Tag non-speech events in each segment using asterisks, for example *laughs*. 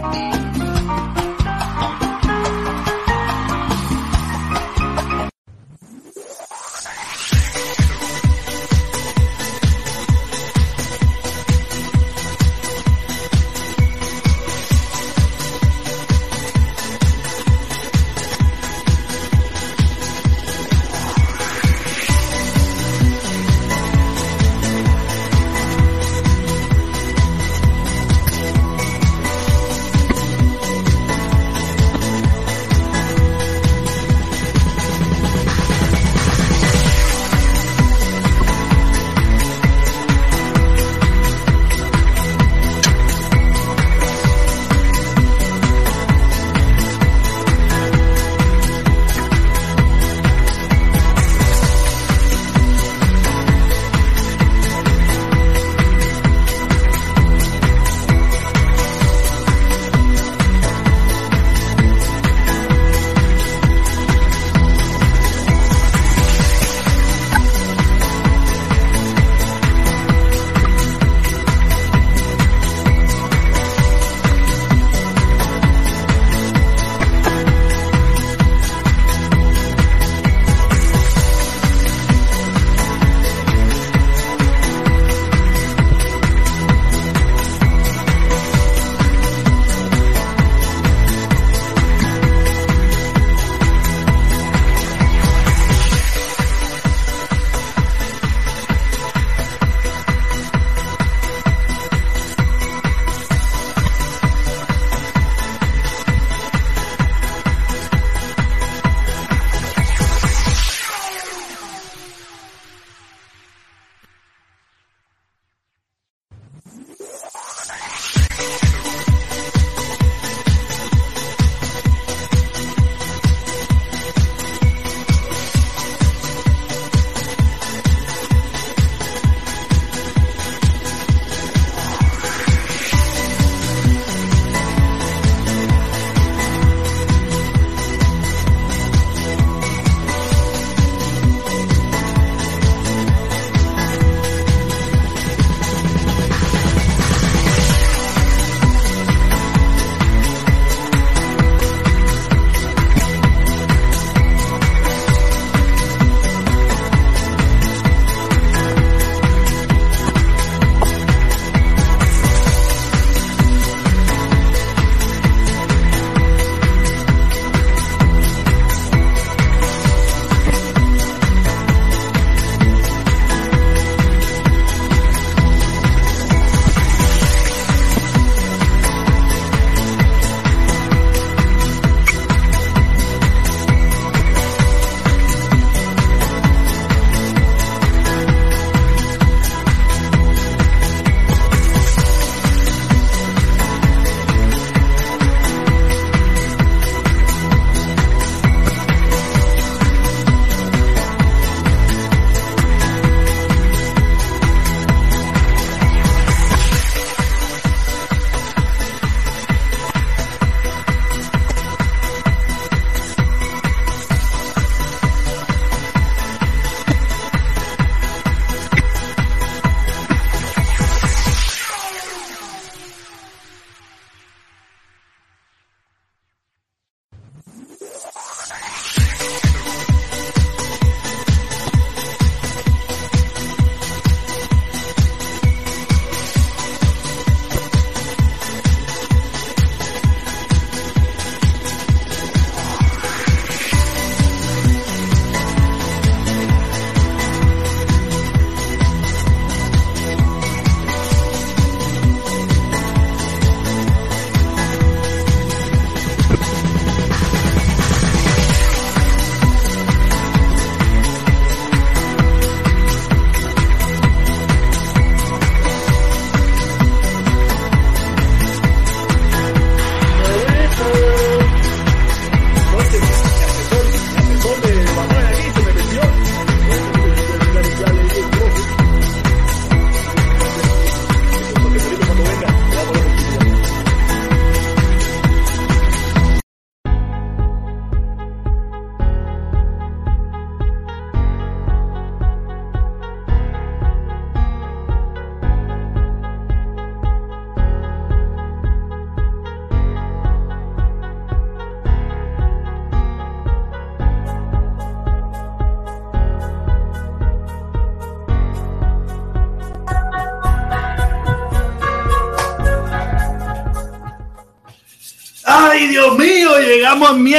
Bye.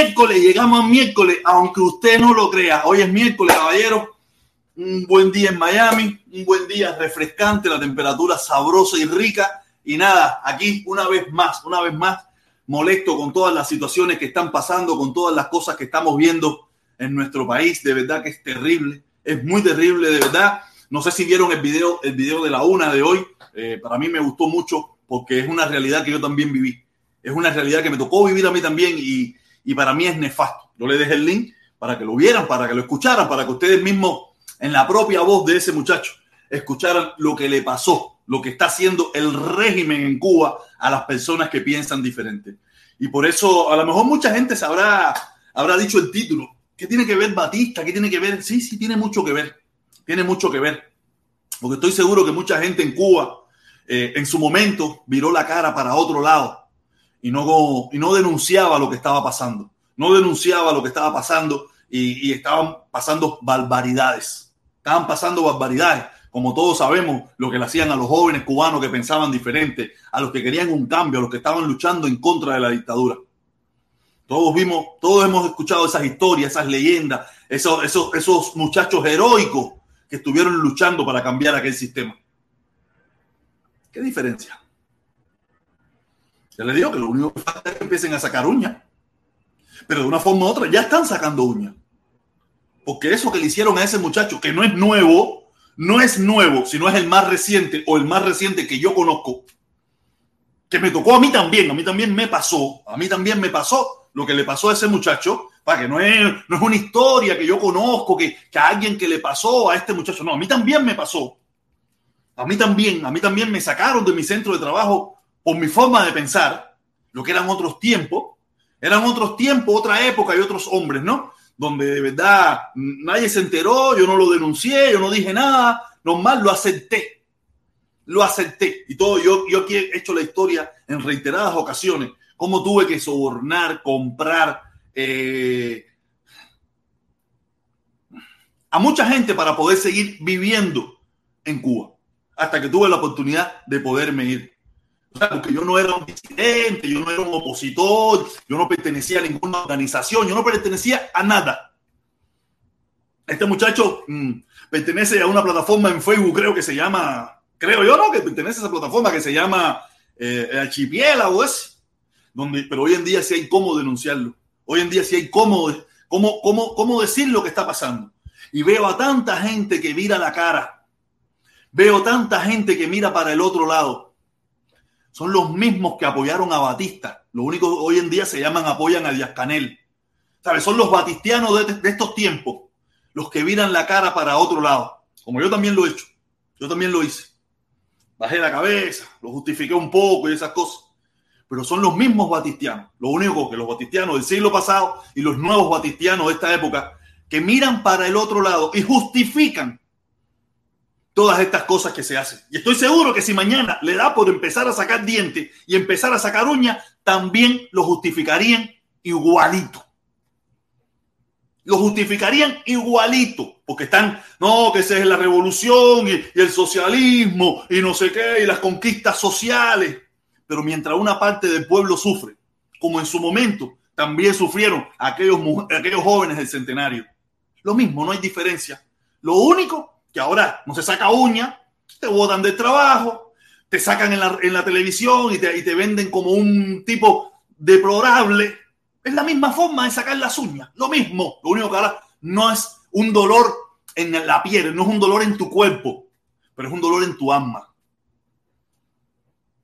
Miércoles, llegamos a miércoles, aunque usted no lo crea. Hoy es miércoles, caballero. Un buen día en Miami, un buen día refrescante, la temperatura sabrosa y rica. Y nada, aquí una vez más, una vez más, molesto con todas las situaciones que están pasando, con todas las cosas que estamos viendo en nuestro país. De verdad que es terrible, es muy terrible, de verdad. No sé si vieron el video, el video de la una de hoy. Eh, para mí me gustó mucho porque es una realidad que yo también viví es una realidad que me tocó vivir a mí también y, para mí es nefasto. Yo le dejé el link para que lo vieran, para que lo escucharan, para que ustedes mismos, en la propia voz de ese muchacho, escucharan lo que le pasó, lo que está haciendo el régimen en Cuba a las personas que piensan diferente. Y por eso, a lo mejor mucha gente se habrá, habrá dicho el título. ¿Qué tiene que ver Batista? ¿Qué tiene que ver? Sí, sí, tiene mucho que ver. Tiene mucho que ver. Porque estoy seguro que mucha gente en Cuba, eh, en su momento, viró la cara para otro lado y no, y no denunciaba lo que estaba pasando. No denunciaba lo que estaba pasando y, estaban pasando barbaridades. Estaban pasando barbaridades. Como todos sabemos, lo que le hacían a los jóvenes cubanos que pensaban diferente, a los que querían un cambio, a los que estaban luchando en contra de la dictadura. Todos vimos, todos hemos escuchado esas historias, esas leyendas, esos, esos, esos muchachos heroicos que estuvieron luchando para cambiar aquel sistema. ¿Qué diferencia? Ya les digo que lo único que falta es que empiecen a sacar uñas. Pero de una forma u otra ya están sacando uñas. Porque eso que le hicieron a ese muchacho, que no es nuevo, no es nuevo, sino es el más reciente o el más reciente que yo conozco, que me tocó a mí también, a mí también me pasó, a mí también me pasó lo que le pasó a ese muchacho, para que no es, no es una historia que yo conozco, que, que a alguien que le pasó a este muchacho, no, a mí también me pasó. A mí también, a mí también me sacaron de mi centro de trabajo por mi forma de pensar, lo que eran otros tiempos, eran otros tiempos, otra época y otros hombres, ¿no? Donde de verdad nadie se enteró, yo no lo denuncié, yo no dije nada, normal, lo acepté, lo acepté. Y todo, yo, yo aquí he hecho la historia en reiteradas ocasiones, cómo tuve que sobornar, comprar eh, a mucha gente para poder seguir viviendo en Cuba, hasta que tuve la oportunidad de poderme ir porque yo no era un disidente, yo no era un opositor, yo no pertenecía a ninguna organización, yo no pertenecía a nada. Este muchacho mm, pertenece a una plataforma en Facebook, creo que se llama, creo yo, ¿no? Que pertenece a esa plataforma que se llama eh, Archipiélago, es, donde, pero hoy en día sí hay cómo denunciarlo. Hoy en día sí hay cómo, cómo, cómo, cómo decir lo que está pasando. Y veo a tanta gente que mira la cara. Veo tanta gente que mira para el otro lado son los mismos que apoyaron a Batista. Lo único hoy en día se llaman apoyan a Díaz Canel. ¿Sabes? Son los batistianos de, estos tiempos, los que viran la cara para otro lado. Como yo también lo he hecho. Yo también lo hice. Bajé la cabeza, lo justifiqué un poco y esas cosas. Pero son los mismos batistianos. Lo único que los batistianos del siglo pasado y los nuevos batistianos de esta época que miran para el otro lado y justifican todas estas cosas que se hacen. Y estoy seguro que si mañana le da por empezar a sacar dientes y empezar a sacar uñas, también lo justificarían igualito. Lo justificarían igualito, porque están, no, que esa es la revolución y, el socialismo y no sé qué, y las conquistas sociales. Pero mientras una parte del pueblo sufre, como en su momento también sufrieron aquellos, aquellos jóvenes del centenario. Lo mismo, no hay diferencia. Lo único que ahora no se saca uña, te botan del trabajo, te sacan en la, televisión y te, venden como un tipo deplorable. Es la misma forma de sacar las uñas, lo mismo. Lo único que ahora no es un dolor en la piel, no es un dolor en tu cuerpo, pero es un dolor en tu alma.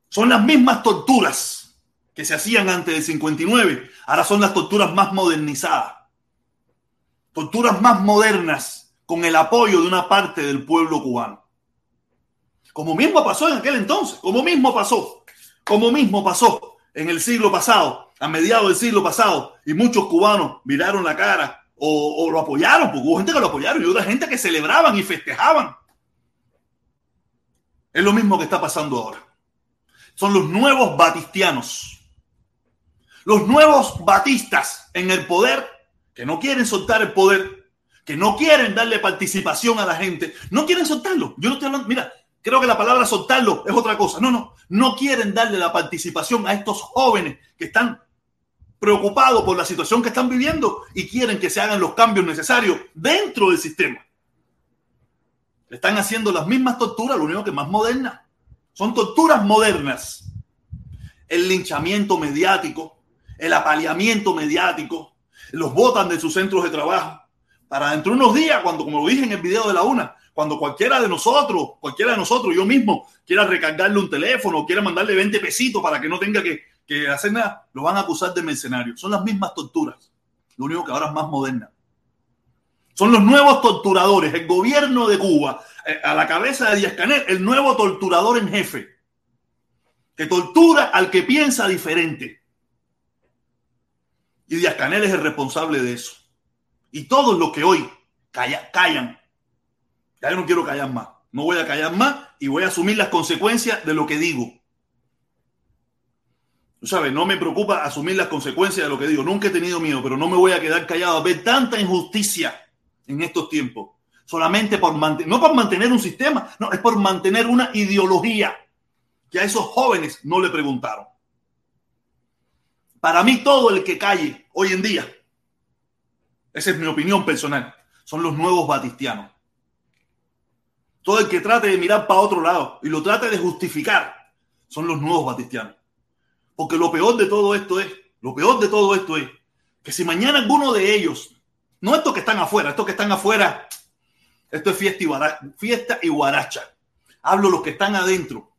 Son las mismas torturas que se hacían antes del 59, ahora son las torturas más modernizadas, torturas más modernas con el apoyo de una parte del pueblo cubano. Como mismo pasó en aquel entonces, como mismo pasó, como mismo pasó en el siglo pasado, a mediados del siglo pasado, y muchos cubanos miraron la cara o, lo apoyaron, porque hubo gente que lo apoyaron y otra gente que celebraban y festejaban. Es lo mismo que está pasando ahora. Son los nuevos batistianos. Los nuevos batistas en el poder que no quieren soltar el poder que no quieren darle participación a la gente, no quieren soltarlo. Yo no estoy hablando, mira, creo que la palabra soltarlo es otra cosa. No, no, no quieren darle la participación a estos jóvenes que están preocupados por la situación que están viviendo y quieren que se hagan los cambios necesarios dentro del sistema. Están haciendo las mismas torturas, lo único que más modernas. Son torturas modernas. El linchamiento mediático, el apaleamiento mediático, los botan de sus centros de trabajo. Para dentro de unos días, cuando, como lo dije en el video de la una, cuando cualquiera de nosotros, cualquiera de nosotros, yo mismo, quiera recargarle un teléfono, quiera mandarle 20 pesitos para que no tenga que, que hacer nada, lo van a acusar de mercenario. Son las mismas torturas. Lo único que ahora es más moderna. Son los nuevos torturadores. El gobierno de Cuba, eh, a la cabeza de Díaz Canel, el nuevo torturador en jefe, que tortura al que piensa diferente. Y Díaz Canel es el responsable de eso. Y todos los que hoy callan, ya yo no quiero callar más. No voy a callar más y voy a asumir las consecuencias de lo que digo. Tú sabes, no me preocupa asumir las consecuencias de lo que digo. Nunca he tenido miedo, pero no me voy a quedar callado a ver tanta injusticia en estos tiempos. Solamente por mantener, no por mantener un sistema, no, es por mantener una ideología que a esos jóvenes no le preguntaron. Para mí, todo el que calle hoy en día, esa es mi opinión personal, son los nuevos batistianos. Todo el que trate de mirar para otro lado y lo trate de justificar, son los nuevos batistianos. Porque lo peor de todo esto es, lo peor de todo esto es que si mañana alguno de ellos no estos que están afuera, estos que están afuera, esto es fiesta y, guaracha, fiesta y guaracha. Hablo los que están adentro,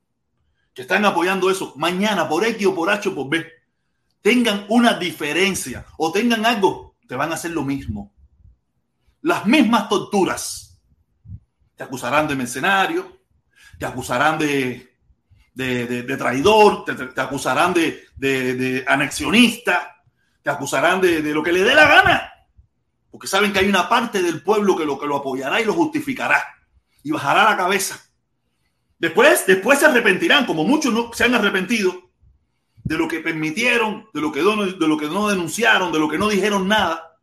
que están apoyando eso. Mañana, por X o por H o por B, tengan una diferencia o tengan algo, te van a hacer lo mismo. Las mismas torturas. Te acusarán de mercenario, te acusarán de, de, traidor, te, acusarán de, anexionista, te acusarán de lo que le dé la gana porque saben que hay una parte del pueblo que lo, que lo apoyará y lo justificará y bajará la cabeza. Después, después se arrepentirán, como muchos no, se han arrepentido de lo que permitieron, de lo que, no, de lo que no denunciaron, de lo que no dijeron nada.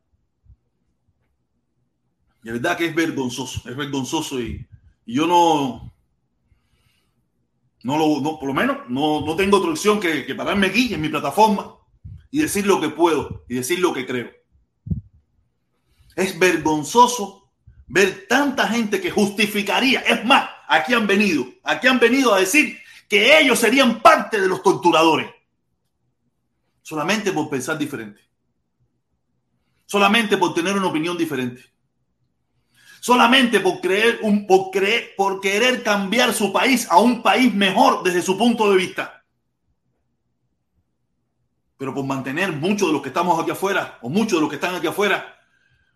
Y la verdad que es vergonzoso, es vergonzoso y, yo no, no lo, no, por lo menos no, no tengo otra opción que, que pararme aquí en mi plataforma y decir lo que puedo y decir lo que creo. Es vergonzoso ver tanta gente que justificaría. Es más, aquí han venido, aquí han venido a decir que ellos serían parte de los torturadores. Solamente por pensar diferente. Solamente por tener una opinión diferente. Solamente por creer un, por creer, por querer cambiar su país a un país mejor desde su punto de vista. Pero por mantener muchos de los que estamos aquí afuera, o muchos de los que están aquí afuera,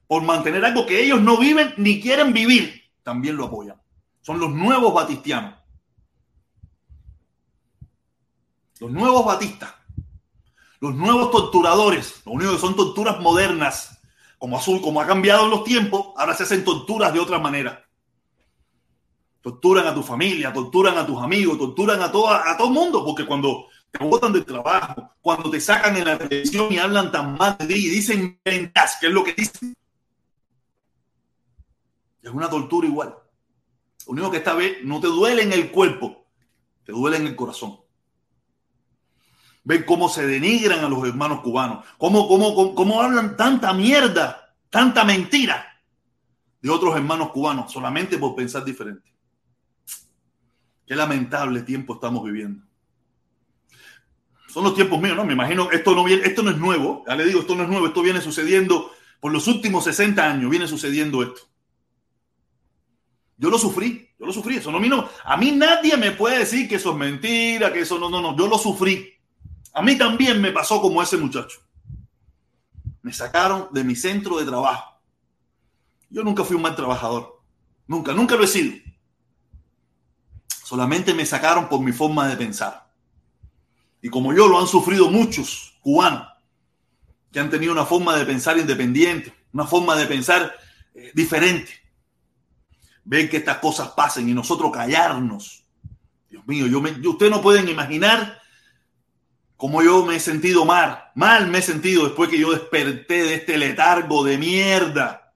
por mantener algo que ellos no viven ni quieren vivir, también lo apoyan. Son los nuevos batistianos. Los nuevos batistas. Los nuevos torturadores. Lo único que son torturas modernas. Como, azul, como ha cambiado en los tiempos, ahora se hacen torturas de otra manera. Torturan a tu familia, torturan a tus amigos, torturan a todo, a todo el mundo, porque cuando te botan de trabajo, cuando te sacan en la televisión y hablan tan mal de ti y dicen ventas, que es lo que dicen, es una tortura igual. Lo único que esta vez no te duele en el cuerpo, te duele en el corazón. Ven cómo se denigran a los hermanos cubanos, cómo, cómo, cómo, hablan tanta mierda, tanta mentira de otros hermanos cubanos solamente por pensar diferente. Qué lamentable tiempo estamos viviendo. Son los tiempos míos, ¿no? Me imagino, esto no, viene, esto no es nuevo, ya le digo, esto no es nuevo, esto viene sucediendo por los últimos 60 años, viene sucediendo esto. Yo lo sufrí, yo lo sufrí. Eso no, a, a mí nadie me puede decir que eso es mentira, que eso no, no, no. Yo lo sufrí. A mí también me pasó como ese muchacho. Me sacaron de mi centro de trabajo. Yo nunca fui un mal trabajador. Nunca, nunca lo he sido. Solamente me sacaron por mi forma de pensar. Y como yo lo han sufrido muchos cubanos que han tenido una forma de pensar independiente, una forma de pensar eh, diferente ven que estas cosas pasen y nosotros callarnos. Dios mío, yo, no pueden imaginar cómo yo me he sentido mal. Mal me he sentido después que yo desperté de este letargo de mierda.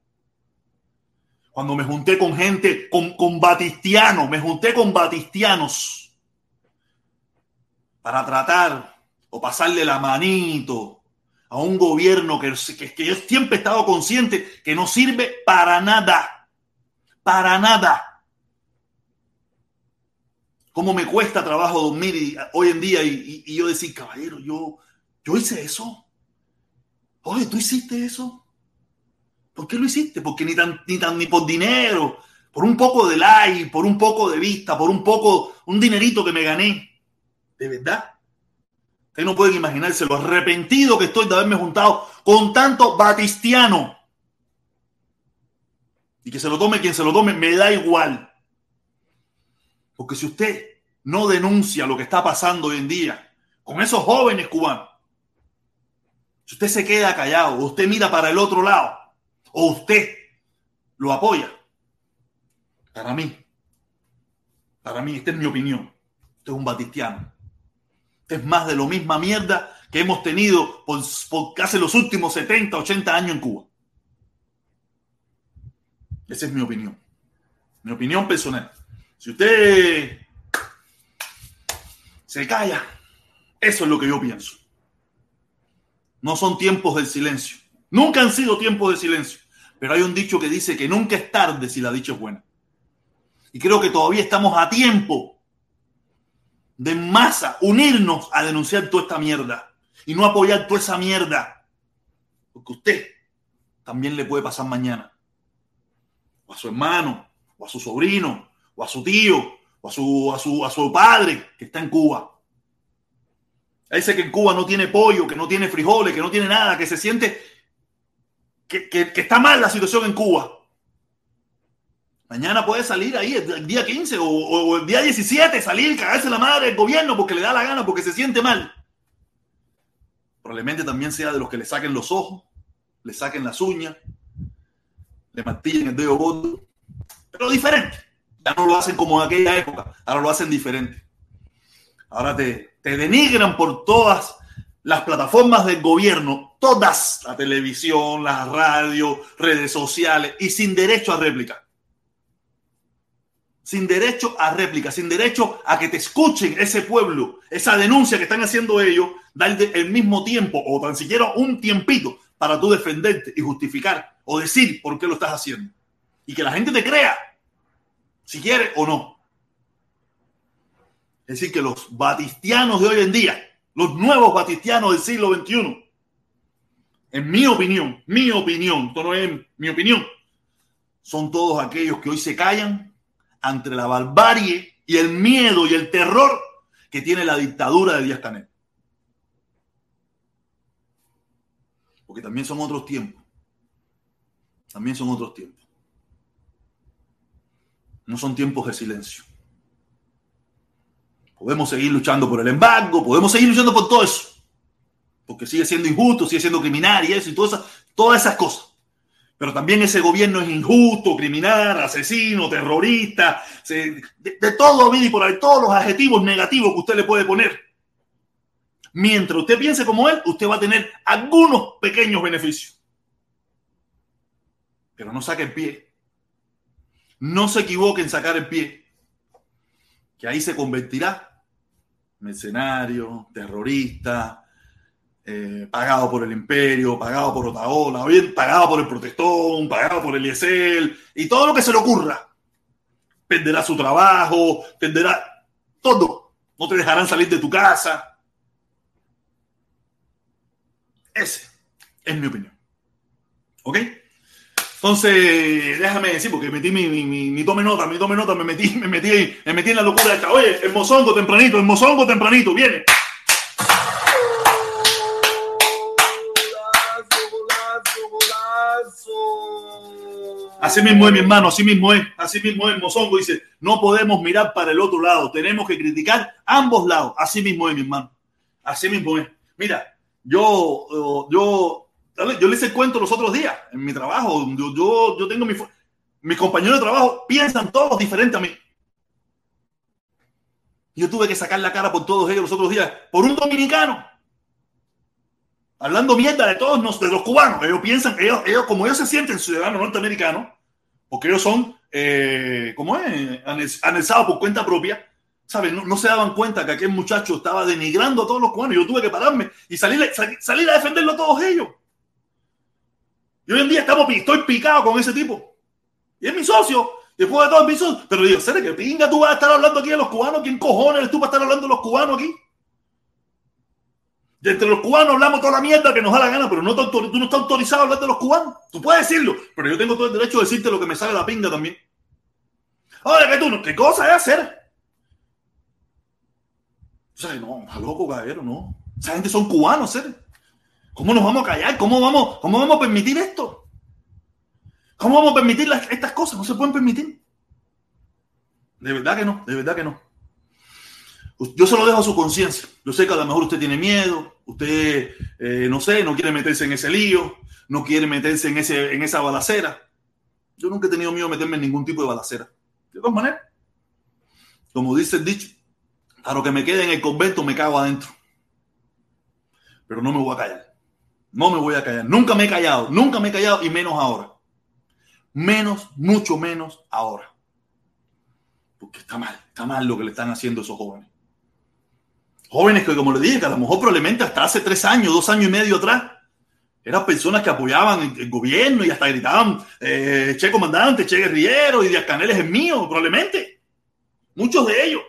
Cuando me junté con gente, con, con batistianos, me junté con batistianos para tratar o pasarle la manito a un gobierno que, que, que yo siempre he estado consciente que no sirve para nada. Para nada. ¿Cómo me cuesta trabajo dormir hoy en día y, y, yo decir, caballero, yo, yo hice eso? Oye, ¿tú hiciste eso? ¿Por qué lo hiciste? Porque ni tan, ni tan ni por dinero, por un poco de like, por un poco de vista, por un poco, un dinerito que me gané. ¿De verdad? Ustedes no pueden imaginarse lo arrepentido que estoy de haberme juntado con tanto batistiano. Y que se lo tome quien se lo tome, me da igual. Porque si usted no denuncia lo que está pasando hoy en día con esos jóvenes cubanos, si usted se queda callado, o usted mira para el otro lado, o usted lo apoya, para mí, para mí, esta es mi opinión, usted es un batistiano. Usted es más de lo misma mierda que hemos tenido por, por casi los últimos 70, 80 años en Cuba. Esa es mi opinión. Mi opinión personal. Si usted se calla, eso es lo que yo pienso. No son tiempos del silencio. Nunca han sido tiempos de silencio. Pero hay un dicho que dice que nunca es tarde si la dicha es buena. Y creo que todavía estamos a tiempo de masa unirnos a denunciar toda esta mierda y no apoyar toda esa mierda. Porque usted también le puede pasar mañana. O a su hermano, o a su sobrino, a su tío, o a su, a su, a su padre que está en Cuba. Ese que en Cuba no tiene pollo, que no tiene frijoles, que no tiene nada, que se siente que, que, que está mal la situación en Cuba. Mañana puede salir ahí el día 15 o, o, el día 17, salir, cagarse la madre del gobierno porque le da la gana, porque se siente mal. Probablemente también sea de los que le saquen los ojos, le saquen las uñas, le martillen el dedo gordo. Pero diferente. Ya no lo hacen como en aquella época, ahora lo hacen diferente. Ahora te, te denigran por todas las plataformas del gobierno, todas, la televisión, la radio, redes sociales, y sin derecho a réplica. Sin derecho a réplica, sin derecho a que te escuchen ese pueblo, esa denuncia que están haciendo ellos, darle el mismo tiempo o tan siquiera un tiempito para tú defenderte y justificar o decir por qué lo estás haciendo. Y que la gente te crea, si quiere o no. Es decir, que los batistianos de hoy en día, los nuevos batistianos del siglo XXI, en mi opinión, mi opinión, esto no es mi opinión, son todos aquellos que hoy se callan ante la barbarie y el miedo y el terror que tiene la dictadura de Díaz Canel. Porque también son otros tiempos. También son otros tiempos. No son tiempos de silencio. Podemos seguir luchando por el embargo, podemos seguir luchando por todo eso. Porque sigue siendo injusto, sigue siendo criminal y eso y todas esas, todas esas cosas. Pero también ese gobierno es injusto, criminal, asesino, terrorista, de, de todo, y por ahí, todos los adjetivos negativos que usted le puede poner. Mientras usted piense como él, usted va a tener algunos pequeños beneficios. Pero no saque el pie. No se equivoque en sacar el pie. Que ahí se convertirá mercenario, terrorista, eh, pagado por el imperio, pagado por Otaola, bien pagado por el protestón, pagado por el IESEL y todo lo que se le ocurra. Perderá su trabajo, perderá todo. No te dejarán salir de tu casa. Ese es mi opinión. ¿Ok? Entonces, déjame decir, porque metí mi, mi, mi, tome nota, mi tome nota, me metí, me metí, me metí en la locura esta. Oye, el mozongo tempranito, el mozongo tempranito, viene. Así mismo es, mi hermano, así mismo es, así mismo es. Mozongo dice, no podemos mirar para el otro lado, tenemos que criticar ambos lados. Así mismo es, mi hermano. Así mismo es. Mira, yo, yo, yo le hice el cuento los otros días en mi trabajo. Yo, yo, yo tengo mi, mis compañeros de trabajo piensan todos diferentes a mí. Yo tuve que sacar la cara por todos ellos los otros días, por un dominicano. Hablando mierda de todos los cubanos. Ellos piensan, ellos, ellos como ellos se sienten ciudadanos norteamericanos, porque ellos son, eh, ¿cómo es? Anexados por cuenta propia, ¿sabes? No, se daban cuenta que aquel muchacho estaba denigrando a todos los cubanos. Yo tuve que pararme y salir, salir a defenderlo a todos ellos. Y hoy en día estamos, estoy picado con ese tipo. Y es mi socio. Después de todo es mi socio. Pero digo, ¿sabes qué pinga tú vas a estar hablando aquí de los cubanos? ¿Quién cojones eres tú para estar hablando de los cubanos aquí? Y entre los cubanos hablamos toda la mierda que nos da la gana, pero no tú no estás autorizado a hablar de los cubanos. Tú puedes decirlo, pero yo tengo todo el derecho de decirte lo que me sale la pinga también. Ahora que tú ¿qué cosa es hacer? O sea, no, loco, caballero, no. Esa gente son cubanos, ¿eh? ¿Cómo nos vamos a callar? ¿Cómo vamos, cómo vamos a permitir esto? ¿Cómo vamos a permitir estas cosas? No se pueden permitir. De verdad que no, de verdad que no. Yo se lo dejo a su conciencia. Yo sé que a lo mejor usted tiene miedo, usted, eh, no sé, no quiere meterse en ese lío, no quiere meterse en, ese, en esa balacera. Yo nunca he tenido miedo de meterme en ningún tipo de balacera. De todas maneras, como dice el dicho, a lo que me quede en el convento me cago adentro. Pero no me voy a callar. No me voy a callar. Nunca me he callado. Nunca me he callado y menos ahora. Menos, mucho menos ahora. Porque está mal. Está mal lo que le están haciendo esos jóvenes. Jóvenes que, como le dije, que a lo mejor probablemente hasta hace tres años, dos años y medio atrás, eran personas que apoyaban el, gobierno y hasta gritaban, eh, che comandante, che guerrillero y Díaz Canel es mío, probablemente. Muchos de ellos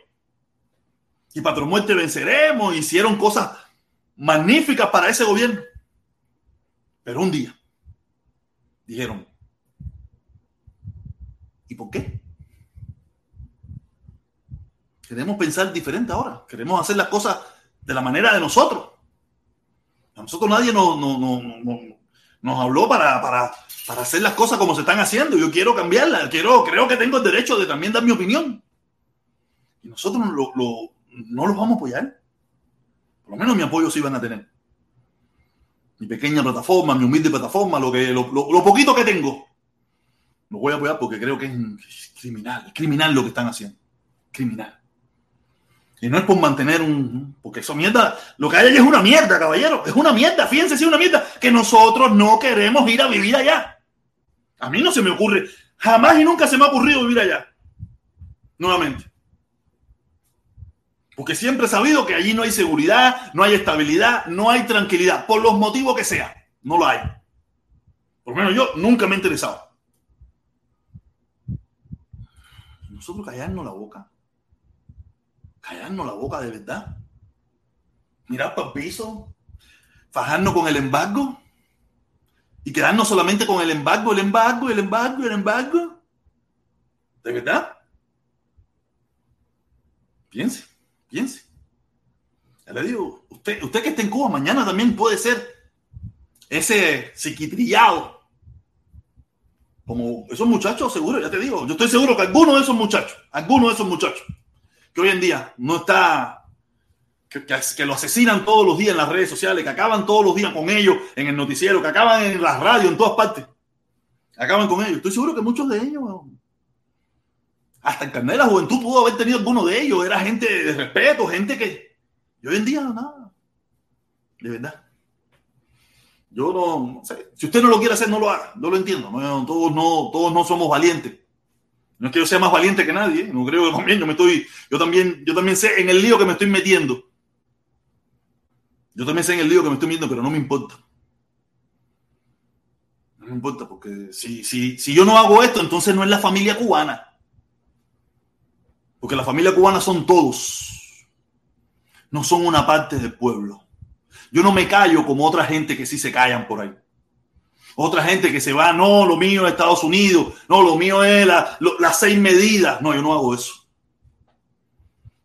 y Patrón Muerte venceremos, hicieron cosas magníficas para ese gobierno. Pero un día dijeron, ¿y por qué? Queremos pensar diferente ahora, queremos hacer las cosas de la manera de nosotros. A nosotros nadie nos, nos habló para, para, para, hacer las cosas como se están haciendo. Yo quiero cambiarlas, quiero, creo que tengo el derecho de también dar mi opinión. Y nosotros lo, no los vamos a apoyar. Por lo menos mi apoyo sí van a tener. Mi pequeña plataforma, mi humilde plataforma, lo, que, lo, poquito que tengo, lo voy a apoyar porque creo que es criminal. Es criminal lo que están haciendo. Criminal. Y no es por mantener un. Porque eso mierda. Lo que hay allí es una mierda, caballero. Es una mierda. Fíjense si es una mierda. Que nosotros no queremos ir a vivir allá. A mí no se me ocurre. Jamás y nunca se me ha ocurrido vivir allá. Nuevamente. Porque siempre he sabido que allí no hay seguridad, no hay estabilidad, no hay tranquilidad, por los motivos que sea. No lo hay. Por lo menos yo nunca me he interesado. Nosotros callarnos la boca. Callarnos la boca de verdad. Mirar para el piso. Fajarnos con el embargo. Y quedarnos solamente con el embargo, el embargo, el embargo, el embargo. ¿De verdad? Piense. Piense. Ya le digo, usted, usted que está en Cuba, mañana también puede ser ese psiquitrillado. Como esos muchachos, seguro, ya te digo, yo estoy seguro que algunos de esos muchachos, algunos de esos muchachos, que hoy en día no está, que, que, lo asesinan todos los días en las redes sociales, que acaban todos los días con ellos en el noticiero, que acaban en las radios, en todas partes, acaban con ellos. Estoy seguro que muchos de ellos hasta el carnet de la juventud pudo haber tenido alguno de ellos. Era gente de respeto, gente que. Y hoy en día, nada. De verdad. Yo no, sé. Si usted no lo quiere hacer, no lo haga. No lo entiendo. todos, no, todos no somos valientes. No es que yo sea más valiente que nadie. No creo que también yo me estoy. Yo también, yo también sé en el lío que me estoy metiendo. Yo también sé en el lío que me estoy metiendo, pero no me importa. No me importa, porque si, si, si yo no hago esto, entonces no es la familia cubana. Porque la familia cubana son todos. No son una parte del pueblo. Yo no me callo como otra gente que sí se callan por ahí. Otra gente que se va, no, lo mío es Estados Unidos, no, lo mío es las seis medidas. No, yo no hago eso.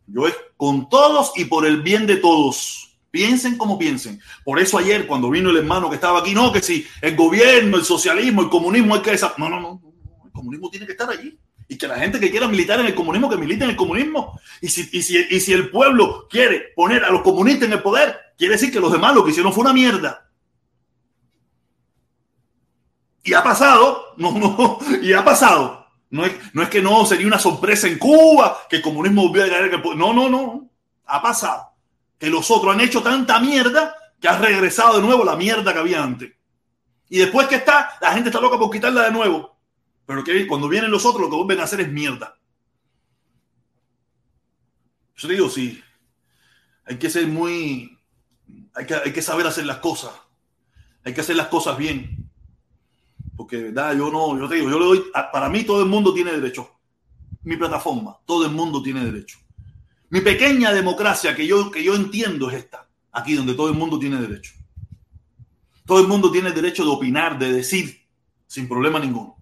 Yo es con todos y por el bien de todos. Piensen como piensen. Por eso ayer, cuando vino el hermano que estaba aquí, no, que si el gobierno, el socialismo, el comunismo hay que... No, no, no, el comunismo tiene que estar allí. Y que la gente que quiera militar en el comunismo, que milite en el comunismo. Y si, y si, y si el pueblo quiere poner a los comunistas en el poder, quiere decir que los demás lo que hicieron fue una mierda. Y ha pasado, *laughs* no, no, y ha pasado. No es, no es que no sería una sorpresa en Cuba, que el comunismo volvió a caer. No, no, no. Ha pasado. Que los otros han hecho tanta mierda que ha regresado de nuevo la mierda que había antes. Y después que está, la gente está loca por quitarla de nuevo. Pero que cuando vienen los otros, lo que vuelven a hacer es mierda. Yo te digo, sí, hay que ser muy, hay que, hay que saber hacer las cosas, hay que hacer las cosas bien. Porque, verdad, yo no, yo te digo, yo le doy, para mí todo el mundo tiene derecho. Mi plataforma, todo el mundo tiene derecho. Mi pequeña democracia que yo, que yo entiendo es esta, aquí donde todo el mundo tiene derecho. Todo el mundo tiene derecho de opinar, de decir, sin problema ninguno.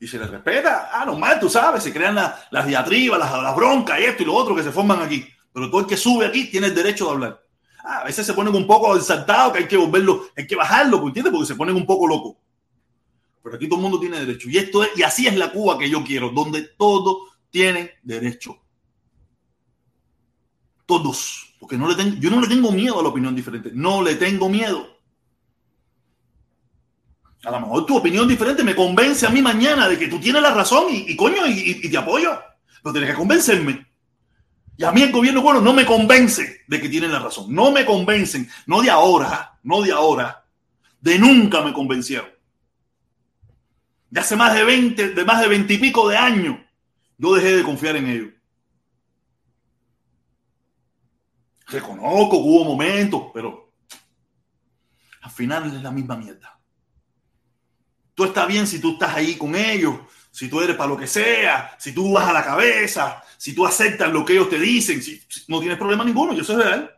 Y se les respeta. Ah, normal, tú sabes, se crean las diatribas, las, broncas y esto y lo otro que se forman aquí. Pero todo el que sube aquí tiene el derecho de hablar. Ah, a veces se ponen un poco exaltados que hay que volverlo, hay que bajarlo, ¿entiendes? Porque se ponen un poco locos. Pero aquí todo el mundo tiene derecho. Y esto es, y así es la Cuba que yo quiero, donde todos tienen derecho. Todos. Porque no le tengo, yo no le tengo miedo a la opinión diferente. No le tengo miedo. A lo mejor tu opinión diferente me convence a mí mañana de que tú tienes la razón y, coño, y, te apoyo. Pero tienes que convencerme. Y a mí el gobierno bueno no me convence de que tienen la razón. No me convencen. No de ahora, no de ahora. De nunca me convencieron. De hace más de 20, de más de 20 y pico de años, yo dejé de confiar en ellos. Reconozco que hubo momentos, pero al final es la misma mierda. Tú estás bien si tú estás ahí con ellos, si tú eres para lo que sea, si tú vas a la cabeza, si tú aceptas lo que ellos te dicen, si, no tienes problema ninguno, yo soy real.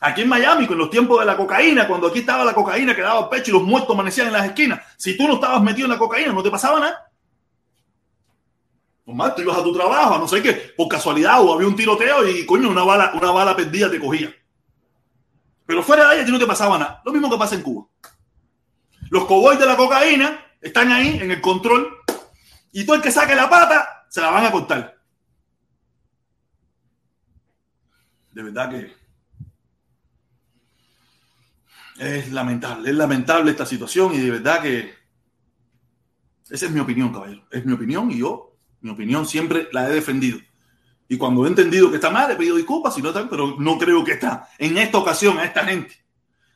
Aquí en Miami, con los tiempos de la cocaína, cuando aquí estaba la cocaína que daba el pecho y los muertos amanecían en las esquinas, si tú no estabas metido en la cocaína, no te pasaba nada. Normal, tú ibas a tu trabajo, no sé qué, por casualidad o había un tiroteo y coño, una bala, una bala perdida te cogía. Pero fuera de ahí a ti no te pasaba nada. Lo mismo que pasa en Cuba. Los cowboys de la cocaína están ahí en el control y todo el que saque la pata se la van a cortar. De verdad que es lamentable, es lamentable esta situación y de verdad que esa es mi opinión, caballero. Es mi opinión y yo mi opinión siempre la he defendido. Y cuando he entendido que está mal, he pedido disculpas, no pero no creo que está. En esta ocasión, a esta gente,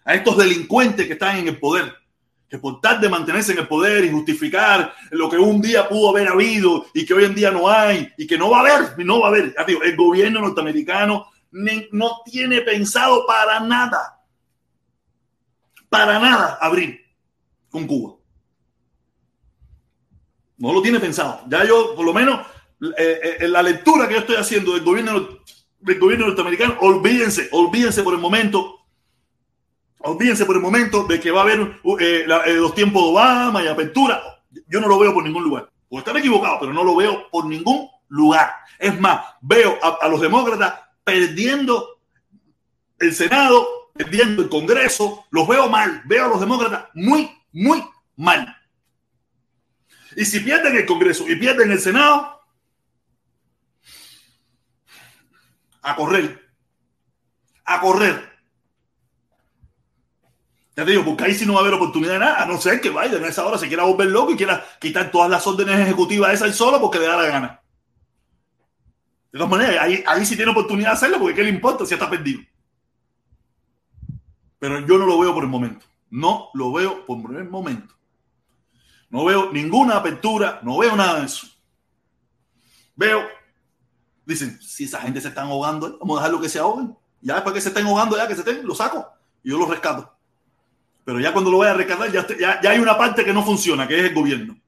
a estos delincuentes que están en el poder, que por tal de mantenerse en el poder y justificar lo que un día pudo haber habido y que hoy en día no hay y que no va a haber, no va a haber. el gobierno norteamericano no tiene pensado para nada, para nada abrir con Cuba. No lo tiene pensado. Ya yo, por lo menos, eh, eh, la lectura que yo estoy haciendo del gobierno, del gobierno norteamericano, olvídense, olvídense por el momento, olvídense por el momento de que va a haber uh, eh, los tiempos de Obama y apertura. Yo no lo veo por ningún lugar. Puedo estar equivocado, pero no lo veo por ningún lugar. Es más, veo a los demócratas perdiendo el Senado, perdiendo el Congreso. Los veo mal. Veo a los demócratas muy, muy mal. Y si pierden el Congreso y pierden el Senado, a correr. A correr. Ya te digo, porque ahí sí no va a haber oportunidad de nada, a no ser que Biden a esa hora se quiera volver loco y quiera quitar todas las órdenes ejecutivas esas solo porque le da la gana. De todas maneras, ahí, ahí sí tiene oportunidad de hacerlo porque ¿qué le importa si está perdido? Pero yo no lo veo por el momento. No lo veo por el momento. No veo ninguna apertura, no veo nada de eso. Veo, dicen, si esa gente se están ahogando, vamos a dejarlo que se ahoguen. Ya después que se estén ahogando, ya que se estén, lo saco y yo lo rescato. Pero ya cuando lo voy a rescatar, ya, ya, hay una parte que no funciona, que es el gobierno.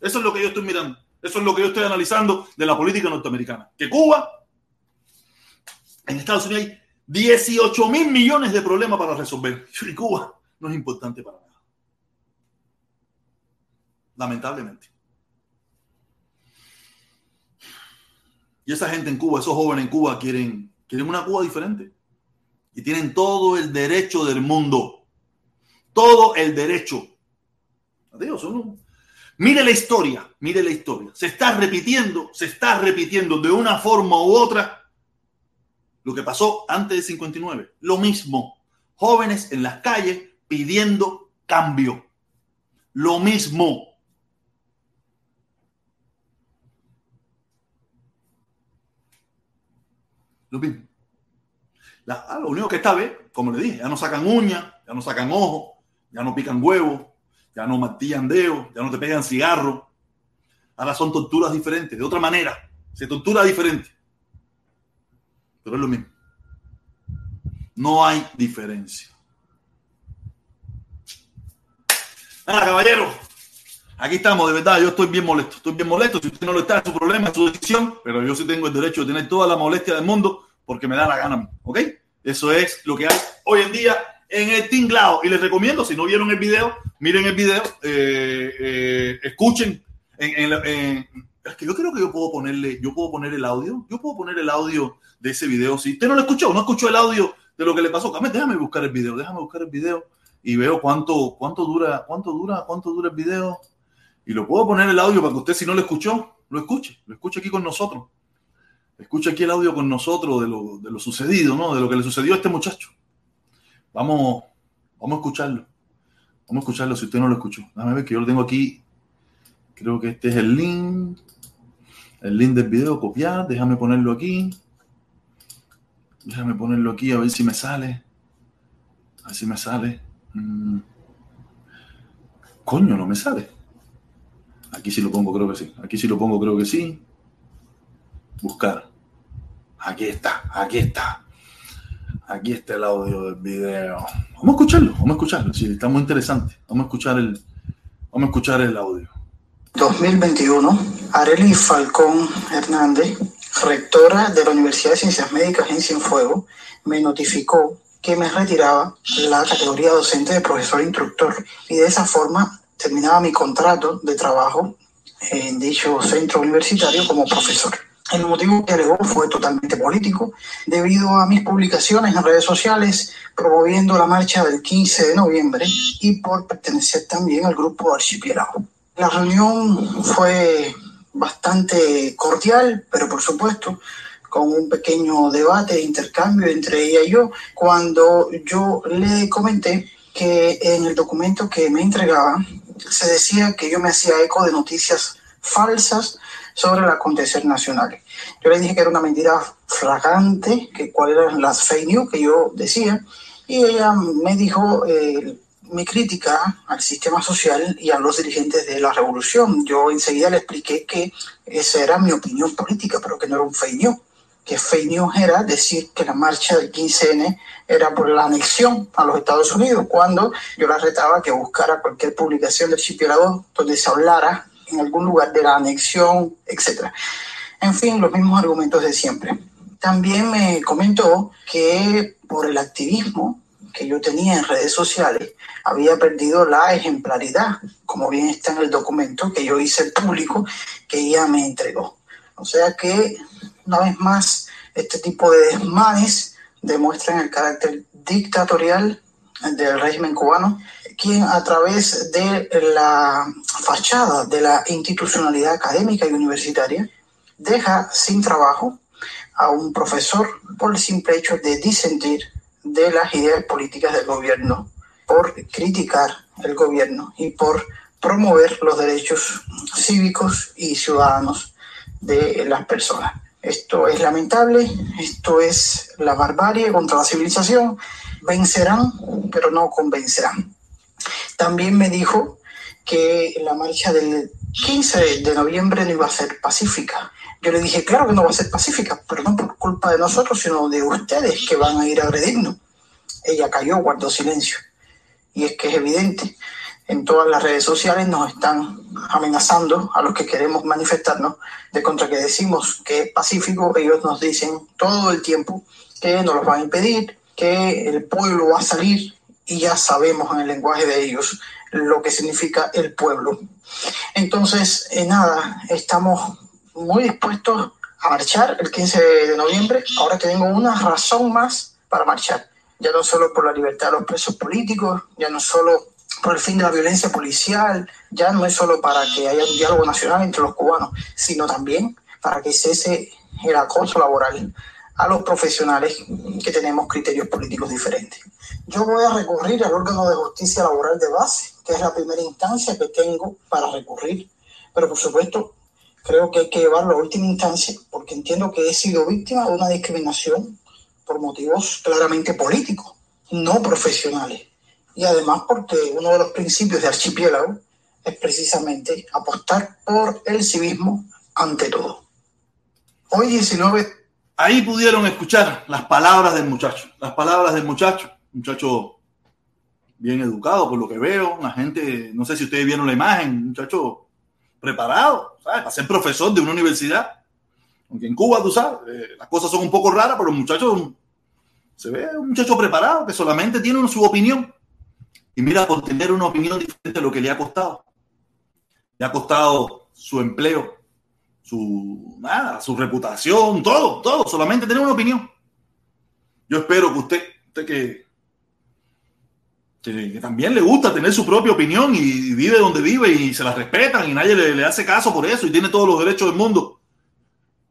Eso es lo que yo estoy mirando. Eso es lo que yo estoy analizando de la política norteamericana. Que Cuba, en Estados Unidos hay 18 mil millones de problemas para resolver. Y Cuba no es importante para nada lamentablemente. Y esa gente en Cuba, esos jóvenes en Cuba quieren, quieren una Cuba diferente. Y tienen todo el derecho del mundo. Todo el derecho. Adiós, Mire la historia, mire la historia. Se está repitiendo, se está repitiendo de una forma u otra lo que pasó antes del 59. Lo mismo. Jóvenes en las calles pidiendo cambio. Lo mismo. Lo mismo. Ah, lo único que está vez, como le dije, ya no sacan uñas, ya no sacan ojos, ya no pican huevos, ya no martillan dedos, ya no te pegan cigarros. Ahora son torturas diferentes, de otra manera. Se tortura diferente. pero es lo mismo. No hay diferencia. Nada, caballero. Aquí estamos, de verdad, yo estoy bien molesto. Estoy bien molesto. Si usted no lo está, es su problema, es su decisión, pero yo sí tengo el derecho de tener toda la molestia del mundo porque me da la gana. ¿Ok? Eso es lo que hay hoy en día en el tinglado. Y les recomiendo, si no vieron el video, miren el video, eh, eh, escuchen. En, es que yo creo que yo puedo ponerle, yo puedo poner el audio, yo puedo poner el audio de ese video. Si usted no lo escuchó, no escuchó el audio de lo que le pasó, déjame buscar el video, déjame buscar el video y veo cuánto, cuánto dura, cuánto dura, cuánto dura el video. Y lo puedo poner el audio para que usted, si no lo escuchó, lo escuche, lo escuche aquí con nosotros. Escuche aquí el audio con nosotros de lo, de lo sucedido, ¿no? De lo que le sucedió a este muchacho. Vamos, vamos a escucharlo. Vamos a escucharlo si usted no lo escuchó. Déjame ver que yo lo tengo aquí. Creo que este es el link. El link del video, copiar. Déjame ponerlo aquí. Déjame ponerlo aquí a ver si me sale. A ver si me sale. Mm. Coño, no me sale. Aquí sí lo pongo, creo que sí. Aquí sí lo pongo, creo que sí. Buscar. Aquí está, aquí está. Aquí está el audio del video. Vamos a escucharlo, vamos a escucharlo. Sí, está muy interesante. Vamos a escuchar el, vamos a escuchar el audio. 2021, Arely Falcón Hernández, rectora de la Universidad de Ciencias Médicas en Cienfuegos, me notificó que me retiraba la categoría docente de profesor instructor y de esa forma terminaba mi contrato de trabajo en dicho centro universitario como profesor. El motivo que alegó fue totalmente político, debido a mis publicaciones en redes sociales promoviendo la marcha del 15 de noviembre y por pertenecer también al grupo Archipiélago. La reunión fue bastante cordial, pero por supuesto con un pequeño debate, de intercambio entre ella y yo, cuando yo le comenté que en el documento que me entregaba se decía que yo me hacía eco de noticias falsas sobre el acontecer nacional. Yo le dije que era una mentira flagrante, que cuáles eran las fake news que yo decía, y ella me dijo eh, mi crítica al sistema social y a los dirigentes de la revolución. Yo enseguida le expliqué que esa era mi opinión política, pero que no era un fake news que fake news era decir que la marcha del 15N era por la anexión a los Estados Unidos, cuando yo la retaba que buscara cualquier publicación del archipiélago donde se hablara en algún lugar de la anexión, etc. En fin, los mismos argumentos de siempre. También me comentó que por el activismo que yo tenía en redes sociales, había perdido la ejemplaridad, como bien está en el documento que yo hice público, que ella me entregó. O sea que una vez más, este tipo de desmanes demuestran el carácter dictatorial del régimen cubano, quien a través de la fachada de la institucionalidad académica y universitaria deja sin trabajo a un profesor por el simple hecho de disentir de las ideas políticas del gobierno, por criticar el gobierno y por promover los derechos cívicos y ciudadanos de las personas. Esto es lamentable, esto es la barbarie contra la civilización. Vencerán, pero no convencerán. También me dijo que la marcha del 15 de noviembre no iba a ser pacífica. Yo le dije, claro que no va a ser pacífica, pero no por culpa de nosotros, sino de ustedes que van a ir a agredirnos. Ella cayó, guardó silencio. Y es que es evidente en todas las redes sociales nos están amenazando a los que queremos manifestarnos de contra que decimos que es pacífico, ellos nos dicen todo el tiempo que nos los van a impedir, que el pueblo va a salir y ya sabemos en el lenguaje de ellos lo que significa el pueblo. Entonces, en nada, estamos muy dispuestos a marchar el 15 de noviembre. Ahora tengo una razón más para marchar. Ya no solo por la libertad de los presos políticos, ya no solo por el fin de la violencia policial, ya no es solo para que haya un diálogo nacional entre los cubanos, sino también para que cese el acoso laboral a los profesionales que tenemos criterios políticos diferentes. Yo voy a recurrir al órgano de justicia laboral de base, que es la primera instancia que tengo para recurrir, pero por supuesto creo que hay que llevarlo a última instancia porque entiendo que he sido víctima de una discriminación por motivos claramente políticos, no profesionales. Y además porque uno de los principios de archipiélago es precisamente apostar por el civismo ante todo. Hoy 19 ahí pudieron escuchar las palabras del muchacho, las palabras del muchacho, muchacho bien educado por lo que veo, una gente, no sé si ustedes vieron la imagen, muchacho preparado, ¿sabes? Para ser profesor de una universidad. Aunque en Cuba, tú sabes, eh, las cosas son un poco raras, pero el muchacho se ve un muchacho preparado que solamente tiene su opinión. Y mira, por tener una opinión diferente a lo que le ha costado. Le ha costado su empleo, su, nada, su reputación, todo, todo, solamente tener una opinión. Yo espero que usted, usted que que, también le gusta tener su propia opinión y vive donde vive y se la respetan y nadie le, hace caso por eso y tiene todos los derechos del mundo.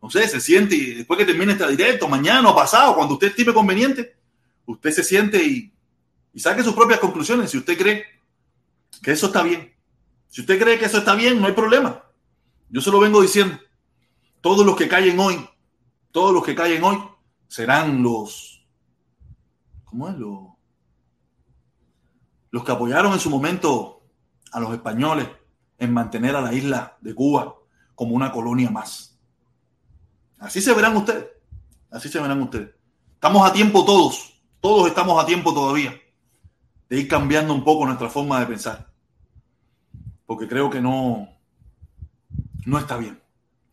No sé, se siente después que termine este directo, mañana o pasado, cuando usted estime conveniente, usted se siente y, y saque sus propias conclusiones. Si usted cree que eso está bien, si usted cree que eso está bien, no hay problema. Yo se lo vengo diciendo. Todos los que callen hoy, todos los que callen hoy serán los, ¿cómo es? Los los que apoyaron en su momento a los españoles en mantener a la isla de Cuba como una colonia más. Así se verán ustedes, así se verán ustedes. Estamos a tiempo todos, todos estamos a tiempo todavía de ir cambiando un poco nuestra forma de pensar. Porque creo que no, no está bien.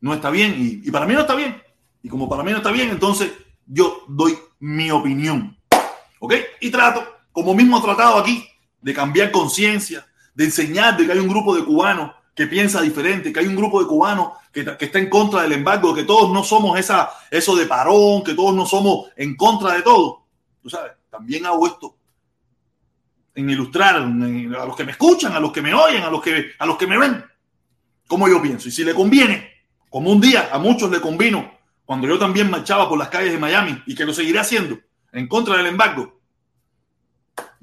No está bien y, para mí no está bien. Y como para mí no está bien, entonces yo doy mi opinión. ¿Ok? Y trato, como mismo he tratado aquí, de cambiar conciencia, de enseñar de que hay un grupo de cubanos que piensa diferente, que hay un grupo de cubanos que, está en contra del embargo, que todos no somos esa, eso de parón, que todos no somos en contra de todo. Tú sabes, también hago esto en ilustrar a los que me escuchan, a los que me oyen, a los que, a los que me ven, como yo pienso. Y si le conviene, como un día a muchos le convino, cuando yo también marchaba por las calles de Miami y que lo seguiré haciendo en contra del embargo,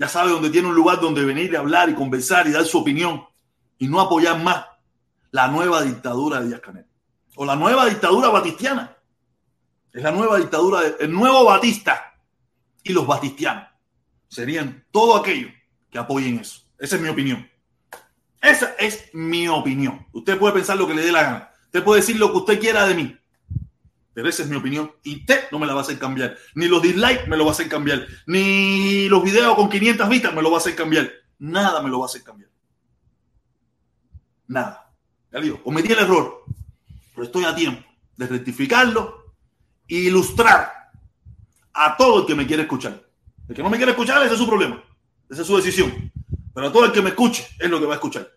ya sabe dónde tiene un lugar donde venir a hablar y conversar y dar su opinión y no apoyar más la nueva dictadura de Díaz Canel o la nueva dictadura batistiana. Es la nueva dictadura, el nuevo Batista y los batistianos serían todo aquello que apoyen eso. Esa es mi opinión. Esa es mi opinión. Usted puede pensar lo que le dé la gana. Usted puede decir lo que usted quiera de mí. Pero esa es mi opinión y usted no me la va a hacer cambiar. Ni los dislikes me lo va a hacer cambiar. Ni los videos con 500 vistas me lo va a hacer cambiar. Nada me lo va a hacer cambiar. Nada. Ya digo, cometí el error, pero estoy a tiempo de rectificarlo e ilustrar a todo el que me quiere escuchar. El que no me quiere escuchar, ese es su problema. Esa es su decisión. Pero a todo el que me escuche es lo que va a escuchar.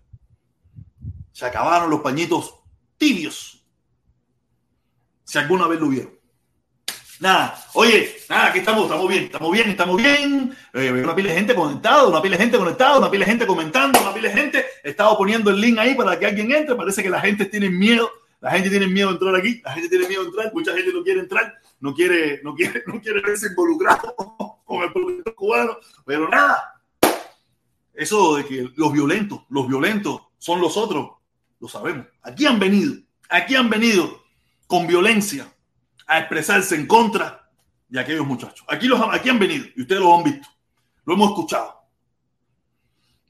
Se acabaron los pañitos tibios si alguna vez lo vieron. Nada, oye, nada, aquí estamos, estamos bien, estamos bien, estamos bien. Eh, una pila de gente conectada, una pila de gente conectada, una pila de gente comentando, una pila de gente. He estado poniendo el link ahí para que alguien entre. Parece que la gente tiene miedo, la gente tiene miedo de entrar aquí, la gente tiene miedo de entrar, mucha gente no quiere entrar, no quiere, no quiere, no quiere verse involucrado *laughs* con el pueblo cubano, pero nada. Eso de que los violentos, los violentos son los otros, lo sabemos. Aquí han venido, aquí han venido con violencia a expresarse en contra de aquellos muchachos. Aquí, los, aquí han venido y ustedes lo han visto, lo hemos escuchado.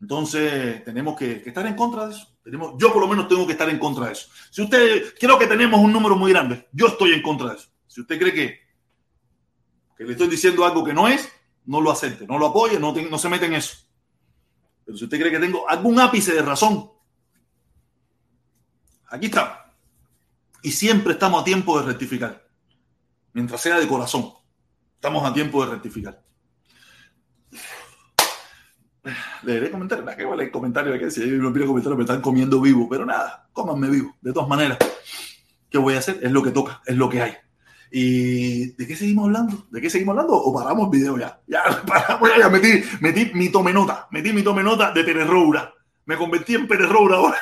Entonces tenemos que, estar en contra de eso. Tenemos, yo por lo menos tengo que estar en contra de eso. Si usted, creo que tenemos un número muy grande, yo estoy en contra de eso. Si usted cree que, que le estoy diciendo algo que no es, no lo acepte, no lo apoye, no, no se mete en eso. Pero si usted cree que tengo algún ápice de razón, aquí está y siempre estamos a tiempo de rectificar. Mientras sea de corazón, estamos a tiempo de rectificar. Leeré comentarios, ¿qué vale el comentario aquí? Si yo no pido comentarios, me están comiendo vivo, pero nada, cómanme vivo. De todas maneras, ¿qué voy a hacer? Es lo que toca, es lo que hay. ¿Y de qué seguimos hablando? ¿De qué seguimos hablando? ¿O paramos el video ya? Ya, *laughs* paramos ya, metí, metí mi tomenota, metí mi tomenota de Pérez Roura. Me convertí en Pérez Roura ahora.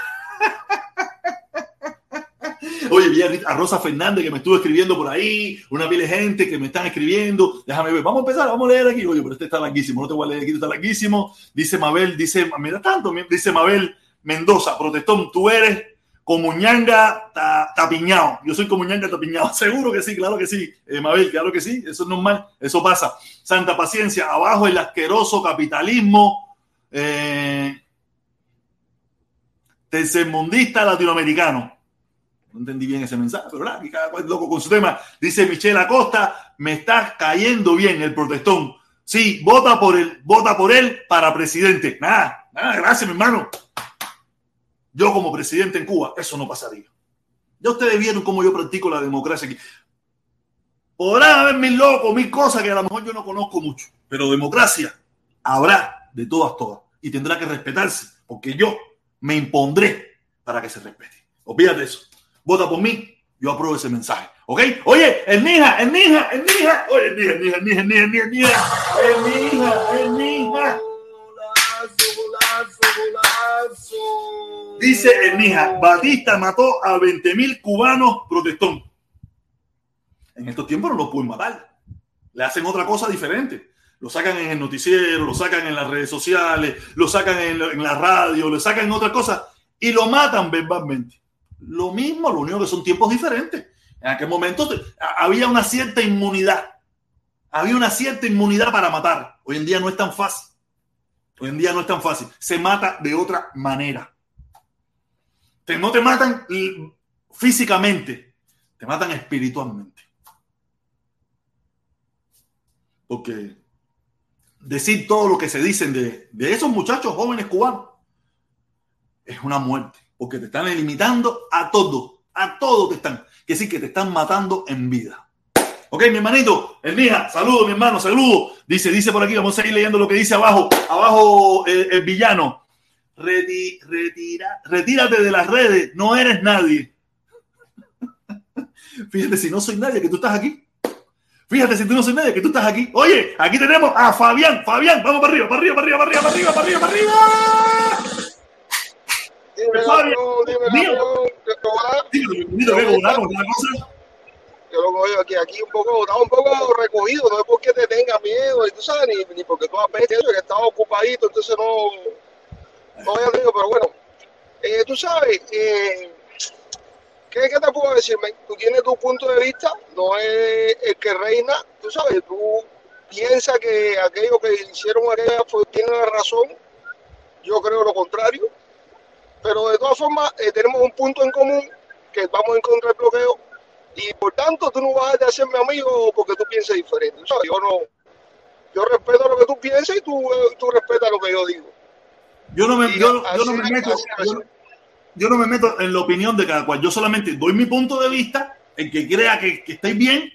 A Rosa Fernández que me estuvo escribiendo por ahí, una pila de gente que me están escribiendo. Déjame ver, vamos a empezar, vamos a leer aquí. Oye, pero este está larguísimo, no te voy a leer aquí, está larguísimo. Dice Mabel, dice, mira tanto, dice Mabel Mendoza, protestón, tú eres como ñanga tapiñado. Yo soy como ñanga tapiñado. *laughs* Seguro que sí, claro que sí. Eh, Mabel, claro que sí. Eso es normal. Eso pasa. Santa paciencia. Abajo el asqueroso capitalismo eh, tercermundista latinoamericano. No entendí bien ese mensaje, pero nada, cada cual loco con su tema. Dice Michelle Acosta, me está cayendo bien el protestón. Sí, vota por él, vota por él para presidente. Nada, nada, gracias, mi hermano. Yo como presidente en Cuba, eso no pasaría. Ya ustedes vieron cómo yo practico la democracia aquí. Podrán haber mil locos, mil cosas que a lo mejor yo no conozco mucho, pero democracia habrá de todas, todas. Y tendrá que respetarse, porque yo me impondré para que se respete. Olvídate eso. Vota por mí, yo apruebo ese mensaje. ¿Ok? Oye, el Nija, el Nija, el Nija. Oye, el Nija, el Nija, el Nija, el Nija, el Nija, el Nija, el Nija. Dice el Nija, Batista mató a 20 mil cubanos protestón. En estos tiempos no lo pueden matar. Le hacen otra cosa diferente. Lo sacan en el noticiero, lo sacan en las redes sociales, lo sacan en, en la radio, lo sacan en otra cosa y lo matan verbalmente. Lo mismo, lo único que son tiempos diferentes. En aquel momento había una cierta inmunidad. Había una cierta inmunidad para matar. Hoy en día no es tan fácil. Hoy en día no es tan fácil. Se mata de otra manera. Te, no te matan físicamente, te matan espiritualmente. Porque decir todo lo que se dicen de, de esos muchachos jóvenes cubanos es una muerte. Porque te están limitando a todo. A todo te están. Que sí que te están matando en vida. Ok, mi hermanito, el mija, saludo, mi hermano, saludo. Dice, dice por aquí, vamos a ir leyendo lo que dice abajo. Abajo, eh, el villano. retira, retírate de las redes, no eres nadie. *laughs* Fíjate si no soy nadie, que tú estás aquí. Fíjate si tú no soy nadie, que tú estás aquí. Oye, aquí tenemos a Fabián. Fabián, vamos para arriba, para arriba, para arriba, para arriba, para arriba, para arriba, para arriba. Dime, Fabián, yo lo veo aquí, aquí un poco, está un poco recogido, no es porque te tenga miedo, y tú sabes, ni, ni porque tú apestes eso, que estaba ocupadito, entonces no, no había río, pero bueno, eh, tú sabes, eh, ¿qué, ¿qué, te puedo decir? Tú tienes tu punto de vista, no es el que reina, tú sabes, tú piensas que aquello que hicieron aquella fue, tiene la razón, yo creo lo contrario, pero de todas formas eh, tenemos un punto en común, que vamos en contra del bloqueo, y por tanto tú no vas a hacerme amigo porque tú pienses diferente. ¿sabes? Yo no, yo respeto lo que tú piensas y tú, tú respetas lo que yo digo. Yo no me, yo, yo no me meto, yo, yo, no me meto en la opinión de cada cual. Yo solamente doy mi punto de vista. El que crea que, que estáis bien,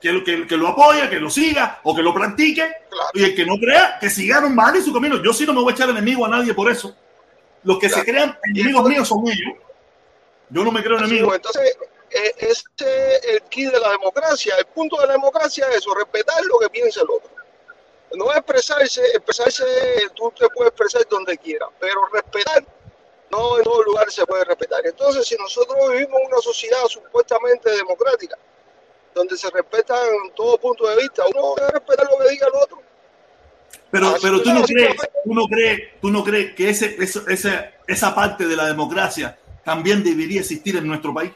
que, que, que, lo apoya, que lo siga o que lo practique. Claro. Y el que no crea, que siga mal en su camino. Yo sí no me voy a echar enemigo a nadie por eso. Los que claro. se crean enemigos míos son ellos. Yo no me creo enemigo. Entonces, este es el key de la democracia. El punto de la democracia es eso, respetar lo que piensa el otro. No expresarse, expresarse, tú te puedes expresar donde quieras, pero respetar, no en todo lugar se puede respetar. Entonces, si nosotros vivimos en una sociedad supuestamente democrática, donde se respetan todo punto de vista, uno debe respetar lo que diga el otro. Pero, pero tú no crees, tú no crees, tú no crees que ese, ese, esa, esa parte de la democracia también debería existir en nuestro país.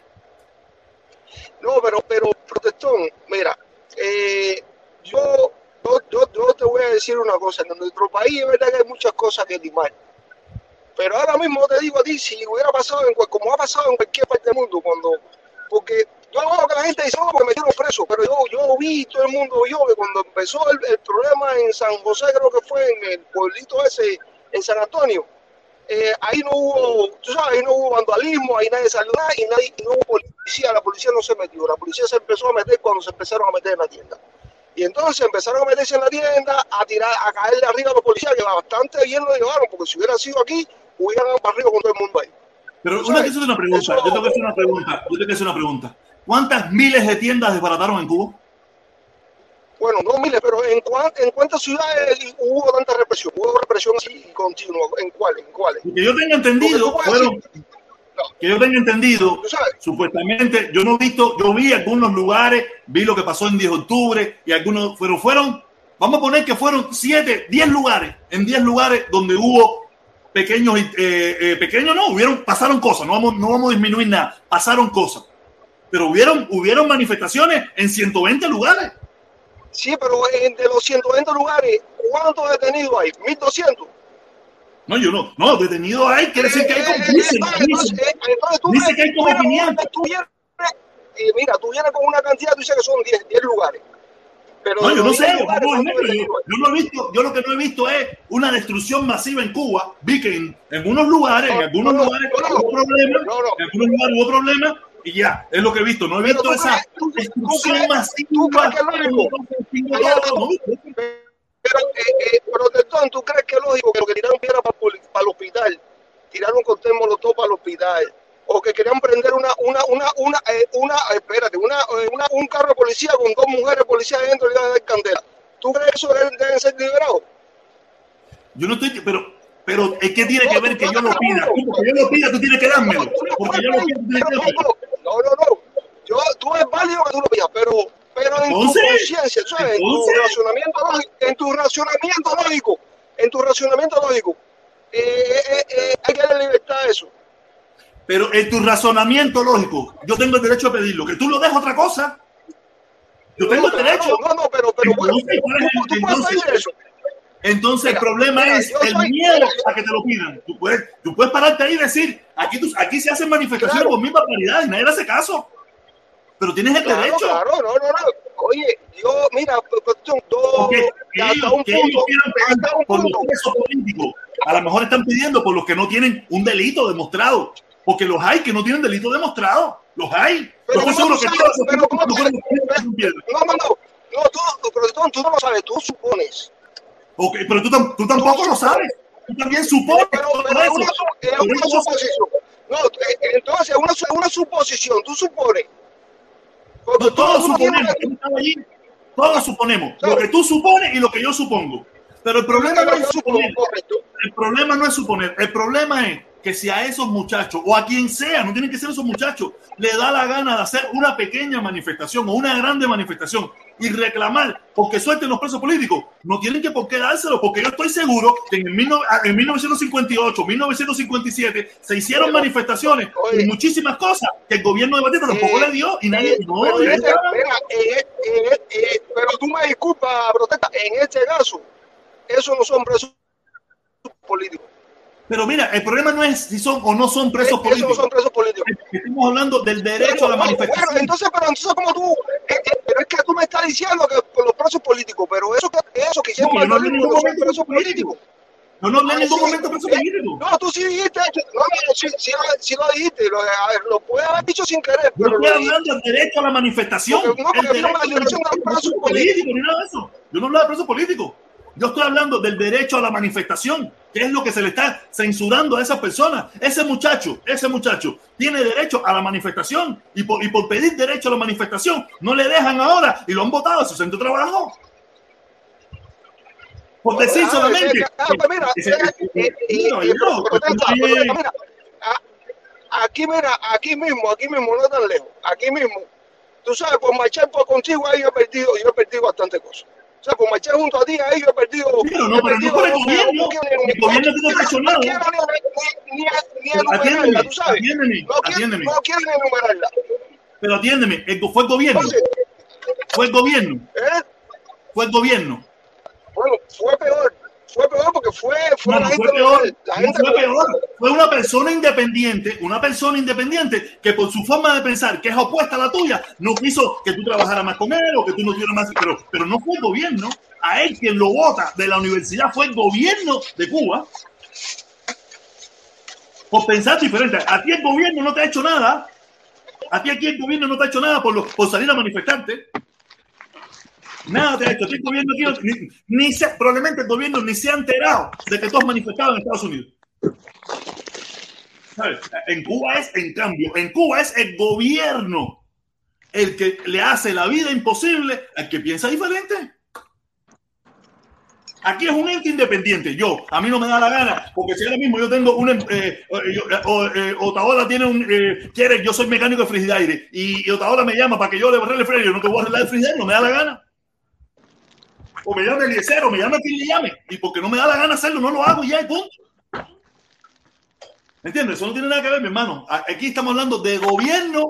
No, pero, pero, protestón, mira, eh, yo, yo, yo, yo, te voy a decir una cosa, en nuestro país es verdad que hay muchas cosas que limar, pero ahora mismo te digo a ti, si hubiera pasado, en, como ha pasado en cualquier parte del mundo, cuando, porque yo hago que la gente dice, no, porque me metieron preso, pero yo, yo vi, todo el mundo vio que cuando empezó el, problema en San José, creo que fue en el pueblito ese, en San Antonio, eh, ahí no hubo, tú sabes, ahí no hubo vandalismo, ahí nadie salió nada y nadie, no hubo policía, la policía no se metió, la policía se empezó a meter cuando se empezaron a meter en la tienda. Y entonces empezaron a meterse en la tienda, a tirar, a caerle arriba a los policías, que bastante bien lo llevaron, porque si hubiera sido aquí, hubieran barrido con todo el mundo ahí. Pero una, es una pregunta, yo tengo que hacer una pregunta, yo tengo que hacer una pregunta. ¿Cuántas miles de tiendas desbarataron en Cuba? bueno, no miles, pero ¿en, cuán, ¿en cuántas ciudades hubo tanta represión? ¿Hubo represión así continua? ¿En cuáles? ¿En cuáles? Que yo tenga entendido, fueron, no. que yo tenga entendido, supuestamente, yo no he visto, yo vi algunos lugares, vi lo que pasó en 10 de octubre y algunos, pero fueron, vamos a poner que fueron 7, 10 lugares, en 10 lugares donde hubo pequeños, eh, eh, pequeños no, hubieron, pasaron cosas, no vamos, no vamos a disminuir nada, pasaron cosas, pero hubieron, hubieron manifestaciones en 120 lugares. Sí, pero de los 120 lugares, ¿cuántos detenidos hay? 1200. No, yo no. No, detenido hay, quiere decir que hay como 15. Dice que hay como 500. Y mira, tú vienes con una cantidad, tú dices que son 10, 10 lugares. Pero no, yo no sé, yo, no he visto, yo lo que no he visto es una destrucción masiva en Cuba. Vi que en, en unos lugares, en algunos lugares hubo problemas, en algunos lugares hubo problemas y ya, es lo que he visto. No he visto esa destrucción masiva. Pero, eh, eh, protestón, ¿tú crees que es lógico que lo que tiraron piedra para, para el hospital, tiraron cóctel molotov para el hospital, o que querían prender una, una, una, una, eh, una espérate, una, eh, una, un carro de policía con dos mujeres policías dentro y dar candela? ¿Tú crees que eso deben, deben ser liberados? Yo no estoy, pero, pero es que tiene que ver que yo lo pida. Porque yo lo pida, tú tienes que dármelo. Porque yo lo pido, tú tienes que dármelo. No, no, no. Yo, tú es válido que tú lo pidas, pero pero en tu conciencia, ¿sabes? En tu razonamiento lógico, en tu razonamiento lógico, en tu razonamiento lógico, eh, eh, eh, hay que darle libertad a eso. Pero en tu razonamiento lógico, yo tengo el derecho a pedirlo. Que tú lo dejes otra cosa. Yo tengo el derecho. No, no, pero, pero entonces, bueno, tú, tú entonces, eso. Entonces mira, el problema mira, es el soy, miedo a que te lo pidan. Tú puedes, tú puedes pararte ahí y decir, aquí, tú, aquí se hacen manifestaciones claro. por mil barbaridades, nadie le hace caso pero tienes el claro, derecho. Claro, no, no, no. Oye, yo, mira, son dos. Que, que ellos, un que punto, ellos por los presos políticos. A lo mejor están pidiendo por los que no tienen un delito demostrado. Porque los hay que no tienen delito demostrado. Los hay. Pero No, no, no. Tú no lo sabes, tú supones. Ok, pero tú, tú tampoco lo sabes. Tú también supones. Pero, pero es una, es una suposición. No, entonces es una, una suposición. Tú supones no, todos suponemos, todos suponemos, lo que tú supones y lo que yo supongo. Pero el problema no es suponer. El problema no es suponer. El problema es que si a esos muchachos o a quien sea, no tienen que ser esos muchachos, le da la gana de hacer una pequeña manifestación o una grande manifestación y reclamar porque suelten los presos políticos, no tienen que por qué dárselo, porque yo estoy seguro que en, el, en 1958, 1957 se hicieron Pero, manifestaciones oye, y muchísimas cosas que el gobierno de Batista tampoco eh, le dio y nadie. Eh, no, pero, este, mira, eh, eh, pero tú me disculpas, protesta, en este caso, esos no son presos políticos. Pero mira, el problema no es si son o no son presos políticos. Son presos políticos. Estamos hablando del derecho a la manifestación. Bueno, entonces, pero entonces como tú, eh, eh, pero es que tú me estás diciendo que por los presos políticos, pero eso que eso que hicieron no, no, no, no son presos políticos. No, no, no en ningún momento presos políticos. No, tú sí dijiste, no, no, sí, sí, sí lo dijiste, lo, a ver, lo puedes haber dicho sin querer. Pero Yo estoy hablando del derecho a la manifestación. Porque, no, porque el derecho los presos políticos. Ni nada de eso. Yo no hablaba de presos políticos. Yo estoy hablando del derecho a la manifestación, que es lo que se le está censurando a esas personas. Ese muchacho, ese muchacho tiene derecho a la manifestación y por, y por pedir derecho a la manifestación no le dejan ahora y lo han votado a su centro de trabajo. Por decir solamente. Aquí, mira, aquí mismo, aquí mismo, no tan lejos, aquí mismo. Tú sabes, por marchar por contigo ahí yo he perdido, yo he perdido bastante cosas. O sea, por marchar junto a ti, ahí yo he perdido. Pero no, pero no por el gobierno. El gobierno no ha hecho nada. No quiero ni, ni, ni enumerarla, tú sabes. No, quiero, quieren enumerarla. Pero atiéndeme, fue el gobierno. Fue el gobierno. ¿Eh? Fue el gobierno. Bueno, fue peor. Fue peor porque fue, fue no, la gente. Fue peor. La gente fue peor. Fue una persona independiente, una persona independiente que por su forma de pensar, que es opuesta a la tuya, no quiso que tú trabajaras más con él o que tú no tuvieras más. Pero, pero no fue el gobierno. A él quien lo vota de la universidad fue el gobierno de Cuba. Por pensar diferente. A ti el gobierno no te ha hecho nada. A ti aquí el gobierno no te ha hecho nada por, los, por salir a manifestarte. Nada de esto. Gobierno aquí, ni, probablemente el gobierno ni se ha enterado de que tú has manifestado en Estados Unidos. ¿Sabes? En Cuba es, en cambio, en Cuba es el gobierno el que le hace la vida imposible al que piensa diferente. Aquí es un ente independiente. Yo, a mí no me da la gana, porque si ahora mismo yo tengo un. Eh, o, eh, Otaola tiene un. Eh, quiere, yo soy mecánico de frigidaire y, y Otaola me llama para que yo le arregle el frigidaire. No te voy a arreglar el frigidaire, no me da la gana o me llame Eliezer, o me llame quien le llame, y porque no me da la gana hacerlo, no lo hago y ya, y punto. ¿Entiendes? Eso no tiene nada que ver, mi hermano. Aquí estamos hablando de gobierno,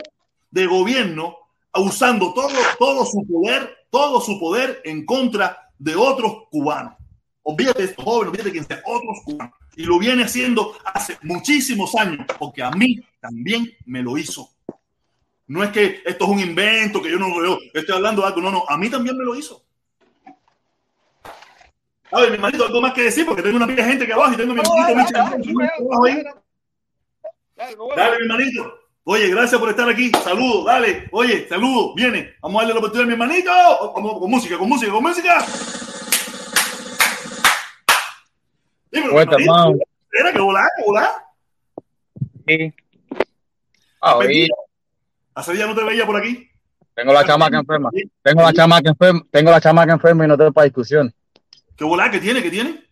de gobierno, usando todo, todo su poder, todo su poder en contra de otros cubanos. Olvídate de estos jóvenes, olvídate de quien sea, otros cubanos. Y lo viene haciendo hace muchísimos años, porque a mí también me lo hizo. No es que esto es un invento, que yo no lo estoy hablando de algo, no, no, a mí también me lo hizo. A ver, mi hermanito, algo más que decir, porque tengo una pila de gente que abajo y tengo mi hermanito Dale, mi hermanito. Oye, gracias por estar aquí. Saludos, dale. Oye, saludos. Viene. Vamos a darle la oportunidad a mi hermanito. Vamos con música, con música, con música. Dímelo, hermano. Era que volá, que volá. Sí. Ah, oí. ¿Hace días no te veía por aquí? Tengo la chamaca enferma. Tengo la chamaca enferma. Tengo la chamaca enferma y no tengo para discusión. ¿Qué volá? ¿Qué tiene? ¿Qué tiene?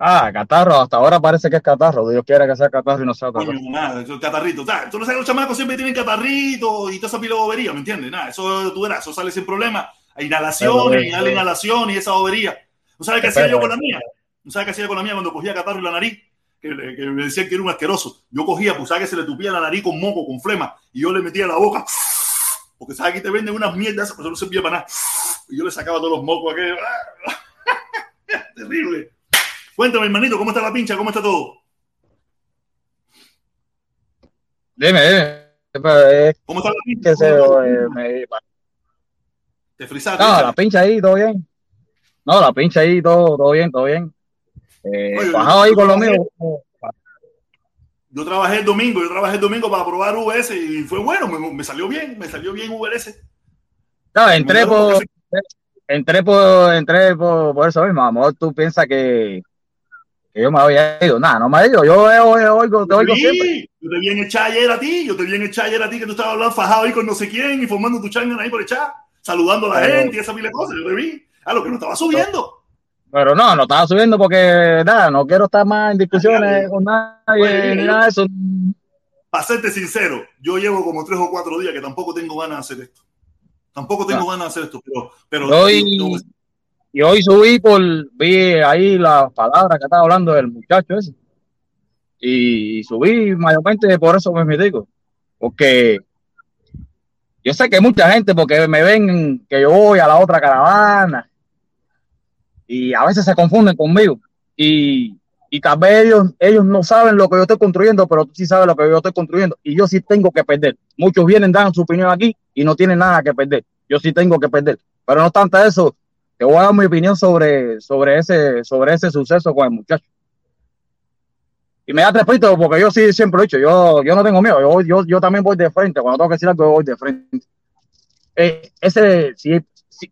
Ah, catarro, hasta ahora parece que es catarro. Dios quiera que sea catarro y no sea catarro. Coño, nada, eso es catarrito. O sea, tú no sabes que los chamacos siempre tienen catarrito y toda esa pila de bobería, ¿me entiendes? Nada, eso tú verás, eso sale sin problema. Hay inhalaciones, y la inhalación y esa bobería. ¿No sabes qué hacía yo con la mía? ¿No sabes qué hacía con la mía cuando cogía catarro y la nariz? Que, que, me decían que era un asqueroso. Yo cogía, pues sabes que se le tupía la nariz con moco, con flema, y yo le metía la boca. Porque sabes que te venden unas mierdas, pero no servía para nada. Y yo le sacaba todos los mocos aquellos. *laughs* Terrible. Cuéntame, hermanito, ¿cómo está la pincha? ¿Cómo está todo? Dime, dime. ¿Cómo está la pincha? Se, eh, me... ¿Te frisaste? No, la pincha ahí, todo bien. No, la pincha ahí, todo, todo bien, todo bien. Eh, Oye, bajado ahí con lo mío. Yo trabajé el domingo, yo trabajé el domingo para probar VS y fue bueno, me, me salió bien, me salió bien VS. No, entré por, entré por, entré por, por eso mismo. A lo mejor tú piensas que, que yo me había ido. Nada, no me he ido. Yo oigo, te oigo sí, siempre. Yo te vi en el chat ayer a ti, yo te vi en el chat ayer a ti que tú estabas hablando fajado ahí con no sé quién y formando tu changa ahí por el chat, saludando a la pero, gente y esa de cosas. Yo te vi. A lo que no estaba subiendo. Pero no, no estaba subiendo porque nada, no quiero estar más en discusiones con nadie ni nada de eso. Para serte sincero, yo llevo como tres o cuatro días que tampoco tengo ganas de hacer esto. Tampoco tengo ganas de hacer esto, pero. pero hoy, no, y hoy subí por. Vi ahí las palabras que estaba hablando del muchacho ese. Y subí mayormente por eso me digo. Porque yo sé que mucha gente, porque me ven que yo voy a la otra caravana y a veces se confunden conmigo y, y tal vez ellos, ellos no saben lo que yo estoy construyendo, pero tú sí sabes lo que yo estoy construyendo y yo sí tengo que perder. Muchos vienen, dan su opinión aquí y no tienen nada que perder. Yo sí tengo que perder. Pero no obstante eso, te voy a dar mi opinión sobre, sobre, ese, sobre ese suceso con el muchacho. Y me da respeto porque yo sí siempre lo he dicho, yo, yo no tengo miedo, yo, yo, yo también voy de frente, cuando tengo que decir algo, yo voy de frente. Eh, ese, si,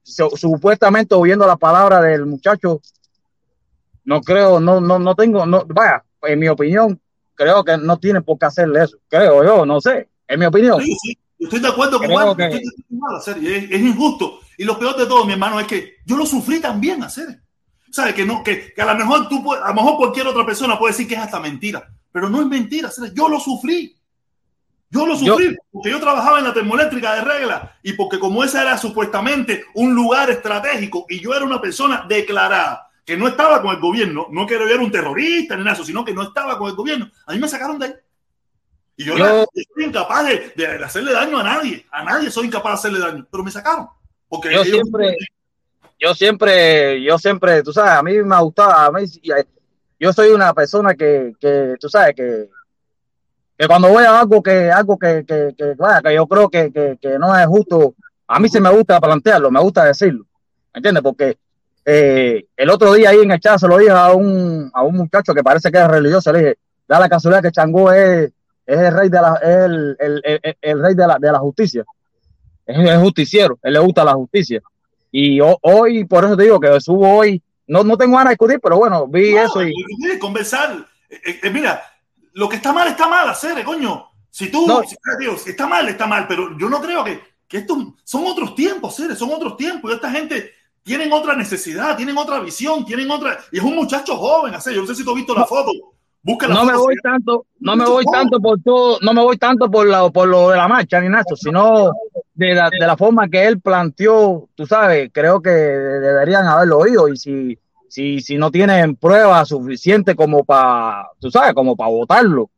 supuestamente oyendo la palabra del muchacho, no creo, no, no, no tengo, no, vaya, en mi opinión, creo que no tiene por qué hacerle eso. Creo yo, no sé, en mi opinión. Sí, sí, estoy de acuerdo con Juan, que... es, es, injusto. Y lo peor de todo, mi hermano, es que yo lo sufrí también hacer. ¿Sabes? Que, no, que, que a lo mejor tú, a lo mejor cualquier otra persona puede decir que es hasta mentira, pero no es mentira. ¿sabes? Yo lo sufrí. Yo lo sufrí yo, porque yo trabajaba en la termoeléctrica de regla y porque como ese era supuestamente un lugar estratégico y yo era una persona declarada que no estaba con el gobierno, no que era un terrorista ni nada, sino que no estaba con el gobierno, a mí me sacaron de ahí. Y yo, soy incapaz de, de, hacerle daño a nadie, a nadie soy incapaz de hacerle daño, pero me sacaron. Porque yo siempre, yo siempre, yo siempre, tú sabes, a mí me gustaba, a mí, yo soy una persona que, que tú sabes, que, que cuando voy a algo que algo que, que, que, vaya, que yo creo que, que, que, no es justo, a mí sí me gusta plantearlo, me gusta decirlo, ¿me entiendes? Porque eh, el otro día ahí en el chat se lo dije a un, a un muchacho que parece que es religioso, le dije, da la casualidad que Changó es, es el rey de la, es el, el, el, el, rey de la, de la justicia, es, es justiciero, él le gusta la justicia. Y hoy, por eso te digo que subo hoy, no, no tengo ganas de discutir, pero bueno, vi no, eso y... Conversar, eh, eh, mira, lo que está mal está mal, hacer, coño. Si tú, no. si, Dios, si está mal, está mal, pero yo no creo que, que estos son otros tiempos, seres, son otros tiempos. Y esta gente tienen otra necesidad, tienen otra visión, tienen otra. Y es un muchacho joven, así. Yo no sé si tú has visto la foto. Busca la no foto, me voy ¿sí? tanto, no me voy tanto por todo, no me voy tanto por, la, por lo de la marcha ni nada, sino de la, de la forma que él planteó, tú sabes, creo que deberían haberlo oído. Y si, si, si no tienen pruebas suficientes como para, tú sabes, como para votarlo,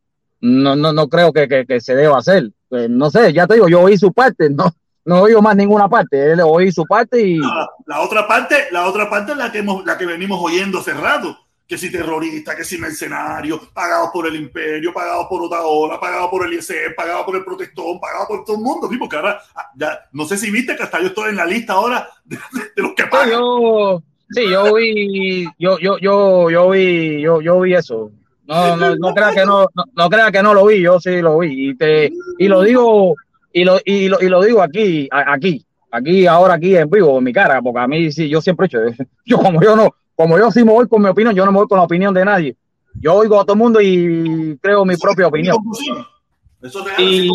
no, no, no creo que, que, que se deba hacer. Pues, no sé, ya te digo, yo oí su parte, *laughs* no, no oí más ninguna parte, él oí su parte y... La, la, otra parte, la otra parte es la que, hemos, la que venimos oyendo hace rato, que si terrorista, que si mercenario, pagados por el imperio, pagados por Otaola, pagados por el IEC, pagados por el protestón, pagados por todo el mundo, ¿sí? porque ahora, ah, ya, no sé si viste que hasta yo estoy en la lista ahora de, de los que pagan. Yo, sí, yo vi, yo, yo, yo, yo vi, yo, yo vi eso. No, no, no creas que no, no, no creas que no lo vi, yo sí lo vi. Y te, y lo digo, y lo, y lo, y lo digo aquí, aquí, aquí, ahora aquí en vivo, en mi cara, porque a mí sí, yo siempre he hecho, *laughs* yo como yo no, como yo sí me voy con mi opinión, yo no me voy con la opinión de nadie. Yo oigo a todo el mundo y creo mi propia opinión. Eso es y,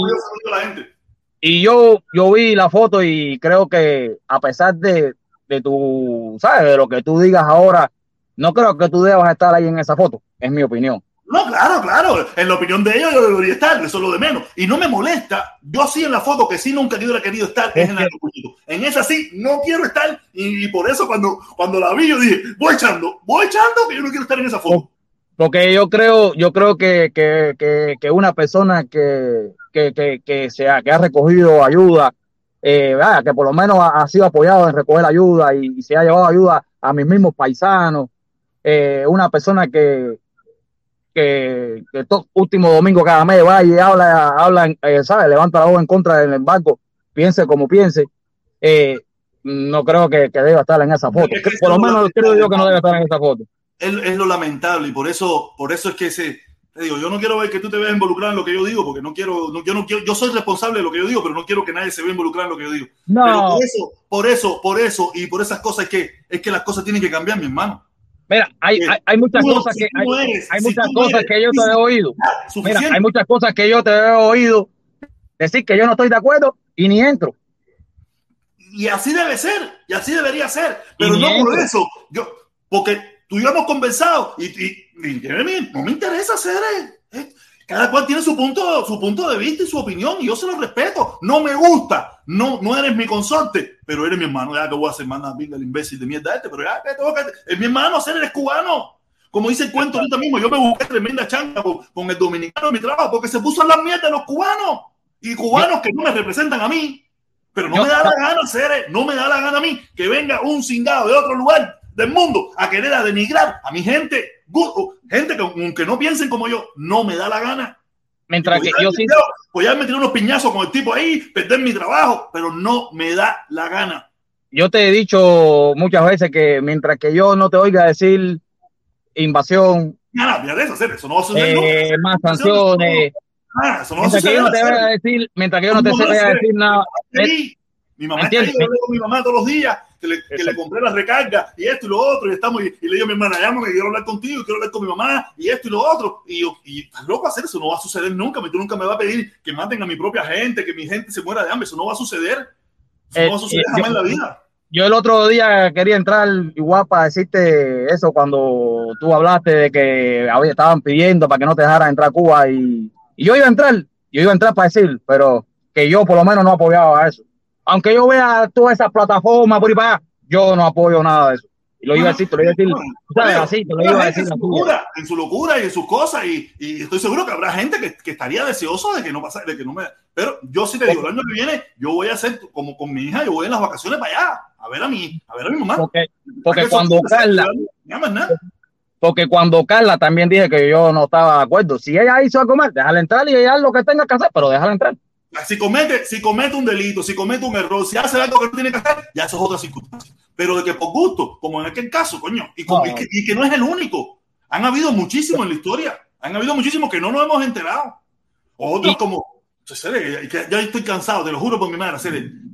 la gente. y yo, yo vi la foto y creo que a pesar de, de tu, ¿sabes? De lo que tú digas ahora, no creo que tú debas estar ahí en esa foto, es mi opinión. No, claro, claro. En la opinión de ellos yo debería estar, eso es lo de menos. Y no me molesta. Yo sí en la foto que sí nunca hubiera querido estar es en la En esa sí no quiero estar. Y, por eso cuando, cuando la vi yo dije, voy echando, voy echando que yo no quiero estar en esa foto. Porque yo creo, yo creo que, que, que, que una persona que, que, que, que, sea, que ha recogido ayuda, eh, que por lo menos ha, ha, sido apoyado en recoger ayuda y, y se ha llevado ayuda a mis mismos paisanos, eh, una persona que, que, que todo último domingo cada mes vaya y habla, habla eh, ¿sabe? Levanta la voz en contra del embargo, piense como piense. Eh, no creo que, que, deba estar en esa foto. Es que por lo menos creo yo que no debe estar en esa foto. Es, es, lo lamentable y por eso, por eso es que ese, te digo, yo no quiero ver que tú te veas involucrado en lo que yo digo, porque no quiero, no, yo no quiero, yo soy responsable de lo que yo digo, pero no quiero que nadie se vea involucrado en lo que yo digo. No. Pero por eso, por eso, por eso y por esas cosas es que, es que las cosas tienen que cambiar, mi hermano. Mira, hay, hay, hay muchas cosas que hay, eres, hay muchas si cosas eres, que yo te he oído. Mira, hay muchas cosas que yo te he oído decir que yo no estoy de acuerdo y ni entro. Y así debe ser, y así debería ser, pero no entro. por eso. Yo, porque tú y yo hemos conversado y, y, y no me interesa ser. Eh, cada cual tiene su punto, su punto de vista y su opinión, y yo se lo respeto. No me gusta, no, no eres mi consorte, pero eres mi hermano. Ya que voy a hacer manda pinga el imbécil de mierda este, pero ya que tengo que. Es mi hermano, ser eres cubano. Como dice el cuento ahorita mismo, yo me busqué tremenda changa con, con el dominicano en mi trabajo porque se puso en las mierdas de los cubanos y cubanos que no me representan a mí. Pero no me da la gana, ser, no me da la gana a mí que venga un cingado de otro lugar del mundo a querer a denigrar a mi gente gente que aunque no piensen como yo, no me da la gana. Mientras que yo sí. Voy a meter unos piñazos con el tipo ahí, perder mi trabajo, pero no me da la gana. Yo te he dicho muchas veces que mientras que yo no te oiga decir invasión, Nada, mira eso, eso no va a suceder. Eh, más sanciones. Ah, eso no mientras que yo no te vaya a decir, mientras que yo no te a decir nada. Mi mamá está ahí, yo con mi mamá todos los días, que le, que le, compré la recarga y esto y lo otro, y estamos, y, y le digo a mi hermana, llámame, quiero hablar contigo, quiero hablar con mi mamá, y esto y lo otro. Y yo, y estás loco hacer eso, no va a suceder nunca, tú nunca me vas a pedir que maten a mi propia gente, que mi gente se muera de hambre, eso no va a suceder. Eso eh, no va a suceder eh, jamás en la vida. Yo el otro día quería entrar igual para decirte eso cuando tú hablaste de que estaban pidiendo para que no te dejaran entrar a Cuba y, y yo iba a entrar, yo iba a entrar para decir, pero que yo por lo menos no apoyaba eso aunque yo vea todas esas plataformas por ahí para allá, yo no apoyo nada de eso. Y lo iba a decir, te lo iba a decir, ¿sabes? Así, te lo iba a decir. En su, locura, en su locura y en sus cosas, y, y, estoy seguro que habrá gente que, que, estaría deseoso de que no pasa, de que no me. Pero yo sí te digo, el año que viene, yo voy a hacer como con mi hija, yo voy en las vacaciones para allá, a ver a mi, a ver a mi mamá. Porque, porque cuando Carla. Porque cuando Carla también dije que yo no estaba de acuerdo. Si ella hizo algo mal, déjala entrar y ella lo que tenga que hacer, pero déjala entrar. Si comete, si comete un delito, si comete un error, si hace algo que no tiene que hacer, ya eso es otra circunstancia. Pero de que por gusto, como en aquel caso, coño, y, con, no. y, que, y que no es el único. Han habido muchísimos en la historia. Han habido muchísimos que no nos hemos enterado. Otros y, como, ya estoy cansado, te lo juro por mi madre,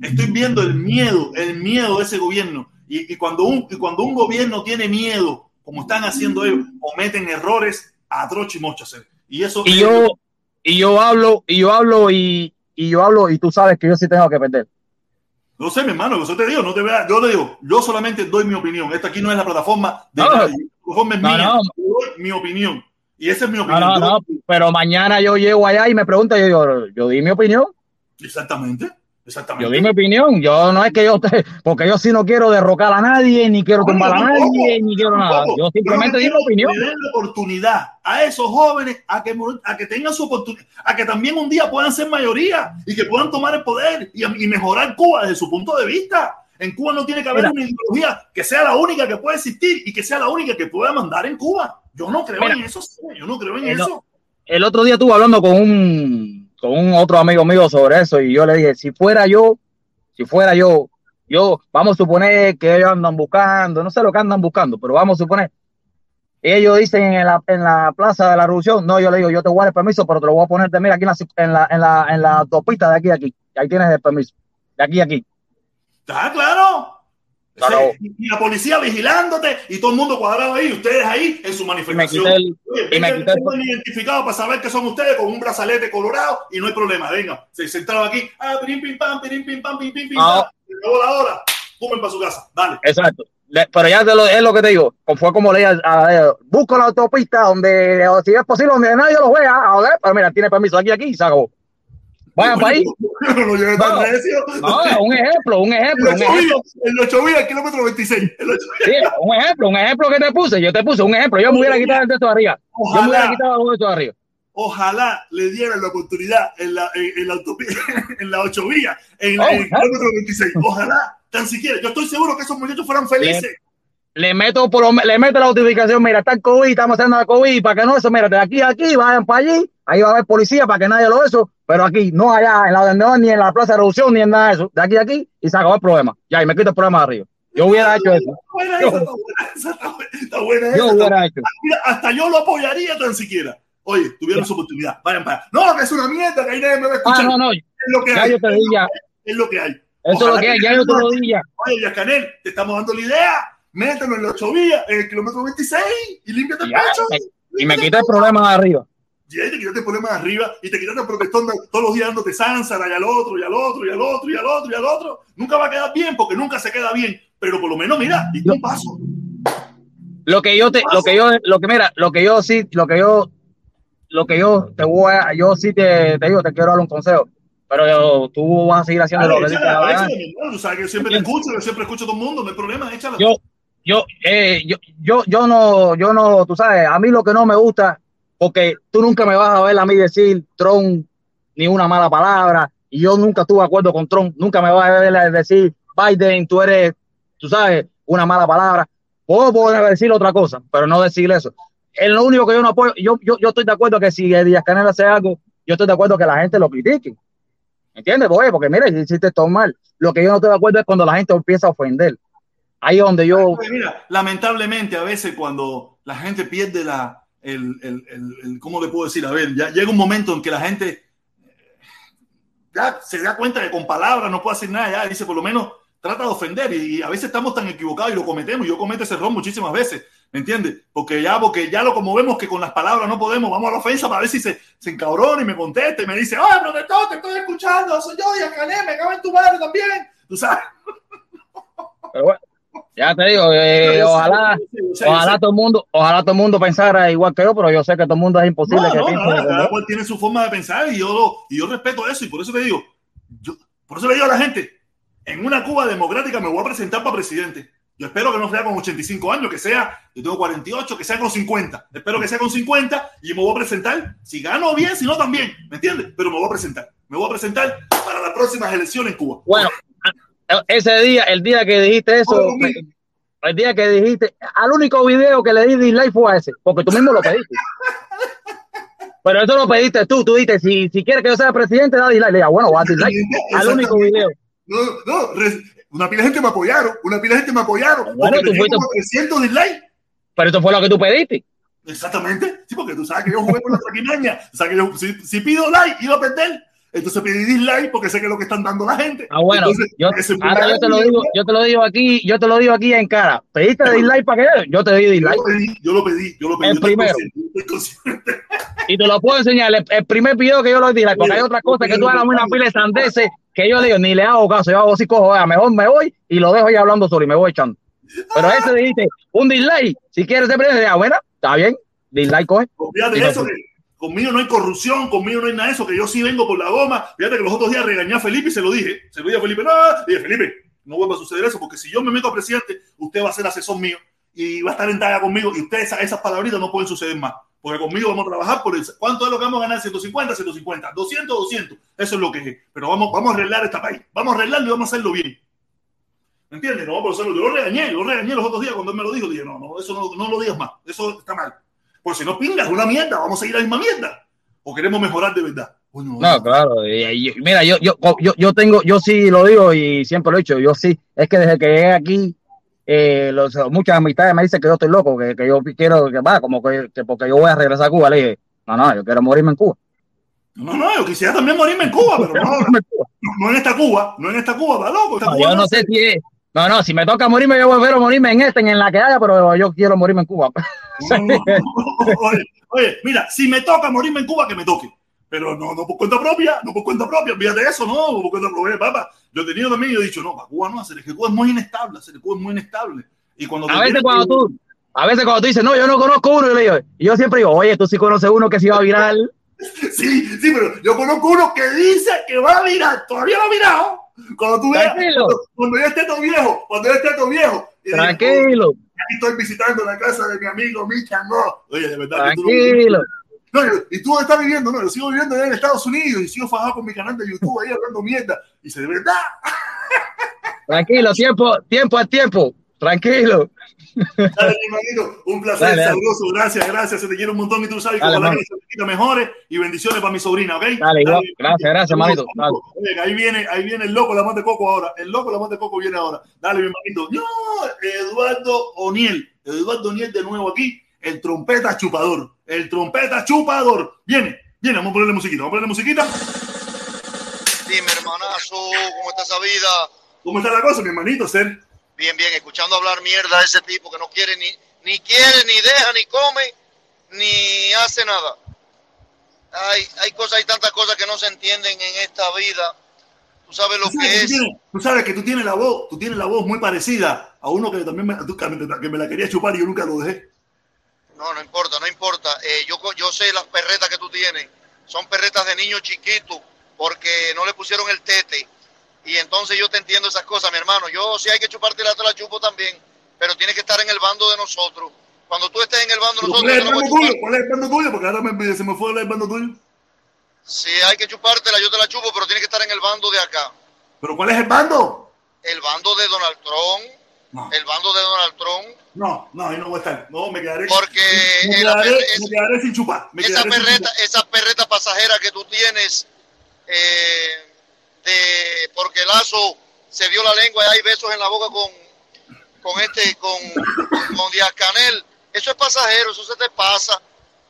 estoy viendo el miedo, el miedo de ese gobierno. Y, y, cuando un, y cuando un gobierno tiene miedo, como están haciendo ellos, cometen errores atroz y mochos. Y eso y yo, y yo hablo, y yo hablo y, y yo hablo y tú sabes que yo sí tengo que perder. No sé, mi hermano, yo te digo, no te vea, yo le digo, yo solamente doy mi opinión. Esta aquí no es la plataforma de no, nadie. La plataforma es no, mía. No. Yo doy mi opinión. Y esa es mi opinión. No, no, pero mañana yo llego allá y me pregunta, yo digo, yo di mi opinión. Exactamente. Exactamente. Yo di mi opinión. Yo no es que yo te, porque yo sí no quiero derrocar a nadie, ni quiero tumbar a nadie, ni quiero nada. Yo simplemente di mi opinión. Den la oportunidad a esos jóvenes a que, a que tengan su oportunidad, a que también un día puedan ser mayoría y que puedan tomar el poder y, y mejorar Cuba desde su punto de vista. En Cuba no tiene que haber una ideología que sea la única que pueda existir y que sea la única que pueda mandar en Cuba. Yo no creo en eso, yo no creo en eso. El otro día estuve hablando con un, con un otro amigo mío sobre eso y yo le dije, si fuera yo, si fuera yo, yo, vamos a suponer que ellos andan buscando, no sé lo que andan buscando, pero vamos a suponer ellos dicen en la, en la Plaza de la Revolución, no, yo le digo, yo te voy a dar el permiso, pero te lo voy a poner de mira aquí en la, en la, en la, autopista de aquí a aquí. Ahí tienes el permiso. De aquí a aquí. Está claro. Y la policía vigilándote y todo el mundo cuadrado ahí, ustedes ahí en su manifestación. Y me el, para saber que son ustedes con un brazalete colorado y no hay problema. Venga, se sentaron aquí. Ah, pim, pim, pam, pim, pim, pam, pim, pim, pim. Ah. la hora. para su casa. Dale. Exacto pero ya lo, es lo que te digo, fue como leía, busco la autopista donde, si es posible, donde nadie lo vea, a pero mira, tiene permiso aquí, aquí y se acabó. Vayan para ahí. No, un ejemplo, un ejemplo. Un ejemplo. En los 8 el kilómetro 26. Sí, un ejemplo, un ejemplo que te puse. Yo te puse un ejemplo. Yo me hubiera quitado el texto de arriba. Yo me hubiera quitado el texto de arriba. Ojalá le dieran la oportunidad en la, en, la autopista, en la 8 *laughs* vías, en, oh, el kilómetro 26. Ojalá tan siquiera. Yo estoy seguro que esos muchachos fueran felices. Le, meto por le meto la notificación, mira, está el COVID, estamos haciendo la COVID, para que no eso, mira, de aquí a aquí, vayan para allí, ahí va a haber policía para que nadie lo eso, pero aquí, no allá, en la no, ni en la Plaza de Revolución, ni en nada de eso, de aquí a aquí, y se acabó el problema. Ya, y me quito el problema de arriba. Yo hubiera hecho eso. Yo hubiera hecho. Hasta yo lo apoyaría tan siquiera. Oye, tuvieron su oportunidad, vayan para. No, que es una mierda, que ahí nadie me va a escuchar. Ah, no, no. Es lo que hay. Es lo que hay. Eso es lo que hay, ya yo te lo dije. Oye, Yascanel, te estamos dando la idea. Mételo en la 8 vías, en el kilómetro 26 y límpiate el pecho. y me quita el problema de arriba. Y ahí te quitaste el problema de arriba y te quitaste el de, todos los días dándote sánsara y al otro, y al otro, y al otro, y al otro, y al otro. Nunca va a quedar bien porque nunca se queda bien. Pero por lo menos, mira, y un paso. Lo que yo te, lo que yo, lo que mira, lo que yo sí, lo que yo, lo que yo te voy a, yo sí te, te digo, te quiero dar un consejo pero tú vas a seguir haciendo lo que dices. Tú sabes que yo siempre te escucho, yo siempre escucho a todo el mundo, no hay problema, échala. Yo, yo, eh, yo, yo, yo no, yo no, tú sabes, a mí lo que no me gusta, porque tú nunca me vas a ver a mí decir Trump ni una mala palabra, y yo nunca estuve de acuerdo con Trump, nunca me vas a ver decir Biden, tú eres, tú sabes, una mala palabra. Puedo poder decir otra cosa, pero no decir eso. Es lo único que yo no apoyo. Yo, yo, yo estoy de acuerdo que si Díaz Canel hace algo, yo estoy de acuerdo que la gente lo critique. ¿Entiendes? porque mira, hiciste todo mal. Lo que yo no estoy de acuerdo es cuando la gente empieza a ofender. Ahí es donde yo. Mira, lamentablemente a veces cuando la gente pierde la. El, el, el, ¿Cómo le puedo decir? A ver, ya llega un momento en que la gente ya se da cuenta que con palabras no puede hacer nada, ya dice por lo menos trata de ofender y, a veces estamos tan equivocados y lo cometemos. Yo cometo ese error muchísimas veces, ¿me entiendes? Porque ya, porque ya lo como vemos que con las palabras no podemos, vamos a la ofensa para ver si se, se encabrona y me contesta y me dice, ¡ay, protector, te estoy escuchando! Soy yo, y Cané, me cago en tu madre también. Tú sabes. Pero bueno. Ya te digo, eh, ojalá, ojalá todo el mundo, ojalá todo el mundo pensara igual que yo, pero yo sé que todo el mundo es imposible que piense. cada cual tiene su forma de pensar y yo, y yo respeto eso y por eso te digo, yo, por eso le digo a la gente, en una Cuba democrática me voy a presentar para presidente. Yo espero que no sea con 85 años, que sea, yo tengo 48, que sea con 50. Espero que sea con 50 y me voy a presentar. Si gano bien, si no también, ¿me entiendes? Pero me voy a presentar. Me voy a presentar para las próximas elecciones en Cuba. Bueno, ese día, el día que dijiste eso, el día que dijiste, al único video que le di dislike fue a ese, porque tú mismo lo pediste. *laughs* Pero eso lo pediste tú, tú dijiste, si, si quieres que yo sea presidente, da dislike. Le diga, bueno, voy a dislike. Al único video. No, no, una pila de gente me apoyaron, una pila de gente me apoyaron. Bueno, tú fuiste... como 300 dislikes. Pero eso fue lo que tú pediste. Exactamente. Sí, porque tú sabes que yo jugué con la traquinaña. O sea, que yo, si, si, pido like, iba a perder. Entonces pedí dislike porque sé que es lo que están dando la gente. Ah, bueno. yo, ahora yo te lo digo, yo te lo digo aquí, yo te lo digo aquí en cara. ¿Pediste dislike para qué? Yo te di dislike. Yo lo pedí, yo lo pedí. El primero. y te lo puedo enseñar. El, primer video que yo lo di, porque hay otra cosa que tú hagas una pila de sandeces que yo digo, ni le hago caso, yo hago así, cojo, mejor me voy y lo dejo ahí hablando solo y me voy echando. Pero ese dijiste, un dislike, si quieres ser presidente, ah, bueno, está bien, dislike coge. Eso, que conmigo no hay corrupción, conmigo no hay nada de eso, que yo sí vengo por la goma. Fíjate que los otros días regañé a Felipe y se lo dije. Se lo dije a Felipe, no, dije, Felipe, no vuelva a suceder eso, porque si yo me meto a presidente, usted va a ser asesor mío y va a estar en talla conmigo y ustedes esas palabritas no pueden suceder más. Porque conmigo vamos a trabajar por el, ¿cuánto es lo que vamos a ganar? 150, 150, 200, 200. Eso es lo que es. Pero vamos, vamos a arreglar esta país. Vamos a arreglarlo y vamos a hacerlo bien. ¿Me entiendes? No, pero yo lo regañé, lo regañé los otros días cuando él me lo dijo. Dije, no, no, eso no, no lo digas más. Eso está mal. Porque si no pingas, una mierda, vamos a seguir la misma mierda. O queremos mejorar de verdad. Bueno, no, claro. Y, y, mira, yo, yo, yo, yo tengo, yo sí lo digo y siempre lo he dicho. Yo sí, es que desde que llegué aquí, eh, los, muchas amistades me dicen que yo estoy loco, que, que yo quiero, que va, como que, que, porque yo voy a regresar a Cuba. Le dije, no, no, yo quiero morirme en Cuba. No, no, yo quisiera también morirme en Cuba, pero *laughs* no, no, no en esta Cuba, no en esta Cuba, está loco. Esta no, Cuba yo no sé si es, no, no, si me toca morirme, yo prefiero morirme en este, en la que haya, pero yo quiero morirme en Cuba. *laughs* No, no, oye, oye, mira, si me toca morirme en Cuba, que me toque. Pero no, no por cuenta propia, no por cuenta propia, fíjate eso, no, por cuenta propia, papá. Yo he tenido también, yo he dicho, no, para Cuba no, hacer que Cuba es muy inestable, hacer Cuba es muy inestable. Y cuando a veces cuando tú, a veces cuando tú dices, no, yo no conozco uno, yo, le digo, y yo siempre digo, oye, tú sí conoces uno que se iba a virar. *laughs* Sí, sí, pero yo conozco uno que dice que va a virar, todavía no ha virado. Cuando tú veas, cuando, cuando, yo esté todo viejo, cuando yo esté todo viejo. Tranquilo. Digo, aquí estoy visitando la casa de mi amigo Michan, no. Oye, de verdad. Tranquilo. No, ¿y tú estás viviendo? No, yo sigo viviendo allá en Estados Unidos y sigo fajado con mi canal de YouTube ahí hablando mierda. Y dice, de verdad. Tranquilo, tiempo, tiempo a tiempo. Tranquilo. Dale, mi hermanito, un placer, dale, sabroso. Dale. Gracias, gracias. Se te quiere un montón y tú sabes que ojalá que se mejores y bendiciones para mi sobrina, ¿ok? Dale, igual. Gracias, gracias, manito. Oye, ahí viene, ahí viene el loco la más de coco ahora. El loco la más de coco viene ahora. Dale, mi hermanito. No, Eduardo O'Niel. Eduardo O'Niel de nuevo aquí. El trompeta chupador. El trompeta chupador. Viene, viene. Vamos a ponerle musiquita. Vamos a ponerle musiquita. Dime, hermanazo, ¿cómo está esa vida? ¿Cómo está la cosa, mi hermanito, Ser? Bien, bien, escuchando hablar mierda de ese tipo que no quiere ni, ni quiere, ni deja, ni come, ni hace nada. Hay, hay cosas, hay tantas cosas que no se entienden en esta vida. Tú sabes lo ¿Tú que es. Tú, tienes, tú sabes que tú tienes la voz, tú tienes la voz muy parecida a uno que también me, que me la quería chupar y yo nunca lo dejé. No, no importa, no importa. Eh, yo, yo sé las perretas que tú tienes. Son perretas de niño chiquito porque no le pusieron el tete. Y entonces yo te entiendo esas cosas, mi hermano. Yo si hay que chuparte la te la chupo también, pero tienes que estar en el bando de nosotros. Cuando tú estés en el bando de nosotros... ¿Cuál es el bando tuyo? ¿Cuál es el bando tuyo? Porque ahora me, se me fue el bando tuyo. Si hay que chupártela, yo te la chupo, pero tienes que estar en el bando de acá. ¿Pero cuál es el bando? El bando de Donald Trump. No. El bando de Donald Trump. No, no, ahí no voy a estar. No, me quedaré. Porque me quedaré, es, me quedaré sin chupar. Me esa, quedaré perreta, sin chupar. esa perreta pasajera que tú tienes, eh, de, porque Lazo se dio la lengua y hay besos en la boca con, con este, con, con Díaz Canel. Eso es pasajero, eso se te pasa.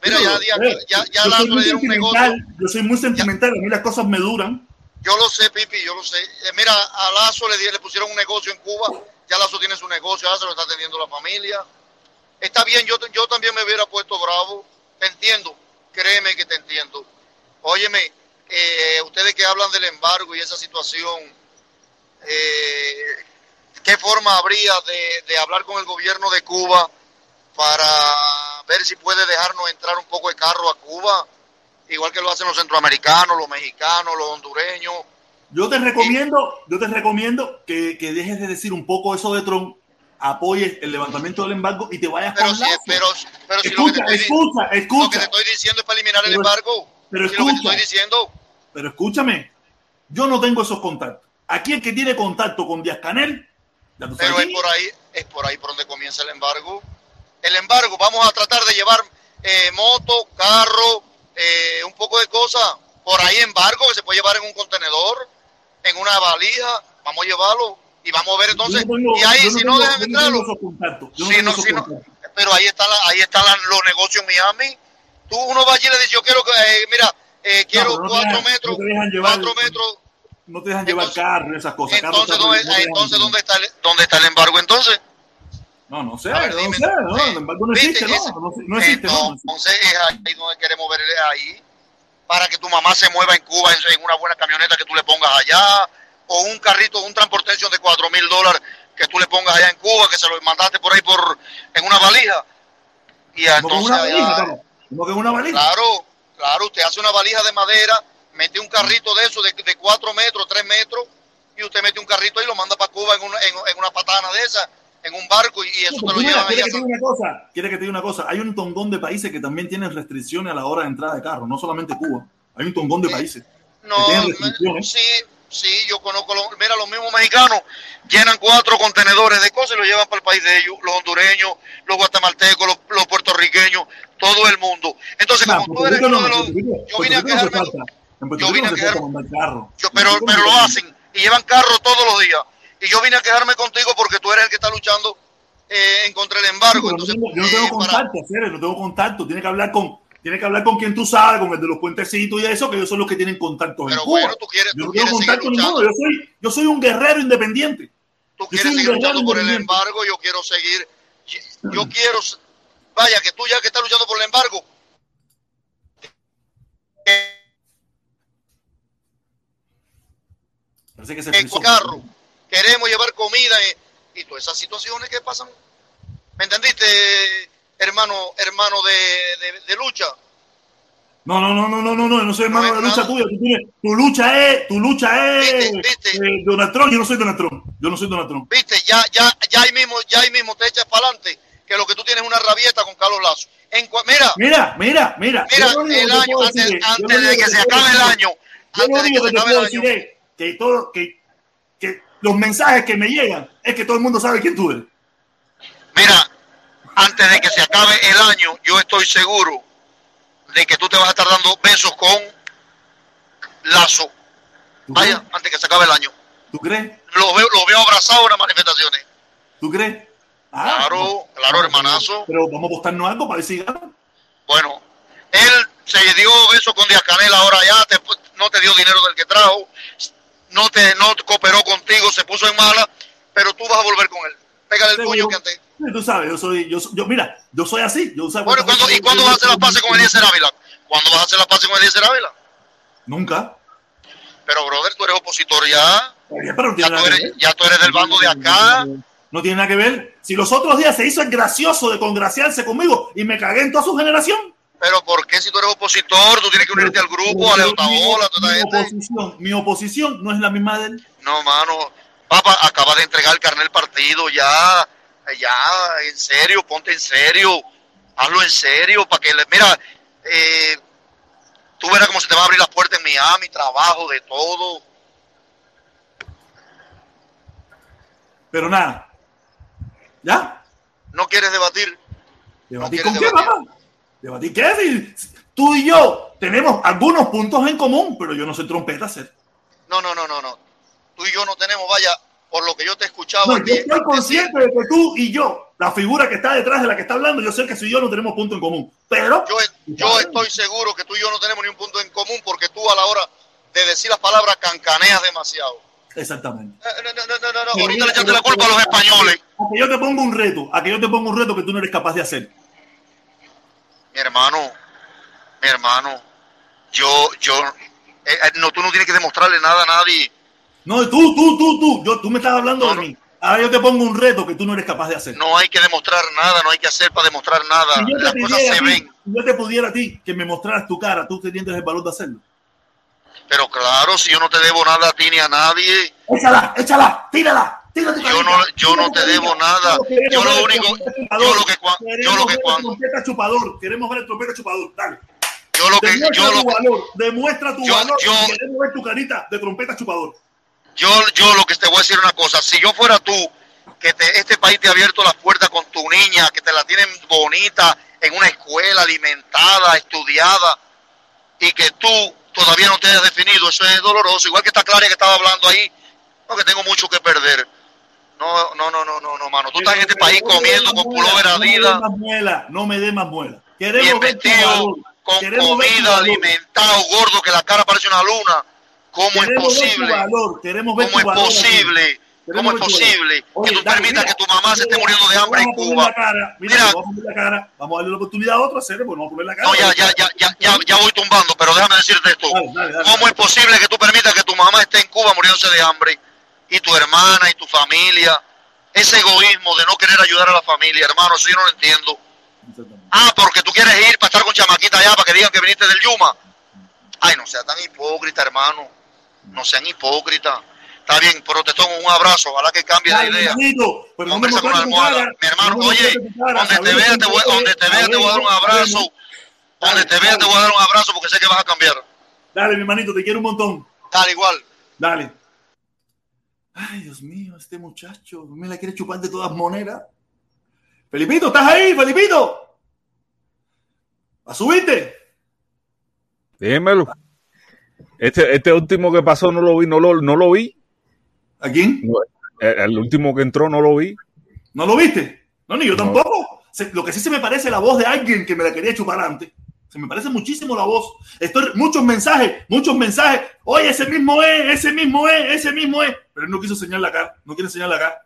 Mira, ya, Díaz, eh, ya, ya Lazo le dieron un negocio. Yo soy muy sentimental, a mí las cosas me duran. Yo lo sé, Pipi, yo lo sé. Eh, mira, a Lazo le, le pusieron un negocio en Cuba. Ya Lazo tiene su negocio, ya se lo está atendiendo la familia. Está bien, yo, yo también me hubiera puesto bravo. Te entiendo, créeme que te entiendo. Óyeme, eh, ustedes que hablan del embargo y esa situación, eh, ¿qué forma habría de, de hablar con el gobierno de Cuba para ver si puede dejarnos entrar un poco de carro a Cuba? Igual que lo hacen los centroamericanos, los mexicanos, los hondureños. Yo te recomiendo, yo te recomiendo que, que dejes de decir un poco eso de Trump, apoyes el levantamiento del embargo y te vayas Pero con si, pero, pero si lo que te Escucha, estoy, di- escucha, lo que te escucha. estoy diciendo es para eliminar el Pero- embargo. pero Si lo que te escucha. estoy diciendo, Pero escúchame, yo no tengo esos contactos. Aquí el que tiene contacto con Díaz Canel, ya tú sabes pero es por ahí, es por ahí por donde comienza el embargo. El embargo, vamos a tratar de llevar eh, moto, carro, eh, un poco de cosas. Por ahí embargo que se puede llevar en un contenedor, en una valija, vamos a llevarlo y vamos a ver entonces. Yo no tengo- y ahí, si tengo- no dejan entrarlo, Si no, si no- pero ahí están ahí están los negocios en Miami. Tú uno va allí y le dice, yo quiero que, eh, mira, eh, quiero no cuatro dejan- metros, no te dejan llevar- cuatro metros. No te dejan llevar carro esas cosas. Entonces, carro, ¿dónde, no entonces. ¿dónde, está el, ¿dónde está el embargo entonces? No, no sé, ver, no dime. sé, no, el embargo no existe, no, no, no existe, no. Entonces es ahí donde queremos ver ahí. Para que tu mamá se mueva en Cuba en, una buena camioneta que tú le pongas allá. O un carrito, un transportation de cuatro mil dólares que tú le pongas allá en Cuba, que se lo mandaste por ahí por en una valija. Y entonces una allá- valija, claro. Como que una valija. Claro, claro, usted hace una valija de madera, mete un carrito de eso de, de 4 metros, 3 metros, y usted mete un carrito ahí y lo manda para Cuba en una, en, en una patana de esa, en un barco, y, y eso te lo llevan ahí quiere a que te diga una cosa, quiere que te diga una cosa. Hay un tongón de países que también tienen restricciones a la hora de entrada de carro, no solamente Cuba. Hay un tongón de países. No, que tienen me- restricciones. sí, Sí, yo conozco, los, mira, los mismos mexicanos llenan cuatro contenedores de cosas y los llevan para el país de ellos, los hondureños, los guatemaltecos, los, los puertorriqueños, todo el mundo. Entonces, Nah, como tú eres uno no, de los... Yo vine a no. En Puerto yo vine no a con carro. yo- En pero, pero no lo hacen y llevan carro todos los días. Y yo vine a quejarme contigo porque tú eres el que está luchando eh, en contra del embargo. Entonces, yo no tengo eh, para- contacto, Cere, no tengo contacto. Tiene que hablar con, tiene que hablar con quien tú sabes, con el de los puentecitos y eso, que ellos son los que tienen contacto en pero Cuba. bueno, tú quieres, yo no tengo contacto luchando. ninguno. Yo soy, yo soy un guerrero independiente. tú Yo quieres seguir luchando por el embargo, yo quiero seguir, yo quiero, vaya, que tú ya que estás luchando por el embargo, Parece que se en carro, queremos llevar comida y, y todas esas situaciones que pasan. ¿Me entendiste, hermano, hermano de, de- de lucha? No, no, no, no, no, no, no, no soy hermano No de lucha tuya. Tu lucha es, tu lucha es Viste, viste. eh, Donald Trump. Yo no soy Donald Trump. Yo no soy Donald Trump. Viste, ya, ya, ya ahí mismo, ya ahí mismo te echas para adelante, que lo que tú tienes es una rabieta con Carlos Lazo. En, mira, Mira, mira, mira. mira, el año, antes, decir de que se acabe el año, Yo lo antes de que que se te acabe puedo el decir año, es que, todo, que, que los mensajes que me llegan es que todo el mundo sabe quién tú eres. Mira, antes de que se acabe el año, yo estoy seguro de que tú te vas a estar dando besos con Lazo. ¿Tú Vaya, antes que se acabe el año. ¿Tú crees? Lo veo, lo veo abrazado en las manifestaciones. ¿Tú crees? Ah, Claro, claro, hermanazo. Pero vamos a apostarnos algo para ver si gana. Bueno, él se dio beso con Díaz Canel ahora ya, te- no te dio dinero del que trajo, no te no cooperó contigo, se puso en mala, pero tú vas a volver con él. Pégale el Seguro. puño que antes. Sí, Tú sabes, yo soy, yo, yo mira, yo soy así. Yo, ¿sabes Bueno, cuántas ¿cuándo, ¿y cuándo vas a hacer las paces con Eliezer Ávila? ¿Cuándo vas a hacer las paces con Eliezer Ávila? Nunca. Pero, brother, tú eres opositor ya. Pero Ya tú eres, ver. ya tú eres del bando de acá. No tiene nada que ver. Si los otros días se hizo el gracioso de congraciarse conmigo y me cagué en toda su generación. Pero ¿por qué si tú eres opositor? Tú tienes que unirte al grupo, a Pero Leo Tabola, a toda mi, esta gente. oposición, mi oposición no es la misma de él. No, mano. Papá, acaba de entregar el carnet del partido. Ya, ya, en serio, ponte en serio. Hazlo en serio para que le. Mira, eh, tú verás cómo se te va a abrir las puertas en Miami, trabajo, de todo. Pero nada. ¿Ya? ¿No quieres debatir? ¿Debatir No con qué, papá? ¿Debatir qué? Si tú y yo tenemos algunos puntos en común, pero yo no soy trompeta, ser. No, no, no, no, no. Tú y yo no tenemos, vaya, por lo que yo te he escuchado. No, yo estoy consciente de que tú y yo, la figura que está detrás de la que está hablando, yo sé que tú y yo no tenemos punto en común. Pero Yo, yo estoy seguro que tú y yo no tenemos ni un punto en común porque tú a la hora de decir las palabras cancaneas demasiado. Exactamente. No, no, no, no, no, Ahorita le echaste la culpa a los españoles. A que yo te pongo un reto, a que yo te pongo un reto que tú no eres capaz de hacer. Mi hermano, mi hermano, yo, yo, eh, eh, no, tú no tienes que demostrarle nada a nadie. No, tú, tú, tú, tú, yo, tú me estás hablando No, de mí. Ahora yo te pongo un reto que tú no eres capaz de hacer. No hay que demostrar nada, no hay que hacer para demostrar nada. si yo Las te cosas pidiera a se ti, ven. si yo te pudiera a ti que me mostraras tu cara, tú teniendo el valor de hacerlo. Pero claro, si yo no te debo nada a ti ni a nadie, Échala, échala, tírala, tírate. Yo no- yo no te debo nada. Yo lo único- yo lo que cua- yo lo que cuando- Trompeta chupador, queremos ver el trompeta chupador, dale. yo lo que, Demuestra yo lo que, valor, demuestra tu yo- valor. yo- queremos ver tu carita de trompeta chupador. yo, yo lo que te voy a decir una cosa, si yo fuera tú, que te- este país te ha abierto las puertas con tu niña, que te la tienen bonita, en una escuela alimentada, estudiada, y que tú todavía no te hayas definido, eso es doloroso, igual que está Clara que estaba hablando ahí, no que tengo mucho que perder. No, no, no, no, no, no, mano. Tú estás en este país comiendo con pullover Adidas, más muela, no me dé más muela. bien vestido, con comida, alimentado, gordo, que la cara parece una luna. ¿Cómo es Queremos ver tu posible? ¿Cómo es posible? ¿Cómo es posible Oye, que tú dale, permitas mira, que tu mamá se esté muriendo de hambre en a Cuba? cara, mira, Mira. vamos a la cara, vamos a darle la oportunidad a otro hacer, pues vamos a poner la cara. No, ya, ya, ya, ya, ya, ya voy tumbando, pero déjame decirte esto. Dale. ¿Cómo es posible que tú permitas que tu mamá esté en Cuba muriéndose de hambre y tu hermana y tu familia? Ese egoísmo de no querer ayudar a la familia, hermano, eso yo no lo entiendo. Ah, porque tú quieres ir para estar con chamaquita allá para que digan que viniste del Yuma. Ay, no sea tan hipócrita, hermano. No sean hipócritas. Está bien, protestón, un abrazo. Ojalá que cambie la idea. pero no me Conversa con almohada. cara, Mi hermano, no me oye, donde te vea, te voy, tú donde te eres- vea, te voy a dar un abrazo. Donde te vea, te voy a dar un abrazo porque sé que vas a cambiar. Dale, mi hermanito, te quiero un montón. Dale, igual. Dale. Ay, Dios mío, este muchacho me la quiere chupar de todas maneras. Felipito, ¿estás ahí, Felipito? ¿A subirte? Dímelo. Este, este último que pasó no lo vi, no lo, no lo vi. ¿A quién? El, el último que entró no lo vi. ¿No lo viste? No, ni yo tampoco. Se- lo que sí se me parece la voz de alguien que me la quería chupar antes. Se me parece muchísimo la voz. Estoy, muchos mensajes, muchos mensajes. Oye, ese mismo es, ese mismo es, ese mismo es. Pero él no quiso enseñar la cara, no quiere enseñar la cara.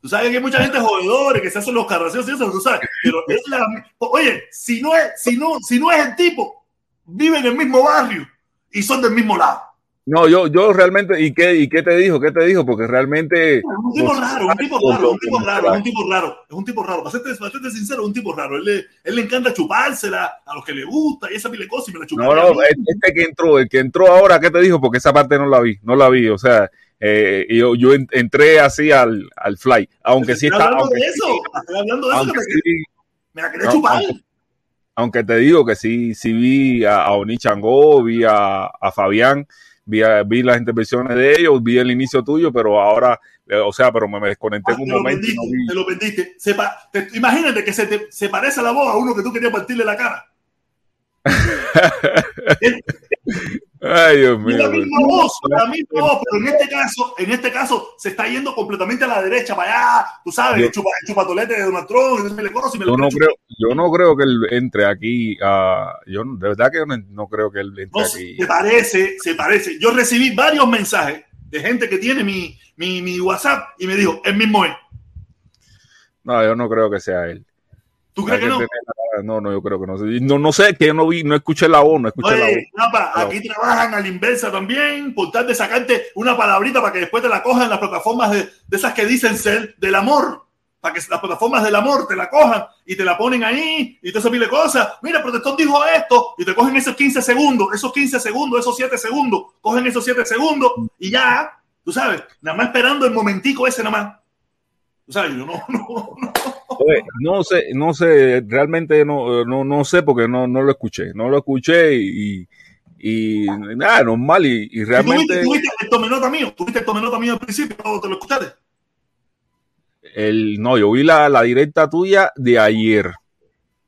Tú sabes que hay mucha gente jodedores que se hacen los carraceos y eso, tú sabes. Pero es la. Oye, si no es, si no, si no es el tipo, vive en el mismo barrio y son del mismo lado. No, yo, yo realmente, ¿y qué, ¿y qué te dijo? ¿Qué te dijo? Porque realmente. Es un tipo raro, un tipo raro, un tipo raro, un tipo raro, es un tipo raro. Para serte, para serte sincero, es un tipo raro. Él le, él le encanta chupársela a los que le gusta y esa pile de cosas y me la chupa. No, no, este que entró, el que entró ahora, ¿qué te dijo? Porque esa parte no la vi, no la vi. O sea, eh, yo, yo en- entré así al, al fly, aunque sí está. hablando Aunque, de eso, estoy hablando de eso, me, la quería chupar. aunque- aunque te digo que sí, sí vi a, a Oni Changó, vi a, a Fabián, vi, vi las intervenciones de ellos, vi el inicio tuyo, pero ahora, eh, o sea, pero me, desconecté Ah, en un te lo momento. y vendiste, no vi. te lo vendiste. Se pa- te- imagínate que se, te, se parece a la voz a uno que tú querías partirle la cara. *laughs* Ay, Dios Y mío. la güey. misma voz, la misma voz, pero en este caso, en este caso, se está yendo completamente a la derecha, para allá, tú sabes, Yo- el, chupa, el chupatolete de Donald Trump, y cosas, y me la Yo no creo, yo no creo que él entre aquí. a yo de verdad que yo no, no creo que él entre No, aquí. se parece, se parece. Yo recibí varios mensajes de gente que tiene mi, mi, mi WhatsApp y me dijo, el mismo es. No, yo no creo que sea él. ¿Tú Hay crees que no? tener la- No, no, yo creo que no. No, no sé, que yo no vi, no escuché la voz, no escuché la Napa, aquí trabajan a la inversa también, por tal de sacarte una palabrita para que después te la cojan en las plataformas de, de esas que dicen ser del amor. Para que las plataformas del amor te la cojan y te la ponen ahí y te pile de cosas. Mira, Protestón dijo esto y te cogen esos 15 segundos, esos 15 segundos, esos 7 segundos, cogen esos 7 segundos y ya, tú sabes, nada más esperando el momentico ese nada más. Tú sabes, yo no, *laughs* no, no. Oye, no sé, no sé, realmente no, no, no sé porque no, no lo escuché. No lo escuché y, y nada, normal. Y, y ¿Y realmente ¿Tuviste, el tomenota mío? ¿Tuviste el tomenota mío al principio? ¿O ¿Te lo escuchaste? el, no, yo vi la, la directa tuya de ayer,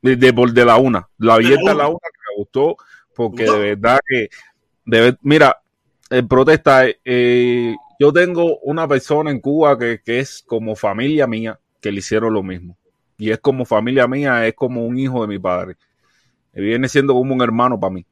de, de, la una. La directa de la una. una que me gustó porque de verdad que, de mira, el protesta, eh, yo tengo una persona en Cuba que, que es como familia mía, que le hicieron lo mismo. Y es como familia mía, es como un hijo de mi padre. Viene siendo como un hermano para mí.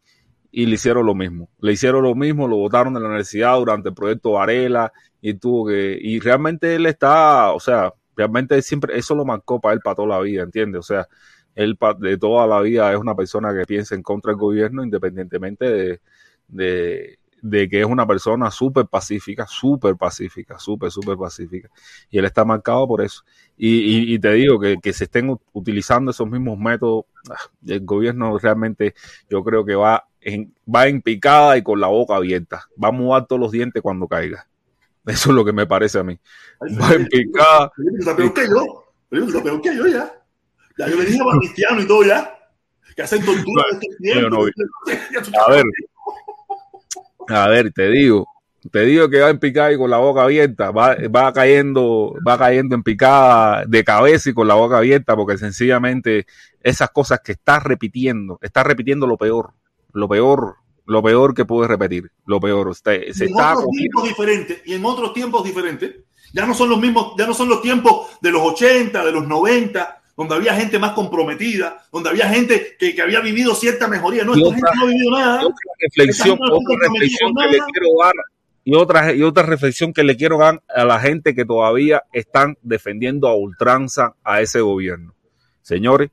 Y le hicieron lo mismo. Le hicieron lo mismo, lo votaron de la universidad durante el proyecto Varela y tuvo que. Y realmente él está, o sea, realmente siempre, eso lo marcó para él para toda la vida, ¿entiendes? O sea, él de toda la vida es una persona que piensa en contra del gobierno independientemente de, de, de que es una persona súper pacífica, súper pacífica, súper, súper pacífica. Y él está marcado por eso. Y, y- y te digo que, que se estén utilizando esos mismos métodos, ah, el gobierno realmente yo creo que va en, va en picada y con la boca abierta. Va a mudar todos los dientes cuando caiga. Eso es lo que me parece a mí. Va en picada. Estás peor que yo. Estás peor que yo ya. Ya yo le dije a Cristiano y todo ya. Que hacen tortura de este tiempo. no A ver, a ver, te digo, te digo que va en picada y con la boca abierta, va, va cayendo, va cayendo en picada de cabeza y con la boca abierta, porque sencillamente esas cosas que estás repitiendo, estás repitiendo lo peor, lo peor, lo peor que puedes repetir, lo peor. Usted, se y en está otros tiempos diferentes y en otros tiempos diferentes ya no son los mismos ya no son los tiempos de los 80 de los 90 donde había gente más comprometida donde había gente que, que había vivido cierta mejoría. No esta otra- gente no ha vivido nada. otra reflexión, otra que le quiero dar y otra, y otra reflexión que le quiero dar a la gente que todavía están defendiendo a ultranza a ese gobierno. Señores,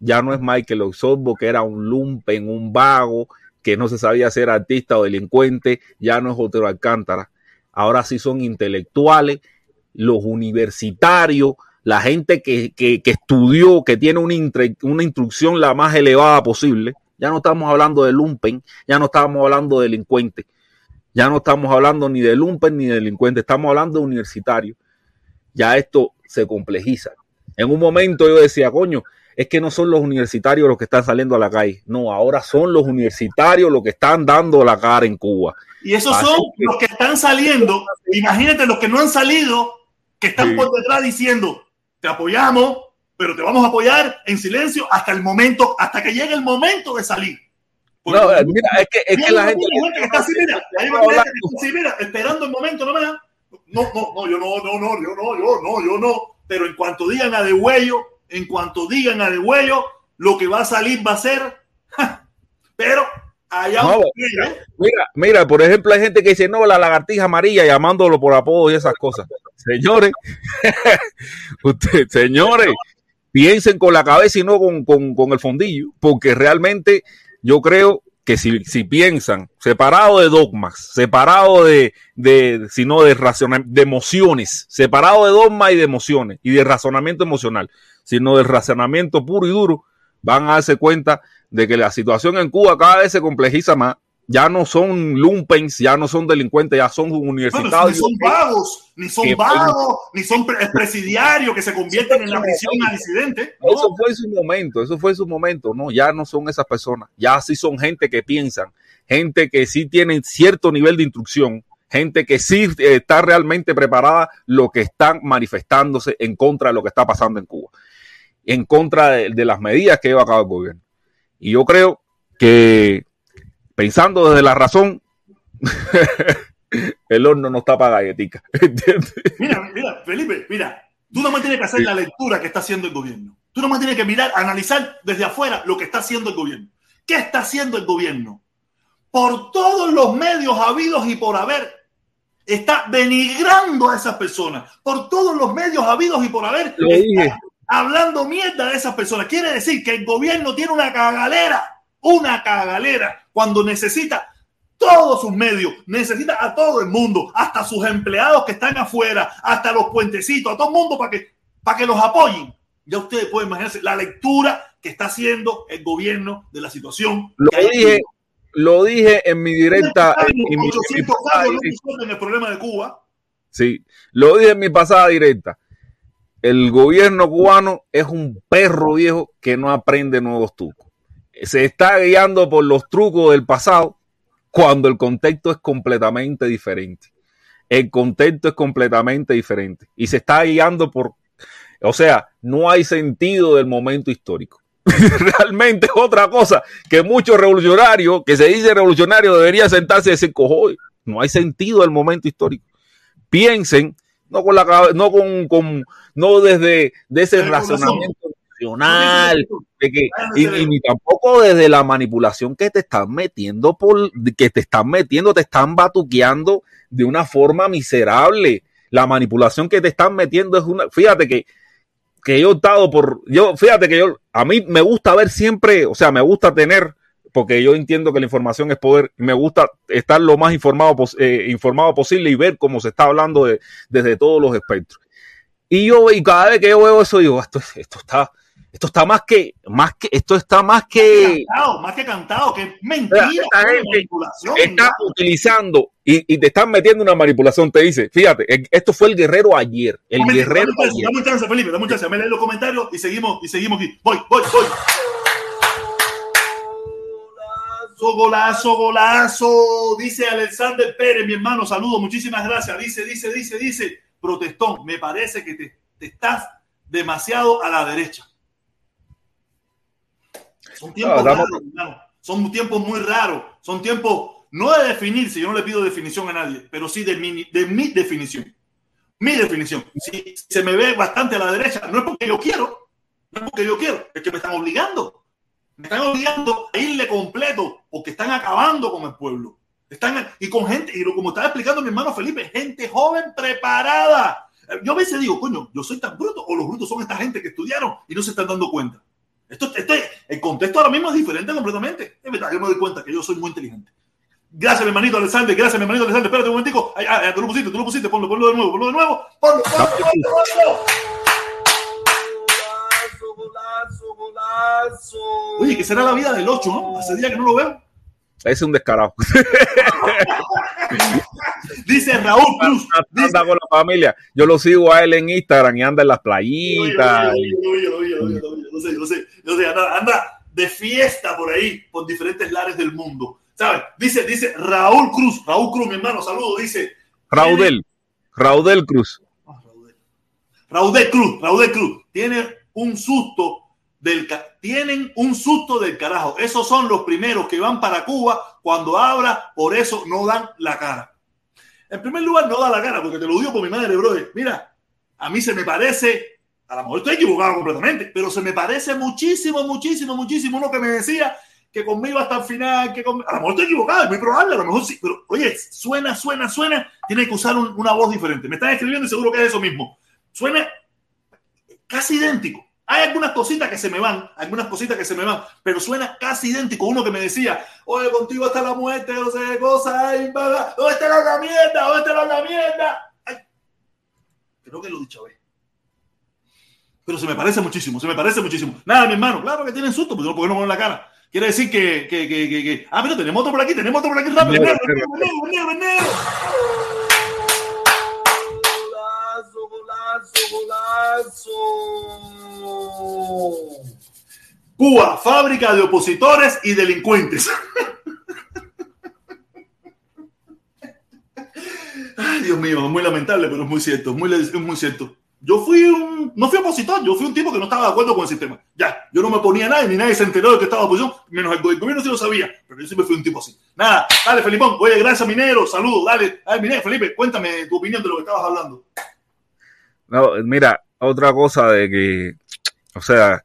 ya no es Michael Osorbo, que era un lumpen, un vago, que no se sabía ser artista o delincuente, ya no es Otero Alcántara. Ahora sí son intelectuales, los universitarios, la gente que, que, que estudió, que tiene una, una instrucción la más elevada posible. Ya no estamos hablando de lumpen, ya no estamos hablando de delincuentes, ya no estamos hablando ni de lumpen ni de delincuentes, estamos hablando de universitarios. Ya esto se complejiza. En un momento yo decía, coño, es que no son los universitarios los que están saliendo a la calle. No, ahora son los universitarios los que están dando la cara en Cuba. Y esos son los que están saliendo. Imagínate los que no han salido, que están por detrás diciendo, te apoyamos, pero te vamos a apoyar en silencio hasta el momento, hasta que llegue el momento de salir. No, mira, es que, es que la gente, que está así, mira, mira, esperando el momento, no me da. No, no, no, yo no, no, no, yo no, yo no, yo no. Pero en cuanto digan a de huello, en cuanto digan a de huello, lo que va a salir va a ser. *laughs* pero allá. ¿eh? mira, mira, por ejemplo, hay gente que dice, no, la lagartija amarilla, llamándolo por apodo y esas cosas. Señores, *laughs* usted, señores, piensen con la cabeza y no con, con, con el fondillo, porque realmente yo creo que si, si, piensan separado de dogmas, separado de, de sino de, de emociones, separado de dogmas y de emociones y de razonamiento emocional, sino del razonamiento puro y duro, van a darse cuenta de que la situación en Cuba cada vez se complejiza más ya no son lumpens, ya no son delincuentes, ya son universitarios. ni son vagos, ni son vagos, ni son presidiarios que se convierten en la prisión a disidentes. Eso fue su momento, eso fue su momento, no, ya no son esas personas, ya sí son gente que piensan, gente que sí tienen cierto nivel de instrucción, gente que sí eh, está realmente preparada lo que están manifestándose en contra de lo que está pasando en Cuba, en contra de, de las medidas que lleva a cabo el gobierno. Y yo creo que pensando desde la razón, *laughs* el horno no está para galletica. *laughs* Mira, mira, Felipe, mira, tú no más tienes que hacer la lectura que está haciendo el gobierno. Tú no más tienes que mirar, analizar desde afuera lo que está haciendo el gobierno. ¿Qué está haciendo el gobierno? Por todos los medios habidos y por haber, está denigrando a esas personas. Por todos los medios habidos y por haber, hablando mierda de esas personas. Quiere decir que el gobierno tiene una cagalera una cagalera cuando necesita todos sus medios, necesita a todo el mundo, hasta sus empleados que están afuera, hasta los puentecitos, a todo el mundo para que, para que los apoyen. Ya ustedes pueden imaginarse la lectura que está haciendo el gobierno de la situación. Lo dije, lo dije en mi directa. En, mi, en el problema de Cuba. Sí, lo dije en mi pasada directa. El gobierno cubano es un perro viejo que no aprende nuevos trucos se está guiando por los trucos del pasado cuando el contexto es completamente diferente. El contexto es completamente diferente y se está guiando por, o sea, no hay sentido del momento histórico. *laughs* Realmente es otra cosa que muchos revolucionarios, que se dice revolucionario, deberían sentarse y decir, cojo, no hay sentido del momento histórico. Piensen, no con la no con, con no desde de ese razonamiento de que, y, ni tampoco desde la manipulación que te están metiendo por, que te están metiendo, te están batuqueando de una forma miserable. La manipulación que te están metiendo es una, fíjate que, que yo he optado por, yo, fíjate que yo, a mí me gusta ver siempre, o sea, me gusta tener, porque yo entiendo que la información es poder, me gusta estar lo más informado, eh, informado posible y ver cómo se está hablando de, desde todos los espectros. Y yo, y cada vez que yo veo eso, digo, esto, esto está, esto está más que, más que, esto está más que. Cantado, más que cantado, que mentira. manipulación, está utilizando y, te están metiendo una manipulación. Te dice, fíjate, esto fue el guerrero ayer. El guerrero. Dame, ayer. dame chance, Felipe, dame chance. Me lee los comentarios y seguimos, y seguimos aquí. Voy, voy, voy. Golazo, golazo, golazo. Dice Alexander Pérez, mi hermano, saludo, muchísimas gracias. Dice, dice, dice, dice, protestón, me parece que te, te estás demasiado a la derecha. Son tiempos raros, Son tiempos muy raros. Son tiempos no de definirse, yo no le pido definición a nadie, pero sí de mi, de mi definición. Mi definición. Si se me ve bastante a la derecha, no es porque yo quiero, no es porque yo quiero, es que me están obligando. Me están obligando a irle completo porque están acabando con el pueblo. Están, y con gente, y como estaba explicando mi hermano Felipe, gente joven preparada. Yo a veces digo, coño, yo soy tan bruto, o los brutos son esta gente que estudiaron y no se están dando cuenta. Esto, este, el contexto ahora mismo es diferente completamente. Es verdad, yo me doy cuenta que yo soy muy inteligente. Gracias, mi hermanito Alexander. Gracias, mi hermanito Alexander. Espérate un momentico. Ay, ay, tú lo pusiste, tú lo pusiste. Ponlo, ponlo de nuevo, ponlo de nuevo. Ponlo, ponlo, ponlo, ponlo. Golazo, golazo, golazo. Oye, ¿qué será la vida del 8, no? Hace día que no lo veo. Es un descarado. *laughs* Dice Raúl Cruz. Anda, anda con la familia. Yo lo sigo a él en Instagram y anda en las playitas. Yo sé, yo sé, yo sé, anda, anda de fiesta por ahí, por diferentes lares del mundo. ¿Sabes? Dice, dice Raúl Cruz, Raúl Cruz, mi hermano, saludo, dice. Raudel, Raudel Cruz. Ah, Raudel. Raudel Cruz, Raudel Cruz, tiene un susto del tienen un susto del carajo. Esos son los primeros que van para Cuba cuando abra, por eso no dan la cara. En primer lugar, no da la cara, porque te lo digo por mi madre, brother. Mira, a mí se me parece, a lo mejor estoy equivocado completamente, pero se me parece muchísimo, muchísimo, muchísimo uno que me decía que conmigo hasta el final, que con- a lo mejor estoy equivocado, es muy probable, a lo mejor sí, pero oye, suena, suena, suena, tiene que usar un- una voz diferente. Me están escribiendo y seguro que es eso mismo. Suena casi idéntico. Hay algunas cositas que se me van, algunas cositas que se me van, pero suena casi idéntico. Uno que me decía, oye, contigo hasta la muerte, no sé qué cosa, ay, vaga, ¿dónde está la mierda? ¿Dónde está la mierda? Ay, creo que lo he dicho, ¿ves? Pero se me parece muchísimo, se me parece muchísimo. Nada, mi hermano, claro que tienen susto, pero no, ¿por qué no ponen la cara? Quiere decir que, que, que, que, que- Ah, pero tenemos otro por aquí, tenemos otro por aquí rápido. Negro, Negro, negro, negro, negro, negro. Golazo, golazo, golazo. Cuba, fábrica de opositores y delincuentes. Ay, Dios mío, es muy lamentable, pero es muy cierto, es muy, es muy cierto. Yo fui un, no fui opositor, yo fui un tipo que no estaba de acuerdo con el sistema. Ya, yo no me ponía nada ni nadie se enteró de que estaba oposición, menos el, el gobierno sí lo sabía, pero yo siempre fui un tipo así. Nada, dale, Felipón, oye, gracias, Minero, saludos, dale, dale, Minero, Felipe, cuéntame tu opinión de lo que estabas hablando. No, mira, otra cosa de que, o sea,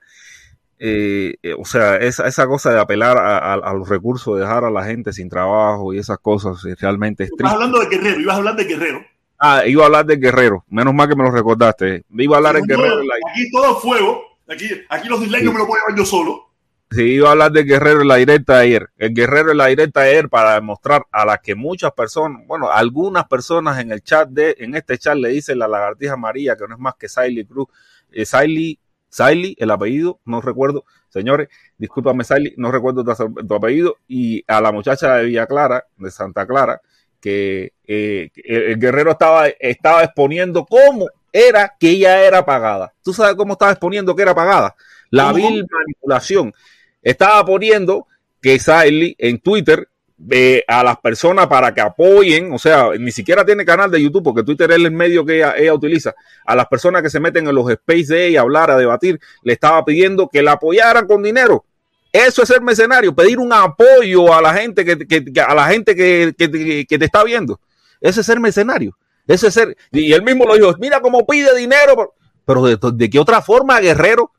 eh, eh, o sea, esa, esa cosa de apelar a, a- a los recursos, de dejar a la gente sin trabajo y esas cosas, eh, realmente es triste. hablando de Guerrero, ibas a hablar de Guerrero. Ah, iba a hablar de Guerrero, menos mal que me lo recordaste. Iba a hablar de Guerrero, en la- Aquí todo fuego, aquí, aquí los dislikes no me lo puedo llevar yo solo. sí, iba a hablar de Guerrero en la directa de ayer. El Guerrero en la directa de ayer para demostrar a las que muchas personas, bueno, algunas personas en el chat de, en este chat le dicen la lagartija María, que no es más que Siley Cruz, eh, Siley, Siley, el apellido, no recuerdo, señores, discúlpame Siley, no recuerdo tu, tu apellido, y a la muchacha de Villa Clara, de Santa Clara, que eh, el, guerrero estaba, estaba exponiendo cómo era que ella era pagada. ¿Tú sabes cómo estaba exponiendo que era pagada? La vil manipulación. Estaba poniendo que Siley en Twitter eh, a las personas para que apoyen, o sea, ni siquiera tiene canal de YouTube porque Twitter es el medio que ella, ella utiliza, a las personas que se meten en los space de ella a hablar, a debatir, le estaba pidiendo que la apoyaran con dinero. Eso es ser mercenario, pedir un apoyo a la gente que, que- que- a la gente que, que- te está viendo. Eso es ser mercenario. Eso es ser. Y él mismo lo dijo, mira cómo pide dinero. Pero, de, de qué otra forma, guerrero?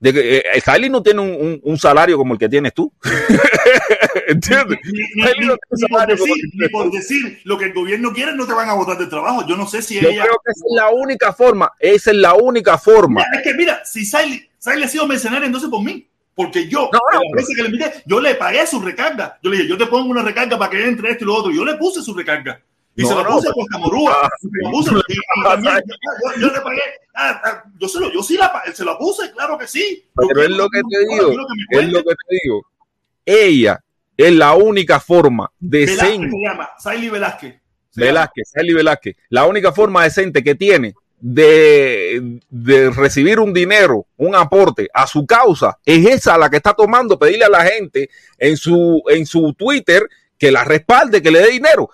De que eh, Sally no tiene un, un- un salario como el que tienes tú. *laughs* ¿Entiendes? Ni, ni- Ay, ni- no, ni por decir, ni por decir lo que el gobierno quiere, no te van a votar del trabajo. Yo no sé si Yo ella. creo que esa es la única forma. Esa es la única forma. Mira, es que mira, si Siley ha sido mercenario, entonces por mí. Porque yo, No, no, que le invité, yo le pagué su recarga. Yo le dije, yo te pongo una recarga para que entre esto y lo otro. Yo le puse su recarga. Y No, se la no, puse pero- con Camorúa. Ah, Se la puse, *laughs* y también yo, le pagué. Ah, ah, yo, se lo, yo sí la, se la puse, claro que sí. Pero es lo que te digo, que Es lo que te digo. Ella es la única forma decente. se llama, Siley Velázquez. Se Velázquez, Sally Velázquez, la única forma decente que tiene de, de recibir un dinero, un aporte a su causa, es esa la que está tomando, pedirle a la gente en su, en su Twitter que la respalde, que le dé dinero.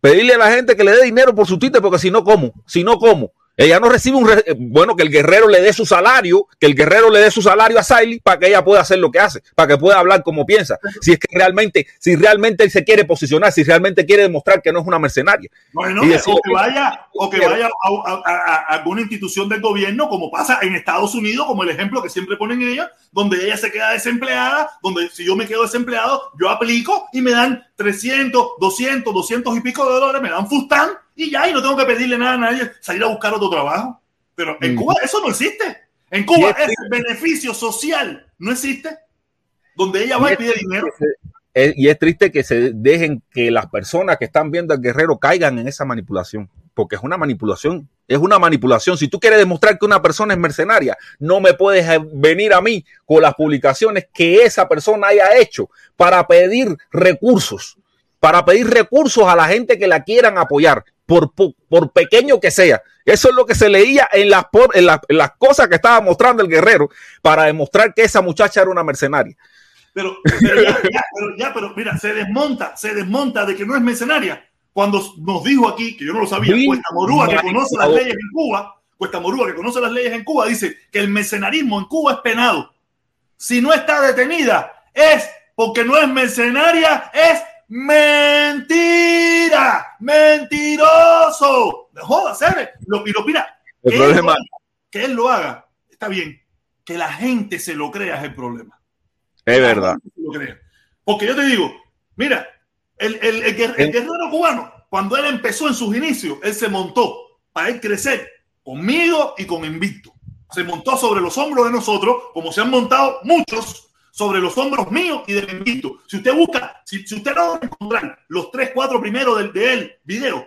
Pedirle a la gente que le dé dinero por su Twitter, porque si no, ¿cómo? Si no, ¿cómo? Ella no recibe un... re- bueno, que el guerrero le dé su salario, que el guerrero le dé su salario a Siley para que ella pueda hacer lo que hace, para que pueda hablar como piensa. Si es que realmente, si realmente él se quiere posicionar, si realmente quiere demostrar que no es una mercenaria. Bueno, Y decir- o que vaya, o que vaya a, a- alguna institución del gobierno, como pasa en Estados Unidos, como el ejemplo que siempre ponen ellos, donde ella se queda desempleada, donde si yo me quedo desempleado, yo aplico y me dan 300, 200, 200 y pico de dólares, me dan fustan y ya, y no tengo que pedirle nada a nadie, salir a buscar otro trabajo. Pero en Mm. Cuba eso no existe. En Cuba Y es- ese beneficio social no existe, donde ella va y es- pide dinero. Eh, y es triste que se dejen que las personas que están viendo al guerrero caigan en esa manipulación, porque es una manipulación, es una manipulación. Si tú quieres demostrar que una persona es mercenaria, no me puedes eh, venir a mí con las publicaciones que esa persona haya hecho para pedir recursos, para pedir recursos a la gente que la quieran apoyar, por, por, pequeño que sea. Eso es lo que se leía en las, en, en las cosas que estaba mostrando el guerrero para demostrar que esa muchacha era una mercenaria. Pero, pero ya, ya, pero ya, pero mira, se desmonta, se desmonta de que no es mercenaria. Cuando nos dijo aquí, que yo no lo sabía, Sí, Cuesta Morúa, que conoce las leyes en Cuba, Cuesta Morúa, que conoce las leyes en Cuba, dice que el mercenarismo en Cuba es penado. Si no está detenida, es porque no es mercenaria, es mentira, mentiroso. De joda, ¿sabes? Lo, y lo mira, El que, problema- él lo haga, que él lo haga, está bien. Que la gente se lo crea es el problema. Es verdad. Lo crea. Porque yo te digo, mira, el, el- el guer- el guerrero cubano, cuando él empezó en sus inicios, él se montó para él crecer conmigo y con Invicto. Se montó sobre los hombros de nosotros, como se han montado muchos sobre los hombros míos y del Invicto. Si usted busca, si, si usted no va a encontrar los tres, cuatro primeros del de él video,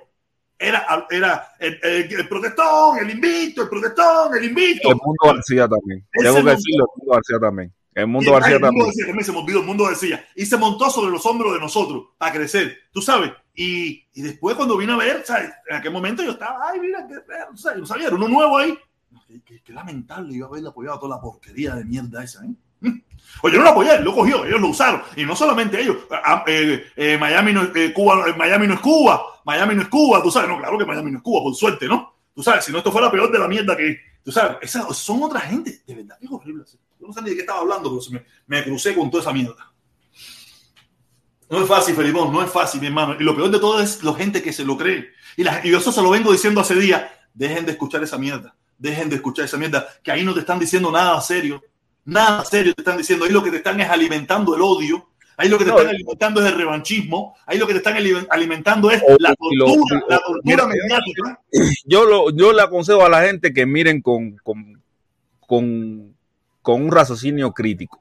era, era el, el- el protestón, el invicto, el protestón, el invicto. El mundo García también. Tengo que decirlo, el mundo García también. El mundo García el mundo. García también se me olvidó, el mundo decía. Y se montó sobre los hombros de nosotros a crecer, tú sabes. Y, y después cuando vine a ver, ¿sabes? en aquel momento yo estaba, ay, mira, que, no sabía, era uno nuevo ahí. Qué, qué- qué lamentable yo haberle apoyado toda la porquería de mierda esa, ¿eh? Mm. Oye, no lo apoyé, lo cogió, ellos lo usaron. Y no solamente ellos, ah, eh, eh, Miami, no, es- eh, Cuba, eh, Miami no es Cuba, Miami no es Cuba, tú sabes, no, claro que Miami no es Cuba, por suerte, ¿no? Tú sabes, si no esto fuera peor de la mierda que, tú sabes, esa, son otra gente, de verdad es horrible. Yo no sé ni de qué estaba hablando, pero se me, me crucé con toda esa mierda. No es fácil, Felipón, no es fácil, mi hermano. Y lo peor de todo es la gente que se lo cree. Y, la- y eso se lo vengo diciendo hace días. Dejen de escuchar esa mierda. Dejen de escuchar esa mierda. Que ahí no te están diciendo nada serio. Nada serio te están diciendo. Ahí lo que te están es alimentando el odio. Ahí lo que te No, están alimentando es el revanchismo. Ahí lo que te están ali- alimentando es O- la lo- tortura, la tortura mira, mediática. yo, lo, yo le aconsejo a la gente que miren con, con, con, con un raciocinio crítico,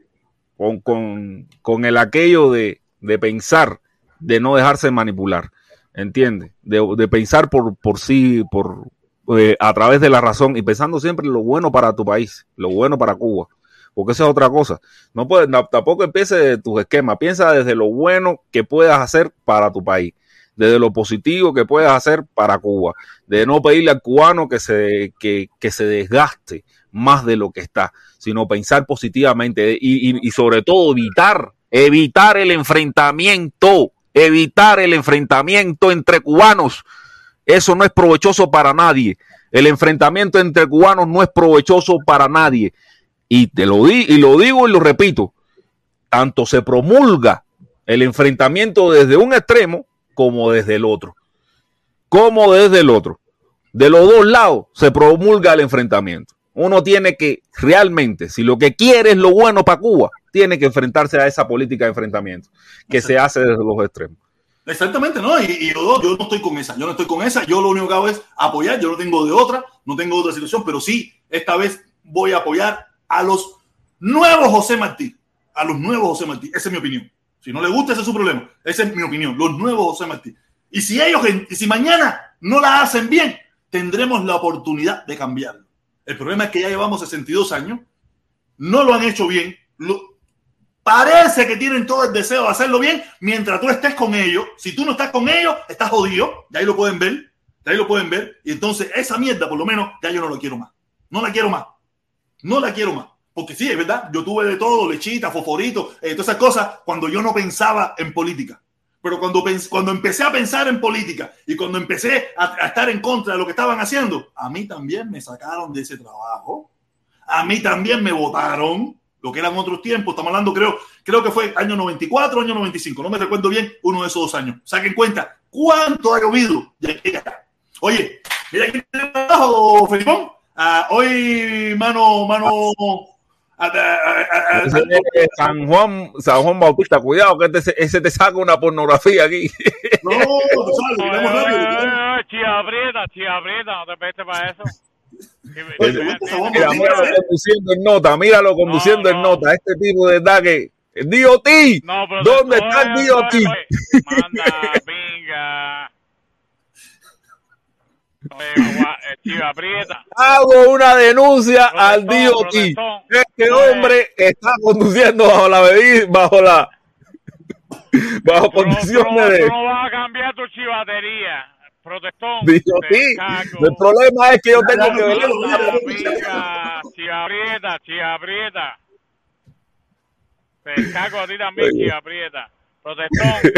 con, con, con el aquello de, de pensar, de no dejarse manipular, ¿entiendes? De, de pensar por, por sí, por, eh, a través de la razón y pensando siempre lo bueno para tu país, lo bueno para Cuba. Porque esa es otra cosa. No puedes, tampoco empieces de tus esquemas. Piensa desde lo bueno que puedas hacer para tu país, desde lo positivo que puedas hacer para Cuba de no pedirle al cubano que se, que, que se desgaste más de lo que está, sino pensar positivamente y, sobre todo evitar, evitar el enfrentamiento, evitar el enfrentamiento entre cubanos. Eso no es provechoso para nadie. El enfrentamiento entre cubanos no es provechoso para nadie. Y te lo di, y lo digo y lo repito. Tanto se promulga el enfrentamiento desde un extremo como desde el otro. Como desde el otro. De los dos lados se promulga el enfrentamiento. Uno tiene que realmente, si lo que quiere es lo bueno para Cuba, tiene que enfrentarse a esa política de enfrentamiento que se hace desde los extremos. Exactamente, ¿no? Y, y yo, yo no estoy con esa, yo no estoy con esa, yo lo único que hago es apoyar, yo no tengo de otra, no tengo otra situación, pero sí, esta vez voy a apoyar a los nuevos José Martí, a los nuevos José Martí, esa es mi opinión. Si no le gusta, ese es su problema, esa es mi opinión, los nuevos José Martí. Y si ellos, y si mañana no la hacen bien, tendremos la oportunidad de cambiarlo. El problema es que ya llevamos 62 años, no lo han hecho bien, parece que tienen todo el deseo de hacerlo bien mientras tú estés con ellos. Si tú no estás con ellos, estás jodido. Ya ahí lo pueden ver. Ya ahí lo pueden ver. Y entonces esa mierda, por lo menos, ya yo no lo quiero más. No la quiero más. No la quiero más. Porque sí, es verdad, yo tuve de todo, lechita, fosforito, eh, todas esas cosas, cuando yo no pensaba en política. Pero cuando, cuando empecé a pensar en política y cuando empecé a, estar en contra de lo que estaban haciendo, a mí también me sacaron de ese trabajo. A mí también me votaron, lo que eran otros tiempos. Estamos hablando, creo, creo que fue año 94, año 95. No me recuerdo bien uno de esos dos años. Saquen cuenta cuánto ha llovido. Oye, mira aquí abajo, Felipón. Ah, hoy, mano, mano. San Juan, San Juan Bautista, cuidado que este- ese te saca una pornografía aquí. *laughs* no, quitamos rápido. Eh, Chiabrieta, chiabrieta, no te metes para eso. ¿te? Mira, míralo conduciendo en nota, míralo conduciendo No, en no. nota. Este tipo de verdad que. DOT, No, pero ¿dónde está el DOT? Manda, *laughs* pinga. Eh. Hago una denuncia al Protestón, DOT. protestón. Este hombre está conduciendo bajo la bebida, bajo la. bajo condiciones de... no vas a cambiar tu chivatería. Protestón. Cago. el problema es que yo tengo que ver... Pinga, chivaprieta, chivaprieta. Te cago a ti también, Oye. chivaprieta. Protestón.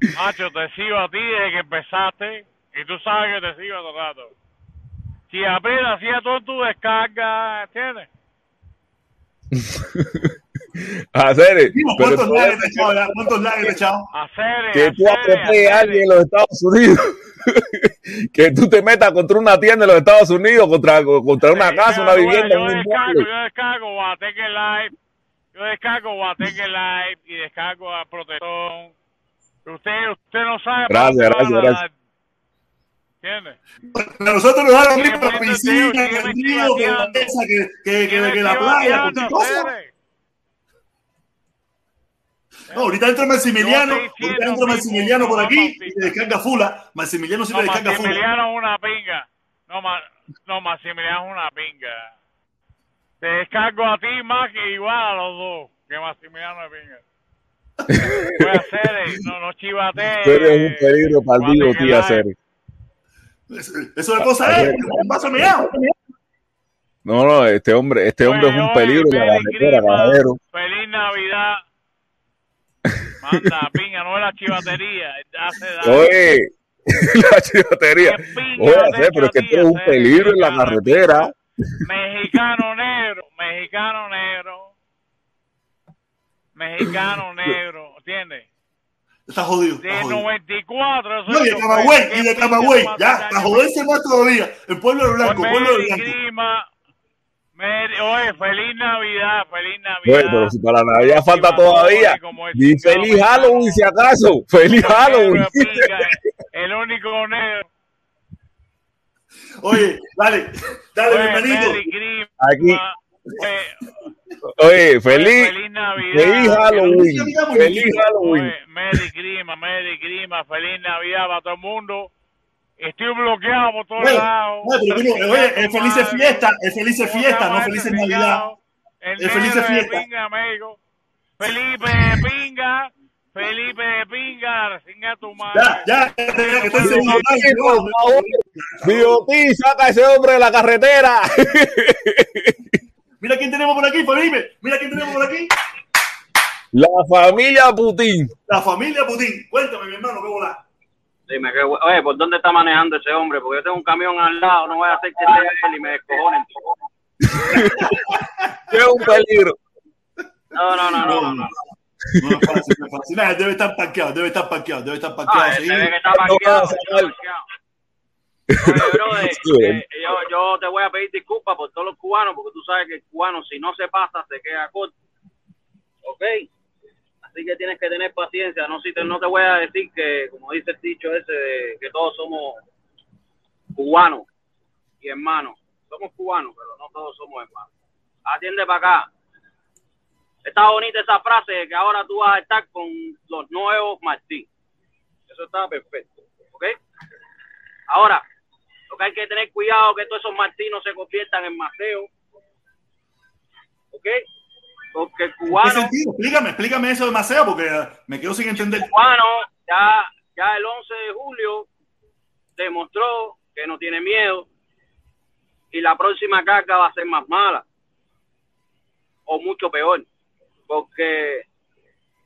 *laughs* Macho, te sigo a ti desde que empezaste y tú sabes que te sigo todo el rato. Chivaprieta, hacía todo tu descarga, ¿entiendes? *laughs* Hacer, ¿Cuántos likes te he echado? ¿Cuántos te echado? Hacer, que tú atropelles a alguien en los Estados Unidos, *laughs* que tú te metas contra una tienda en los Estados Unidos, contra, contra una casa, una vivienda, Yo un descargo, yo descargo Guateque Live, yo descargo Guateque Live y descargo a Protestón. Usted, usted no sabe para Gracias, gracias, gracias. ¿Entiendes? A nosotros nos da lo Sigue mismo la piscina, que el río, que la mesa, que, que, que, que la playa, cualquier cosa. No, ahorita entra Maximiliano, ahorita entra Maximiliano por aquí y te descarga fula. Maximiliano sí No, te descarga fula. Maximiliano es una pinga. No, ma, no, Maximiliano es una pinga. Te descargo a ti más que igual a los dos, que Maximiliano es pinga. Voy a hacer, eh, no, no chivate. Tú eres un peligro para el tío, tía Cere. Eso de cosa es, un vaso meado. No, no, este hombre, este hombre es un peligro en la carretera, caballero. Feliz Navidad. *laughs* Manda, pinga, no es la chivatería. Hace daño. Oye, *laughs* la chivatería. Oye, pero es que tú eres un peligro en la mexicano, carretera. Mexicano negro, mexicano negro. Mexicano negro, ¿entiendes? Está jodido. Está De jodido. 94, No, y de Camagüey, y de Camagüey, ya, para joderse más todavía. El pueblo de blanco, pueblo de Mary blanco. Grima, Mary- oye, feliz Navidad, feliz Navidad. Oye, pero si para la Navidad falta todavía. El Di chingado feliz Halloween si acaso. Feliz Halloween. El único negro. Oye, dale, dale, Oye, bienvenido. Mary Grima, Aquí. oye, Oye, feliz, feliz Navidad. feliz Halloween. Feliz Halloween. Oye, Merry Grima, Merry Grima, feliz Navidad para todo el mundo. Estoy bloqueado por todos lados. oye, pero mira, oye, es felices fiesta, es felices ¿Cómo fiesta, no felices Navidad. Es felices de fiesta. pinga, amigo. Felipe Pinga, Felipe Pinga, singa tu madre. Ya, ya, ya, favor. Biotí, saca a ese hombre de la carretera. *laughs* Mira quién tenemos por aquí, Felipe. Mira quién tenemos por aquí. La familia Putin. La familia Putin. Cuéntame, mi hermano, qué volá. Dime, que, oye, ¿por dónde está manejando ese hombre? Porque yo tengo un camión al lado, no voy a hacer que sea él y me descojonen. Es un peligro. No, no, no, no, no. no. No es fácil, no es fácil. Debe estar parqueado, debe estar parqueado, debe estar parqueado. Ah, sí. está No parqueado, vas a está sacar. parqueado. Oye, *laughs* eh, yo, yo te voy a pedir disculpas por todos los cubanos, porque tú sabes que el cubano, si no se pasa, se queda corto. ¿Ok? Así que tienes que tener paciencia. No, si te, no te voy a decir que, como dice el dicho ese, de que todos somos cubanos y hermanos. Somos cubanos, pero no todos somos hermanos. Atiende para acá. Está bonita esa frase de que ahora tú vas a estar con los nuevos Martí. Eso está perfecto. ¿Ok? Ahora, lo que hay que tener cuidado que todos esos Martí no se conviertan en Maceo. ¿Ok? Porque el ¿Qué cubano, sentido? Explícame, explícame eso de Maceo, porque me quedo sin entender. cubano ya, ya el 11 de julio demostró que no tiene miedo y la próxima carga va a ser más mala o mucho peor porque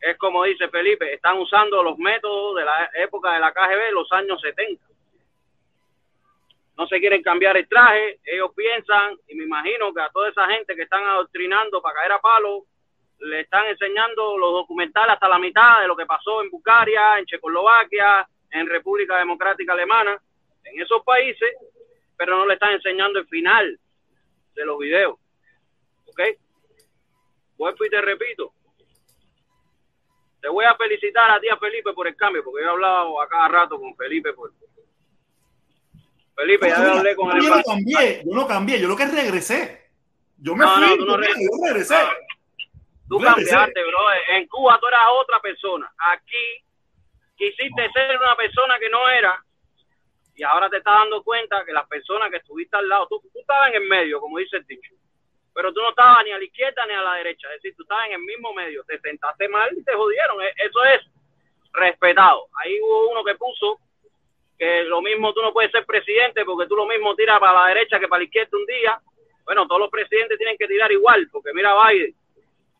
es como dice Felipe, están usando los métodos de la época de la KGB, los años 70. No se quieren cambiar el traje, ellos piensan, y me imagino que a toda esa gente que están adoctrinando para caer a palo, le están enseñando los documentales hasta la mitad de lo que pasó en Bulgaria, en Checoslovaquia, en República Democrática Alemana, en esos países, pero no le están enseñando el final de los videos. ¿Ok? Vuelvo y te repito. Te voy a felicitar a ti, a Felipe, por el cambio, porque yo he hablado a cada rato con Felipe. Por... Felipe, ya Yo hablé con el no embajador. cambié, yo no cambié, yo lo que regresé. Yo me No, fui, no, tú no yo regresas. yo regresé. Tú Regresé. cambiaste, bro. En Cuba tú eras otra persona. Aquí quisiste ser una persona que no era y ahora te estás dando cuenta que las personas que estuviste al lado, tú, tú estabas en el medio, como dice el dicho. pero tú no estabas ni a la izquierda ni a la derecha, es decir, tú estabas en el mismo medio, te sentaste mal y te jodieron, E- eso es respetado. Ahí hubo uno que puso que lo mismo tú no puedes ser presidente porque tú lo mismo tiras para la derecha que para la izquierda un día. Bueno, todos los presidentes tienen que tirar igual, porque mira a Biden,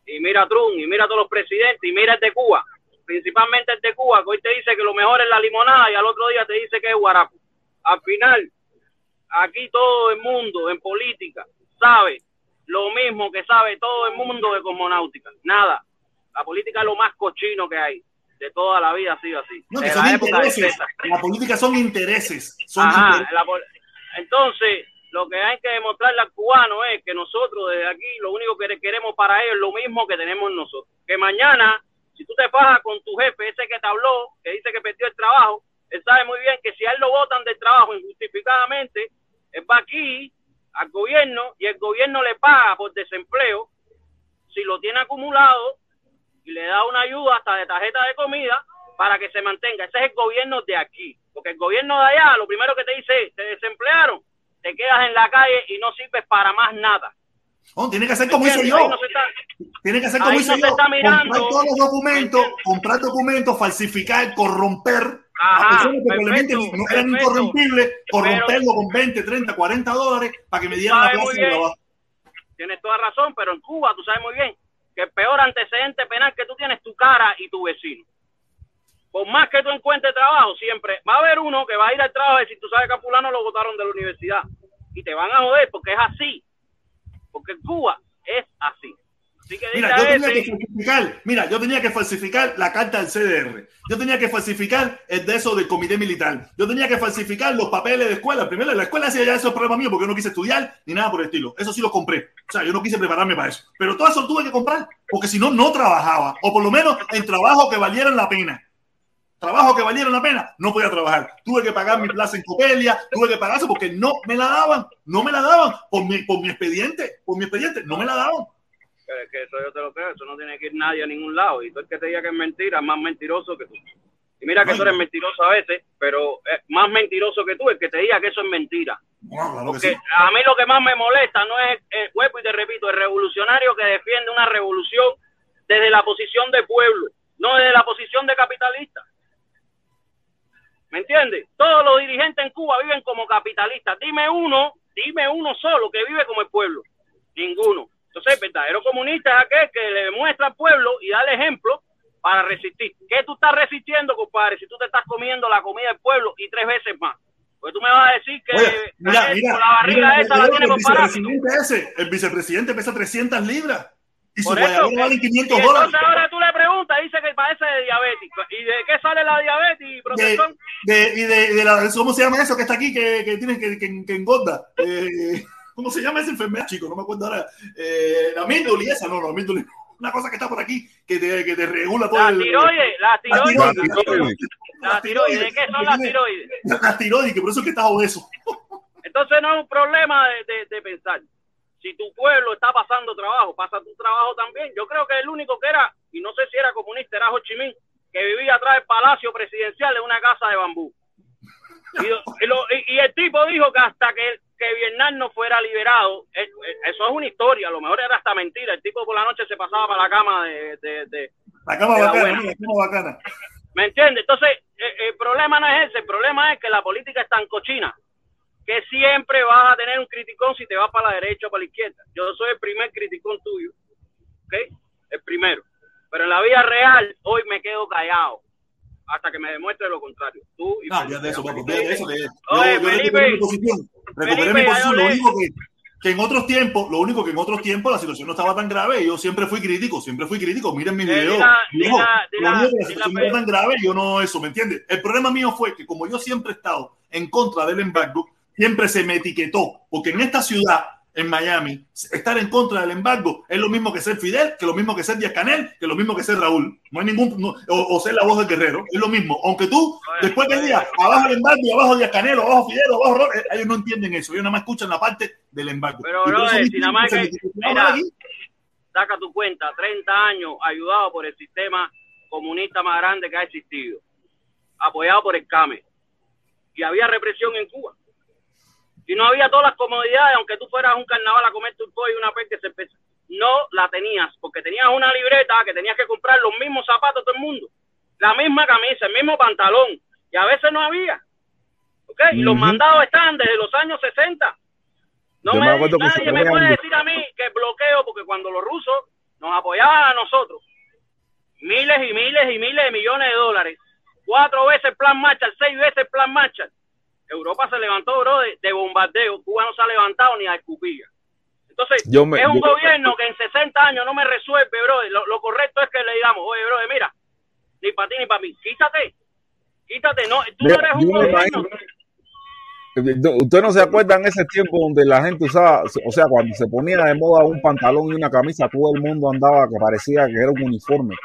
y mira a Trump, y mira a todos los presidentes, y mira el de Cuba, principalmente el de Cuba, que hoy te dice que lo mejor es la limonada y al otro día te dice que es guarapo. Al final, aquí todo el mundo en política sabe lo mismo que sabe todo el mundo de cosmonáutica. Nada. La política es lo más cochino que hay. De toda la vida ha sido así. No, que son la intereses. La política son intereses. Son Ajá, intereses. la pol- entonces, lo que hay que demostrarle al cubano es que nosotros desde aquí lo único que queremos para ellos es lo mismo que tenemos nosotros. Que mañana, si tú te fajas con tu jefe, ese que te habló, que dice que perdió el trabajo, él sabe muy bien que si a él lo votan del trabajo injustificadamente, él va aquí al gobierno y el gobierno le paga por desempleo, si lo tiene acumulado, y le da una ayuda hasta de tarjeta de comida para que se mantenga. Ese es el gobierno de aquí. Porque el gobierno de allá, lo primero que te dice es, te desemplearon, te quedas en la calle y no sirves para más nada. No, tiene que hacer como hice yo. No está- Tiene que hacer como hice no yo. está mirando. Comprar todos los documentos, ¿Entiendes? comprar documentos, falsificar, corromper. Ajá, a personas que probablemente no eran incorrompibles, corromperlo con 20, 30, 40 dólares para que me dieran la plaza de trabajo. Tienes toda razón, pero en Cuba tú sabes muy bien que el peor antecedente penal que tú tienes es tu cara y tu vecino. Por más que tú encuentres trabajo, siempre va a haber uno que va a ir al trabajo y decir, tú sabes que a fulano lo votaron de la universidad. Y te van a joder porque es así. Porque Cuba es así. Así que Mira, yo tenía que falsificar, mira, yo tenía que falsificar la carta del CDR. Yo tenía que falsificar el de eso del comité militar. Yo tenía que falsificar los papeles de escuela. Primero, la escuela hacía ya eso es problema mío porque yo no quise estudiar ni nada por el estilo. Eso sí lo compré. O sea, yo no quise prepararme para eso. Pero todo eso lo tuve que comprar porque si no, no trabajaba. O por lo menos en trabajo que valieran la pena. Trabajo que valieran la pena, no podía trabajar. Tuve que pagar mi plaza en Copelia, tuve que pagar eso porque no me la daban. No me la daban por mi, por mi expediente. Por mi expediente, no me la daban. Que eso yo te lo creo, eso no tiene que ir nadie a ningún lado. Y todo el que te diga que es mentira es más mentiroso que tú. Y mira que Ay. tú eres mentiroso a veces, pero es más mentiroso que tú el que te diga que eso es mentira. Claro que Porque sí. a mí lo que más me molesta no es, el vuelvo y te repito, el revolucionario que defiende una revolución desde la posición de pueblo, no desde la posición de capitalista. ¿Me entiendes? Todos los dirigentes en Cuba viven como capitalistas. Dime uno, dime uno solo que vive como el pueblo. Ninguno. Entonces, el verdadero comunista es aquel que le demuestra al pueblo y da el ejemplo para resistir. ¿Qué tú estás resistiendo, compadre? Si tú te estás comiendo la comida del pueblo y tres veces más. Pues tú me vas a decir que Oye, mira, mira, la barriga mira, esa la tiene el vicepresidente ese, el vicepresidente pesa 300 libras y su Por eso, guayabera vale y 500 entonces dólares. ahora tú le preguntas, dice que padece de diabético. ¿Y de qué sale la diabetes, De, protección? de, y de, de la, ¿Cómo se llama eso que está aquí que, que tiene que, que, que engorda? Eh, ¿Cómo se llama esa enfermedad, chico? No me acuerdo ahora. Eh, la amíndoli, esa no, la amíndoli. Una cosa que está por aquí que te, que te regula todo La el. tiroides, la La tiroides. La tiroides. La tiroides, ¿de qué son las tiroides? La tiroides, que por eso es que estás obeso. Entonces no es un problema de, de- de pensar. Si tu pueblo está pasando trabajo, pasa tu trabajo también. Yo creo que el único que era, y no sé si era comunista, era Ho Chi Minh, que vivía atrás del palacio presidencial de una casa de bambú. Y, y lo- y- y el tipo dijo que hasta que, que Vietnam no fuera liberado, eso es una historia, a lo mejor era hasta mentira. El tipo por la noche se pasaba para la cama de- de- de, La cama De la bacana, la cama bacana. ¿Me entiendes? Entonces, eh, el problema no es ese, el problema es que la política es tan cochina que siempre vas a tener un criticón si te vas para la derecha o para la izquierda. Yo soy el primer criticón tuyo, ¿ok? El primero. Pero en la vida real, hoy me quedo callado hasta que me demuestre lo contrario. Tú y No, Felipe. ya de eso, ya de eso. yo, Oye, yo Felipe, recuperé mi posición. Recuperé Felipe, mi posición. yo Lo único que, que en otros tiempos, lo único que en otros tiempos la situación no estaba tan grave. Yo siempre fui crítico, siempre fui crítico. Miren mis Eh, videos. lo único que la situación no era tan grave, yo no eso, ¿me entiendes? El problema mío fue que como yo siempre he estado en contra del embargo, siempre se me etiquetó. Porque en esta ciudad, en Miami, estar en contra del embargo es lo mismo que ser Fidel, que lo mismo que ser Díaz Canel, que lo mismo que ser Raúl. No hay ningún, no- o, o ser la voz del guerrero, es lo mismo. Aunque tú, después que digas abajo el embargo y abajo Díaz Canel, abajo Fidel, abajo Raúl, eh, ellos no entienden eso. Ellos nada más escuchan la parte del embargo. Pero, Y por brother, eso a mí si nada más se me que- etiquetó mira, saca tu cuenta, 30 años ayudado por el sistema comunista más grande que ha existido, apoyado por el CAME. Y había represión en Cuba. Y no había todas las comodidades, aunque tú fueras a un carnaval a comer tu pollo y una pez se pesa. No la tenías, porque tenías una libreta que tenías que comprar los mismos zapatos todo el mundo, la misma camisa, el mismo pantalón, y a veces no había. ¿Ok? Y los mandados están desde los años 60. No me me, nadie me puede decir a mí que bloqueo, porque cuando los rusos nos apoyaban a nosotros, miles y miles y miles de millones de dólares, cuatro veces plan Marshall, seis veces plan Marshall, Europa se levantó, bro, de, de bombardeo. Cuba no se ha levantado ni a escupilla. Entonces, Yo me- es un yo- gobierno que en 60 años no me resuelve, bro. Lo, lo correcto es que le digamos, oye, bro, mira, ni para ti ni para mí, quítate, quítate, no, tú no eres un gobierno. imagino- ¿Usted no se acuerda en ese tiempo donde la gente usaba, o sea, cuando se ponía de moda un pantalón y una camisa, todo el mundo andaba que parecía que era un uniforme?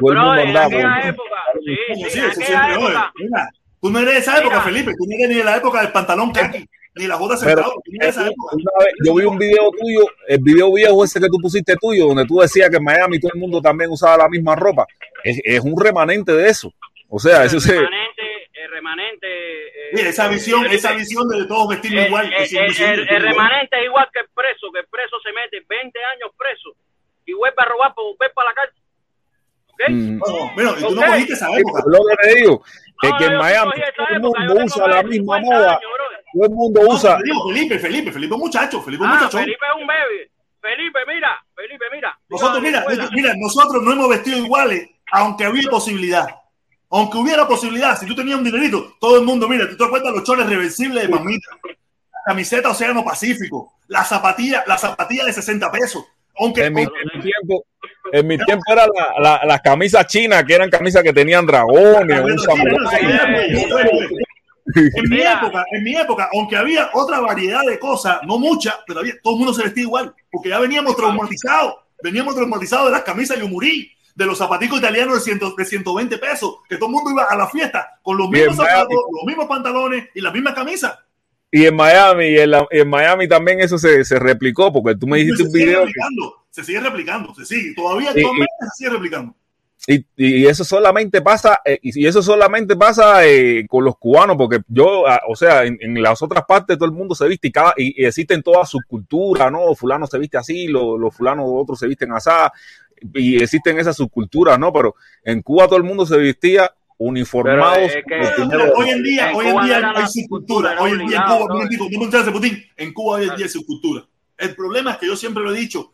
Todo el Bro, mundo en andaba aquella época, sí, Sí, sí, eso siempre, mira, tú no eres de esa época, Mira. Felipe. Tú no eres ni de la época del pantalón kaki, ni la Pero sentado. Tú no eres de esa época. una vez yo vi un video tuyo, el video viejo ese que tú pusiste tuyo, donde tú decías que en Miami todo el mundo también usaba la misma ropa. Es, es un remanente de eso. O sea, eso el se, remanente, el remanente, eh, Sí, esa visión, Felipe, esa visión de todos vestirnos igual. el- visión remanente es igual que el preso, que el preso se mete 20 años preso y vuelve a robar por volver para la cárcel. ¿Ok? Mm. No, bueno, y tú no Ok. cogiste esa Sí, época. lo que te digo que en yo sí Miami todo el mundo usa la misma 50 moda, años, todo el mundo No, usa. digo, Felipe, Felipe, Felipe es un muchacho, Felipe es un Ah, muchachón. Felipe es un baby. Felipe, mira, Felipe, mira. Nosotros, mira, mira, nosotros no hemos vestido iguales, aunque había posibilidad. Aunque hubiera posibilidad, si tú tenías un dinerito, todo el mundo, mira, tú te acuerdas los chones reversibles de mamita, la camiseta Océano Pacífico, la zapatilla, la zapatilla de 60 pesos. Aunque, En mi, aunque- en mi tiempo, en mi tiempo era la, la- las camisas chinas, que eran camisas que tenían dragones, un samurái. en mi época, en mi época, aunque había otra variedad de cosas, no muchas, pero había, todo el mundo se vestía igual, porque ya veníamos traumatizados, veníamos traumatizados de las camisas Yumurí, de los zapaticos italianos de, 100 de 120 pesos, que todo el mundo iba a la fiesta con los mismos zapatos, los mismos pantalones y las mismas camisas. Y en Miami, y en, la- en Miami también eso se, se replicó, porque tú me dijiste se un video que- replicando, se sigue replicando, se sigue, todavía Y- se sigue replicando. y, y eso solamente pasa, eh, y eso solamente pasa eh, con los cubanos, porque yo, ah, o sea, en, en las otras partes todo el mundo se viste y, cada, y, y existen todas sus culturas, ¿no? Fulano se viste así, los, los fulanos otros se visten así, y existen esas subculturas, ¿no? Pero en Cuba todo el mundo se vestía uniformados. Es que- hoy en día, En hoy en día hay subcultura. subcultura, Hoy en día en Cuba, ¿no? momentico, no me interesa, Putin. En Cuba hoy en día hay subcultura. El problema es que yo siempre lo he dicho,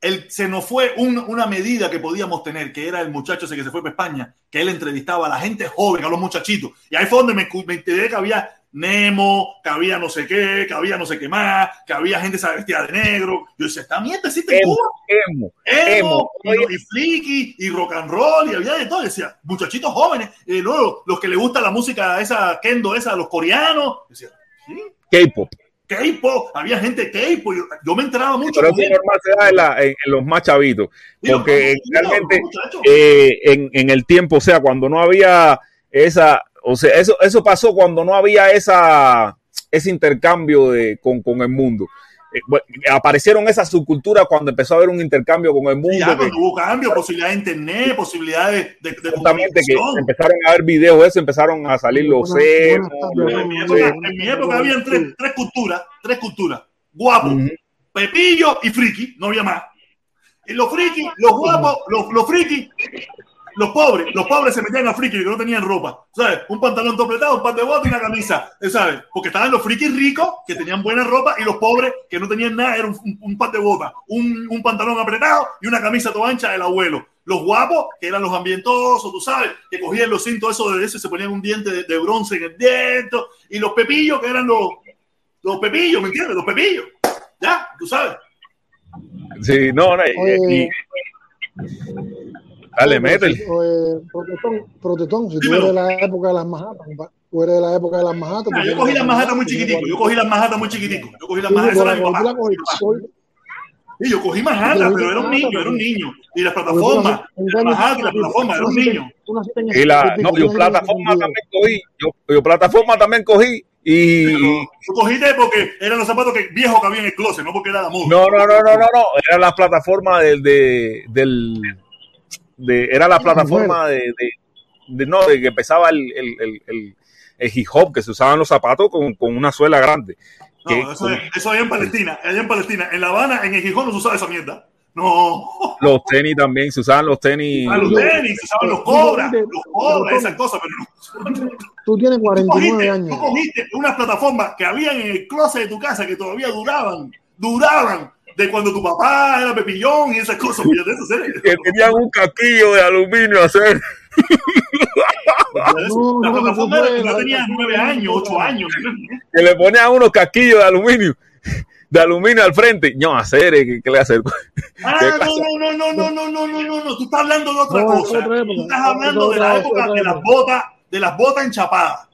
el, se nos fue un- una medida que podíamos tener, que era el muchacho ese que se fue para España, que él entrevistaba a la gente joven, a los muchachitos. Y ahí fue donde me, me enteré que había Nemo, que había no sé qué, que había no sé qué más, que había gente vestida de negro. Yo decía, esta mierda existe en Cuba. emo. Emo, Emo. y, y y rock and roll, y había de todo. Decía, muchachitos jóvenes, y luego los que les gusta la música esa, kendo esa, los coreanos. Decía, ¿sí? K-pop. K-pop, había gente K-pop. Yo, yo me enteraba mucho. Pero eso normal se da en, la- en- en los más chavitos. Porque realmente eh, en, en el tiempo, o sea, cuando no había esa, o sea, eso, eso pasó cuando no había esa, ese intercambio de, con, con el mundo. Eh, bueno, aparecieron esas subculturas cuando empezó a haber un intercambio con el mundo. ya, que- cuando hubo cambio, posibilidad de internet, posibilidades de, de Justamente que empezaron a ver videos de eso, empezaron a salir los En mi época, en mi época habían tres, tres culturas, tres culturas. Guapo. Pepillo y Friki, no había más. Y los friki, los guapos, los, los friki, los pobres, los pobres se metían a friki que no tenían ropa, ¿sabes? Un pantalón topletado, un par de botas y una camisa, ¿sabes? Porque estaban los frikis ricos que tenían buena ropa y los pobres que no tenían nada, era un, un- un par de botas, un, un pantalón apretado y una camisa toda ancha del abuelo. Los guapos, que eran los ambientosos, tú sabes, que cogían los cintos esos de eso y se ponían un diente de, de bronce en el diente, y los pepillos, que eran los, los pepillos, ¿me entiendes? Los pepillos. Ya, tú sabes. Sí, no, no, y- Oye, y- dale, métele. Oye, protestón, protestón, si tú Dímelo. eres de la época de las pa- tú eres de la época de las. Ah, tú yo cogí las majatas muy chiquitico. Yo cogí las majatas muy chiquitico. Yo cogí las majatas. tú esa la era mi cogí, tú papá. la cogí. Soy- Sí, yo cogí majatas, pero era un niño, era un niño. Y las tú plataformas, majatas y las plataformas, era un tú niño. tú Y la, 70 y no, yo tú plataforma 72. también cogí, yo, yo plataforma también cogí y, tú cogiste porque eran los zapatos que viejos que había en el closet, no porque era de moda. no, no, no, no, no, no, era la plataforma del, de, del, de, era la plataforma de, de, de- no, de que empezaba el, el, el, el, el hip hop, que se usaban los zapatos con, con una suela grande. No, eso, es, eso allá en Palestina, allá en Palestina. En La Habana, en el Gijón no se usa esa mierda. No. Los tenis también, se usaban los tenis. Ah, los tenis, se usaban los cobras, los cobras, esas cosas, pero no. Tú tienes Tú 49 cogiste, años. tú cogiste unas plataformas que habían en el closet de tu casa que todavía duraban, duraban de cuando tu papá era pepillón y esas cosas. Fíjate. Que tenían un casquillo de aluminio a hacer. No, La plataforma no tenía nueve años, ocho años. Que le ponían unos casquillos de aluminio. De aluminio al frente. No, hacer, ¿qué, qué le hacer? Ah, ¿Qué no, no, no, no, no, no, no, no, no, no. Tú estás hablando de otra No, cosa. otra. Tú estás hablando de la época de las botas, de las botas enchapadas.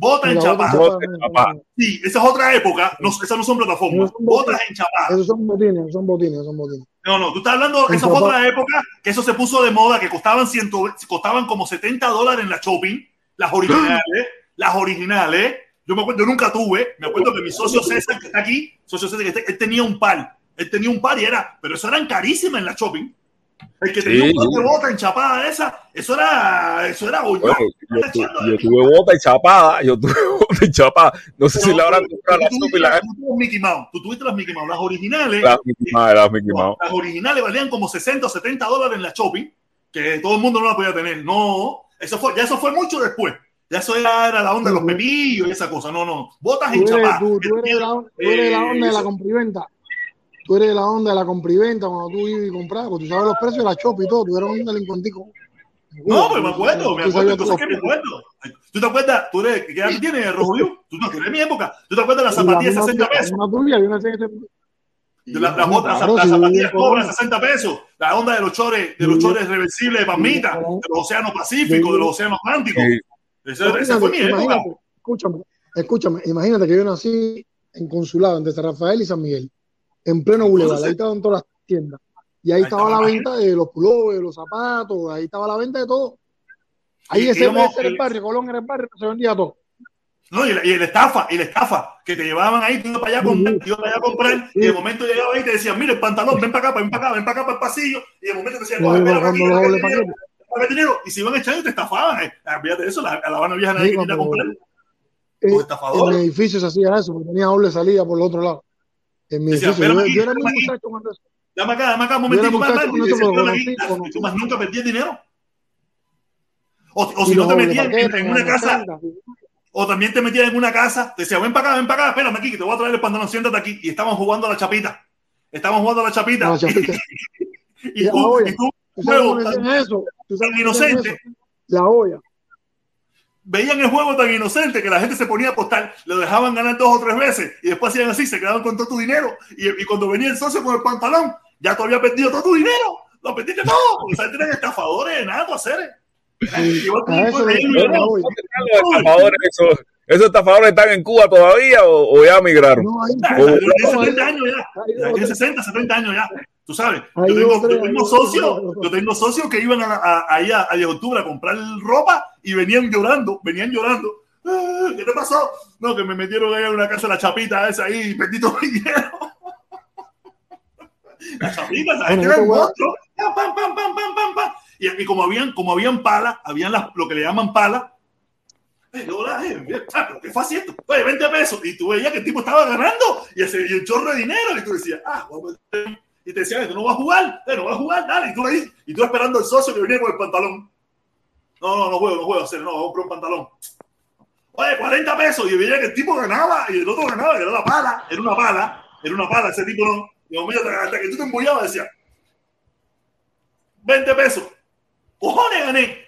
Botas chapadas, enchapadas. Sí, esa es otra época. No, esas no son plataformas. Botas botines. enchapadas. Esos son botines, son botines, son botines. No, no, tú estás hablando, Un esa fue otra época que eso se puso de moda, que costaban, ciento, costaban como 70 dólares en la shopping, las originales, *clears throat* las originales. Yo me acuerdo, yo nunca tuve, me acuerdo que mi socio César, que está aquí, socio César, que está- él tenía un par, él tenía un par y era, pero eso eran carísimas en la shopping. El que tenía Sí, un par de sí. bota enchapada esa, eso era, eso era. Bueno, yo, tu- yo tuve *laughs* bota y chapada. Yo tuve bota y chapada. No sé si la habrán comprado la tú, la tú tuviste Mickey Mouse, tú tuviste las Mickey Mouse, las originales. Las Mickey Mouse, las Mickey Mouse. Las originales valían como 60 o 70 dólares en la shopping, que todo el mundo no la podía tener. No, eso fue, ya eso fue mucho después. Ya eso era, era la onda de los pepillos y esa cosa. No, no. Botas Tú enchapadas. tú, tú eres de la, tú eres la onda de la compriventa. Tú eres de la onda de la compriventa cuando tú ibas y comprabas, porque tú sabes los precios de la shop y todo. Tú eres un delincuentico. No, pero me acuerdo, me acuerdo, entonces que me acuerdo. ¿Tú te acuerdas? ¿Tú eres, ¿Qué edad tienes, Rojo? Tú no, eres de mi época. ¿Tú te acuerdas de las zapatillas la 60 misma- pesos? misma tuya, yo no sé qué te- De la- las zapatillas cobran Colombia. 60 pesos. La onda de los chores, de los chores reversibles de Palmita, de los océanos Pacíficos, de los océanos Atlánticos. Esa, esa fue mi época. Escúchame, escúchame, imagínate que yo nací en consulado entre San Rafael y San Miguel, en pleno bulevar, Entonces- ahí estaban todas las tiendas. Y ahí, Ahí estaba estaba la venta de los pullovers, de los zapatos, ahí estaba la venta de todo. Ahí ese, íbamos- ese era el barrio, Colón era el barrio, se vendía todo. No, y la, y la estafa, y la estafa, que te llevaban ahí, tú para allá a comprar, tú para allá a comprar, y de momento llegaba ahí y te decían, mira el pantalón, ven para acá, ven para acá, ven para acá para el pasillo, y de momento te decían, No, espera, doble dinero, dinero, y se iban echando y te estafaban. Eh. Ah, Fíjate eso, la, a la Habana vieja nadie Sí, quería cuando- comprar. Eh, Los en mi estafadores. edificio se hacía eso, porque tenía doble salida por el otro lado. En mi Decía, edificio, "Espérame yo, aquí, yo era muy espérame aquí". muchacho cuando eso. Dame acá, dame acá un momentico más, más, y y tú más nunca perdías dinero. O, o Y si no te metían en, una casa, o también te metían en una casa, te decían, ven para acá, ven para acá, espérame aquí, que te voy a traer el pantalón, siéntate aquí. Y estamos jugando a la chapita. Estamos jugando a la chapita. la chapita. *laughs* y, Y tú, y tú, ¿Tú sabes juego tan, eso? ¿Tú tan inocente? La olla. Veían el juego tan inocente que la gente se ponía a apostar, lo dejaban ganar dos o tres veces y después hacían así, se quedaban con todo tu dinero. Y, y cuando venía el socio con el pantalón, ya tú habías perdido todo tu dinero. Lo perdiste todo. O sea, eran estafadores de nada, hacer. Esos, estafadores están en Cuba todavía o, o ya migraron. No, ahí ya Tiene no, ahí- 70 años ya. ahí Ya tiene otra. 60, 70 años ya. Tú sabes. Yo tengo, otra, yo tengo ahí socios, yo tengo socios que iban a, a- ahí a, de octubre a comprar ropa y venían llorando, venían llorando. Ah, ¿Qué te pasó? No, que me metieron ahí en una casa la chapita esa ahí mi dinero. La chapita, esa gente Bueno, yo era te un voy a- monstruo. Pam, pam, pam, pam, pam, pam, pam. Y, y como habían, como habían palas, habían las, lo que le llaman palas. Eh, hola, eh, ah, qué fácil esto. Oye, 20 pesos. Y tú veías que el tipo estaba ganando y, ese, y el chorro de dinero. Y tú decías, ah, vamos a. Y te decían, tú no vas a jugar, no vas a jugar, dale. Y tú ahí, y tú esperando al socio que venía con el pantalón. No, no, no juego, no juego, hacer, no, comprar un pantalón. Oye, 40 pesos. Y veía que el tipo ganaba y el otro ganaba, que era la pala, era una pala, era una pala, ese tipo no. Y hasta que tú te embullabas, decía, 20 pesos. Cojones gané.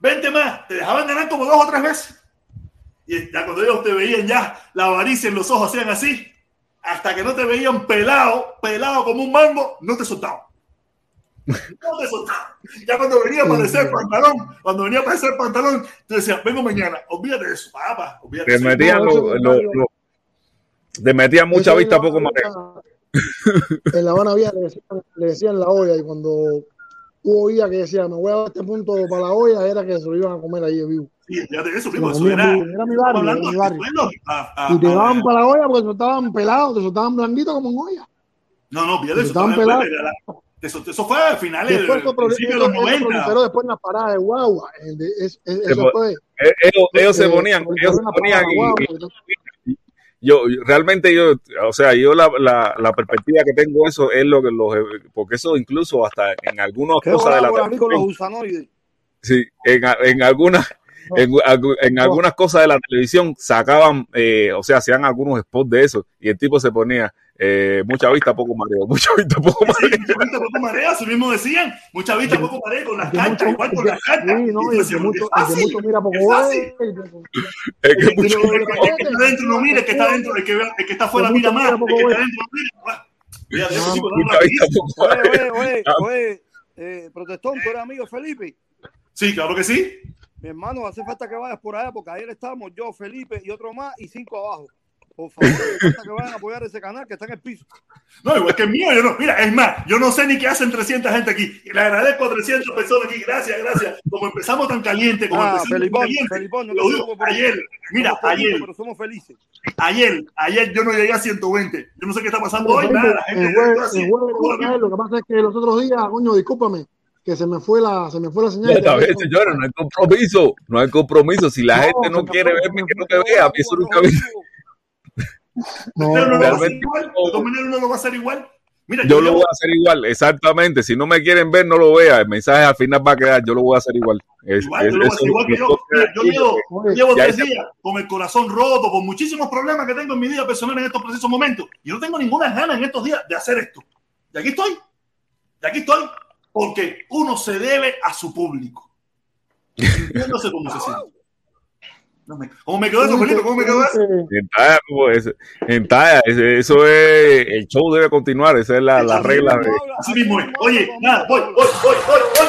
20 más. Te dejaban ganar como dos o tres veces. Y ya cuando ellos te veían ya la avaricia en los ojos hacían así, hasta que no te veían pelado, pelado como un mango, no te soltaban. No te soltaban. Ya cuando venía a aparecer el pantalón, cuando venía a aparecer el pantalón, te decían, vengo mañana, olvídate de eso, papá, olvídate Te de eso. metían, lo- lo- lo- te metían mucha vista, poco. Vieja- En La Habana Vieja le decían, le decían la olla y cuando tú oías que decía me voy a dar este punto para la olla era que se lo iban a comer ahí de vivo. Sí, olvídate de eso, Se lo eso era. Era mi barrio, era mi barrio. a- a- Y te a- daban para la olla porque se estaban pelados, te soltaban blanditos como en olla. No, no, de eso. Estaban pelados. Eso, eso fue a finales Después del principio de los eso 90. proliferó después en las paradas de guagua. En de- es- es- Eso pues, fue. Eh, Ellos, ellos se eh, ponían, proliferó ellos se ponían y, guagua. y-. yo realmente yo, o sea, yo la, la, la perspectiva que tengo eso es lo que los, porque eso incluso hasta en algunas ¿Qué cosas de la con los televisión, gusanoides? sí, en, en algunas en, en algunas cosas de la televisión sacaban, eh, o sea, hacían algunos spots de eso y el tipo se ponía eh, mucha vista, poco mareo, *laughs* mucha vista, poco Sí, mareo. mucha vista, poco marea, así mismo decían. Mucha vista, poco marea con las canchas, mucho- igual con las canchas. sí, no, que es mucho, mucho mira poco es *laughs* Es que el que mucho- El está dentro no mira, el que está dentro, el que, el que está mucho mira más, mira, el que está dentro no mira. Sí, mucha vista, poco Oye, mareo. oye, oye, Ah, oye, eh, protestón, tú eres amigo Felipe. Sí, claro que sí. Mi hermano, hace falta que vayas por allá porque ayer estábamos yo, Felipe y otro más y cinco abajo. Por favor, que vayan a apoyar ese canal que está en el piso. No, igual que el mío, yo no. Mira, es más, yo no sé ni qué hacen 300 gente aquí. Y le agradezco a 300 personas aquí. Gracias, gracias. Como empezamos tan caliente, como Ah, empezamos tan Felipón, caliente. Felipón, no Lo digo, ayer, mira, ayer, pero somos felices. ayer, ayer yo no llegué a 120. Yo no sé qué está pasando Pero, hoy. Nada, la gente el jueves, jueves lo que pasa es que los otros días, coño, discúlpame, que se me fue la, se me fue la señal. te vez, señores, no hay compromiso, no hay compromiso. Si la No, gente no quiere verme, que no te vea. Eso nunca. No, Pero no lo va a hacer igual. De todas maneras, no lo va a hacer igual. Mira, Yo lo llevo- voy a hacer igual, exactamente. Si no me quieren ver, no lo vea. El mensaje al final va a quedar. Yo lo voy a hacer igual. Es- Igual, es- yo lo voy a eso hacer igual que es yo. lo que- Mira, yo llevo, Oye, llevo ya tres días con el corazón roto, con muchísimos problemas que tengo en mi vida personal en estos precisos momentos. Y no tengo ninguna ganas en estos días de hacer esto. Y aquí estoy. Y aquí estoy. Porque uno se debe a su público. Sintiéndose como se siente. No me- ¿Cómo me quedó eso, Felipe? ¿Cómo me quedó eso? En talla, como ese- en talla, ese- eso es, el show debe continuar, esa es la, la Así regla. mismo, de- Así mismo es. Oye, nada, voy, voy, voy, voy, voy.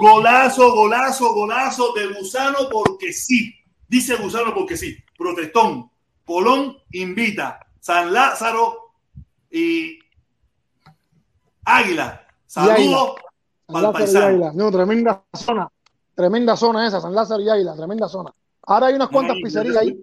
Golazo, golazo, golazo de Gusano porque sí. Dice Gusano porque sí. Protestón. Colón invita. San Lázaro y Águila. Saludos San Lázaro y. No, tremenda zona. Tremenda zona esa, San Lázaro y Águila, tremenda zona. Ahora hay unas cuantas pizzerías ahí.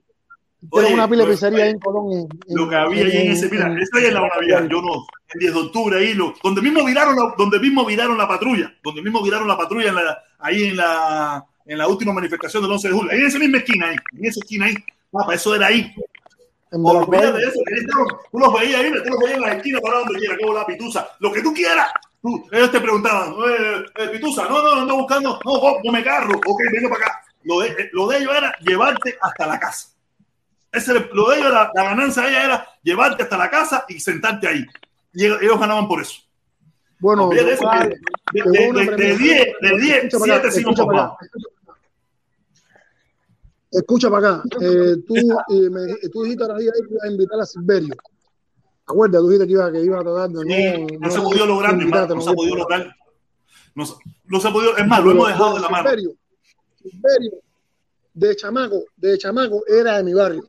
Oye, una pila de pizzería en Colón. en- Lo que había ahí en ese, mira, esa es la Navidad, yo no, el 10 de octubre ahí, lo, donde mismo viraron la, donde mismo viraron la patrulla, donde mismo viraron la patrulla en la, ahí en la, en la última manifestación del 11 de julio, ahí en esa misma esquina ahí, en esa esquina ahí, papá, eso era ahí, olvídate de eso, tú los veías ahí, tú los veías en la esquina para donde quiera, como la pitusa, lo que tú quieras, tú, ellos te preguntaban, eh, eh, pitusa, no, no, ando buscando, no, vos, no me carro, ok, vengo para acá, lo de, eh, lo de ellos era llevarte hasta la casa. Ese, lo de ellos, la, la ganancia de ella era llevarte hasta la casa y sentarte ahí. Y ellos, ganaban por eso. Bueno, de eso, total, de, llegó de, una de, de premiación. 10, de 10, Escucha para acá, 7 sí nos escucha para acá. Eh, tú, eh, me, tú dijiste ahora ahí que ibas a invitar a Silverio. ¿Te acuerdas? Tú dijiste que iba, que iba de Sí, no se podido lograr, mi hermano, no se invitarte. lograr. No, se- no podido, es más, lo hemos dejado de la mano. Silverio, Silverio, de chamaco, de chamaco, era de mi barrio.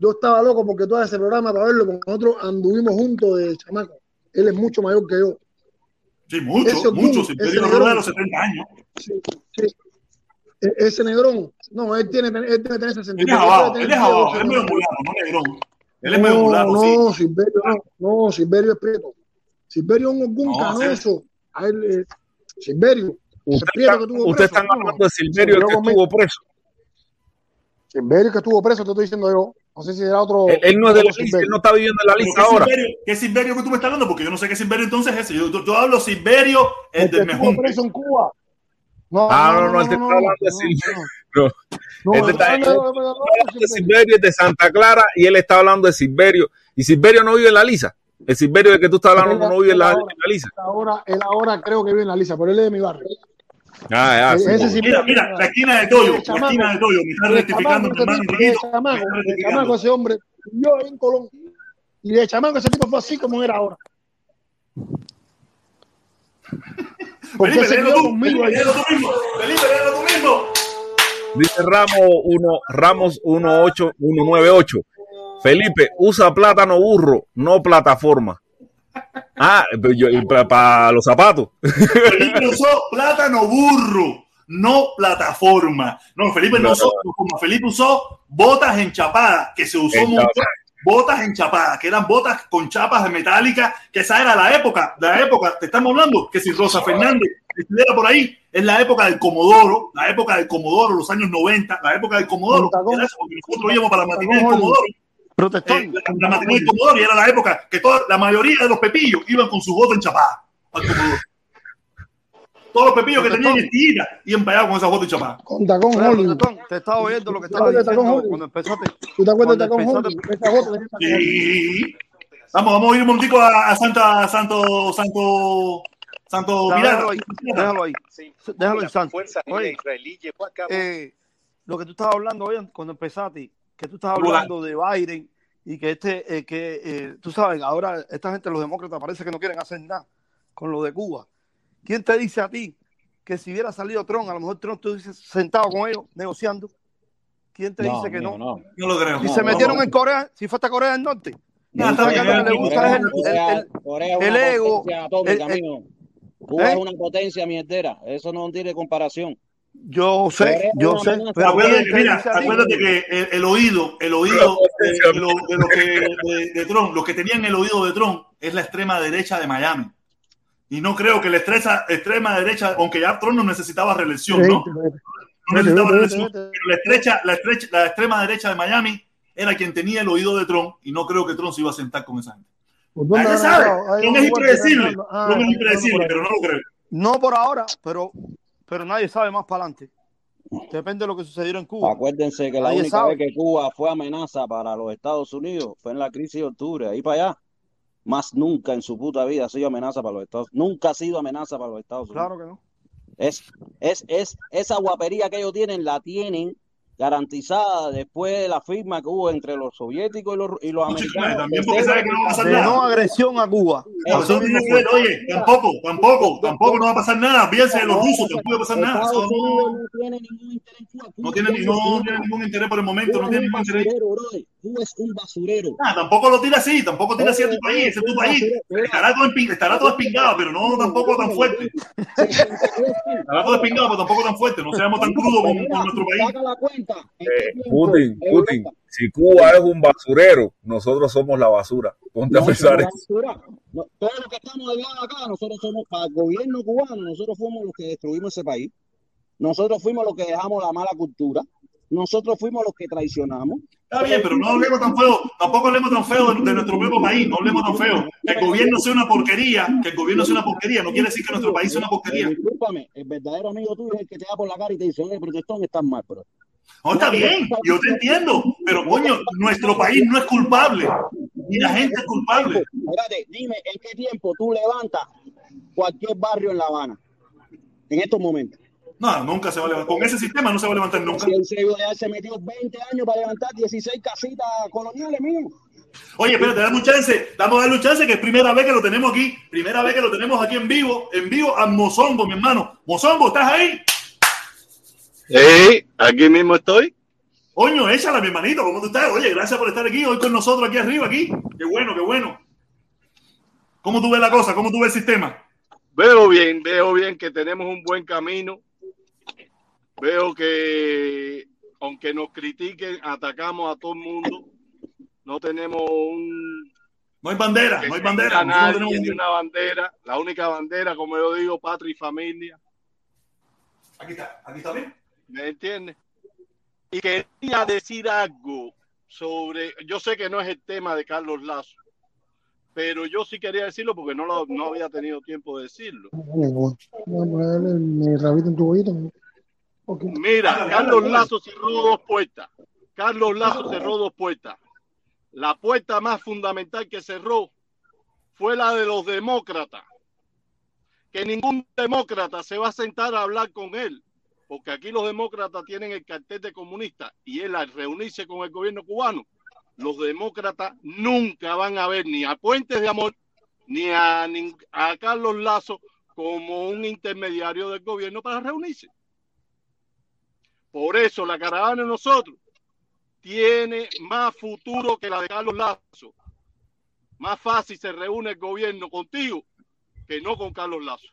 Yo estaba loco porque todo ese programa para verlo, porque nosotros anduvimos juntos de chamaco. Él es mucho mayor que yo. Sí, mucho, Ese mucho. Kun, Si ese Pedro negrón. Rueda a los 70 años. Sí, sí. E- Ese negrón, no, él tiene, él tener 60 Él es abajo, él es abajo, él es medio mulano, no negrón. Él es medio No, mulano, sí. no, Silverio no, no, Silverio es prieto. Silverio es un orgún No, canoso. A él, eh, Silverio, Usted está- que tuvo Ustedes preso. están no, hablando de Silverio, que conmigo. estuvo preso. Silverio que estuvo preso, te estoy diciendo yo. No sé si era otro. Él, él no es de la lista, él no está viviendo en la lista ¿qué ahora. Silverio, ¿Qué Silverio que tú me estás hablando? Porque yo no sé qué Silverio entonces es ese. Yo, yo, yo hablo Silverio, el del Mejunte. preso en Cuba. No, Ah, no, no, él te está hablando de Silverio. No, No, no, no, no, no, no, no, Está hablando de Silverio. Silverio es de Santa Clara y él está hablando de Silverio. Y Silverio no vive en la lisa. El Silverio del que tú estás hablando Él- no vive en la, él en la lisa. Ahora, él ahora creo que vive en la lisa, pero él es de mi barrio. Ah, ah, sí. Ese sí- Mira, mira, la esquina de Toyo, De la chamaco. esquina de Toyo. Me está De rectificando mi chamaco, hermano de. Me chamaco, de chamaco ese hombre, yo en Colón, y de chamaco ese tipo fue así como era ahora. Porque Felipe, se tú. conmigo Felipe, ahí. léelo tú mismo. Felipe, léelo tú mismo. Dice Ramos 1, Ramos 18198. Felipe, usa plátano burro, no plataforma. Ah, yo- para, los zapatos. Felipe *laughs* usó plátano burro, no plataforma. No, Felipe no, No. usó como Felipe usó botas enchapadas, que se usó mucho. Botas enchapadas, que eran botas con chapas metálicas, que esa era la época, la época, te estamos hablando, que si Rosa Fernández estuviera por ahí, es la época del Comodoro, la época del Comodoro, los años 90, la época del Comodoro. Era eso, porque nosotros íbamos para la matinée del Comodoro. Protestón. Eh, la, la del Comodoro y era la época que toda, la mayoría de los pepillos iban con su voto enchapada al Comodoro. Todos los pepillos que tenían iban para allá con esa voto enchapada. Con tacón. Protestón, te estaba oyendo lo que ¿Tú te estaba diciendo cuando empezaste. ¿Tú te acuerdas de Cuando tacón Hollywood. Sí. Vamos, vamos a ir un momentico a, a Santa, Santo, Santo, Santo Pirata. déjalo ahí, déjalo ahí. Déjalo santo. Fuerza Oye, Aérea Israelí llegó a cabo eh, lo que tú estabas hablando hoy cuando empezaste, que tú estabas Hola. hablando de Biden y que este, eh, que eh, tú sabes, ahora esta gente, los demócratas, parece que no quieren hacer nada con lo de Cuba. ¿Quién te dice a ti que si hubiera salido Trump, a lo mejor Trump estuviese sentado con ellos negociando? ¿Quién te dice que no? No lo creo. Si No, se no, metieron no. en Corea, si fue hasta Corea del Norte. No, el, el- ego, Cuba ¿Eh? es una potencia mierdera. Eso no tiene comparación. Yo sé, yo sé, pero Acuérdate ¿quién que, te mira, acuérdate que el, el oído, el oído de, de lo, de lo que de, de Trump, los que tenían el oído de Trump es la extrema derecha de Miami. Y no creo que la extrema, extrema derecha, aunque ya Trump no necesitaba reelección, ¿no? No necesitaba reelección, pero la estrecha, la estrecha, la extrema derecha de Miami era quien tenía el oído de Trump y no creo que Trump se iba a sentar con esa gente. Un es impredecible. Ah, es impredecible, pero no lo creo. No por ahora, pero, pero nadie sabe más para adelante. Depende de lo que sucediera en Cuba. Acuérdense que la Nadie única sabe. vez que Cuba fue amenaza para los Estados Unidos fue en la crisis de octubre, ahí para allá. Más nunca en su puta vida ha sido amenaza para los Estados Nunca ha sido amenaza para los Estados Unidos. Claro que no. Es, es, es, esa guapería que ellos tienen, la tienen garantizada después de la firma que hubo entre los soviéticos y los, y los americanos. también porque sabe que no va a pasar De nada. no agresión a Cuba. No, Así eso no mismo tiene que ver, fue. oye, tampoco, tampoco, tampoco no va a pasar nada. Fíjense de los rusos, tampoco va a pasar nada. Eso no, no tiene ningún interés no tiene, no tiene ningún interés por el momento, no tiene ningún interés. Cuba es un basurero. Ah, tampoco lo tira así, tampoco tira así a tu país, ese es tu país. Estará todo, empi- estará todo espingado, pero no tampoco tan fuerte. Estará todo espingado, pero tampoco tan fuerte. No seamos tan crudos con, con nuestro país. Saca la cuenta. ¿En Eh, Putin, Putin, si Cuba es un basurero, nosotros somos la basura. Ponte a pensar eso. todos los que estamos del lado de acá, nosotros somos para el gobierno cubano, nosotros fuimos los que destruimos ese país. Nosotros fuimos los que dejamos la mala cultura. Nosotros fuimos los que traicionamos. Está bien, pero no hablemos tan feo, tampoco hablemos tan feo de, de nuestro propio país, no hablemos tan feo. Que el gobierno sea una porquería, que el gobierno sea una porquería, no quiere decir que nuestro país sea una Eh, porquería. discúlpame, el verdadero amigo tuyo es el que te da por la cara y te dice, oye, protestón, estás mal, bro. No, está bien, yo te entiendo, pero coño, nuestro país no es culpable, ni la gente es culpable. Espérate, dime, ¿en qué tiempo tú levantas cualquier barrio en La Habana? En estos momentos. No, nunca se va a levantar. Con ese sistema no se va a levantar nunca. Si Eusebio Leal se metió 20 años para levantar 16 casitas coloniales, mío. Oye, espérate, dame un chance, damos a darle un chance que es primera vez que lo tenemos aquí, primera vez que lo tenemos aquí en vivo, en vivo a Mozongo, mi hermano. Mozongo, ¿estás ahí? Sí, aquí mismo estoy. Coño, échala, mi hermanito, ¿cómo tú estás? Oye, gracias por estar aquí hoy con nosotros aquí arriba, aquí. Qué bueno, qué bueno. ¿Cómo tú ves la cosa? ¿Cómo tú ves el sistema? Veo bien, veo bien que tenemos un buen camino. Veo que, aunque nos critiquen, atacamos a todo el mundo. No tenemos un. No hay bandera, no hay bandera. no nadie, tenemos ni un- una bandera. La única bandera, como yo digo, patria y familia. Aquí está, aquí está bien. ¿Me entiendes? Y quería decir algo sobre. Yo sé que no es el tema de Carlos Lazo, pero yo sí quería decirlo porque no, lo, no había tenido tiempo de decirlo. Voy a ponerle mi rabito en tu bollito. Mira, Carlos. Lazo cerró dos puertas. Carlos Lazo cerró dos puertas. La puerta más fundamental que cerró fue la de los demócratas. Que ningún demócrata se va a sentar a hablar con él, porque aquí los demócratas tienen el cartel de comunista y él al reunirse con el gobierno cubano, los demócratas nunca van a ver ni a Puentes de Amor ni a Carlos Lazo como un intermediario del gobierno para reunirse. Por eso la caravana de nosotros tiene más futuro que la de Carlos Lazo. Más fácil se reúne el gobierno contigo que no con Carlos Lazo.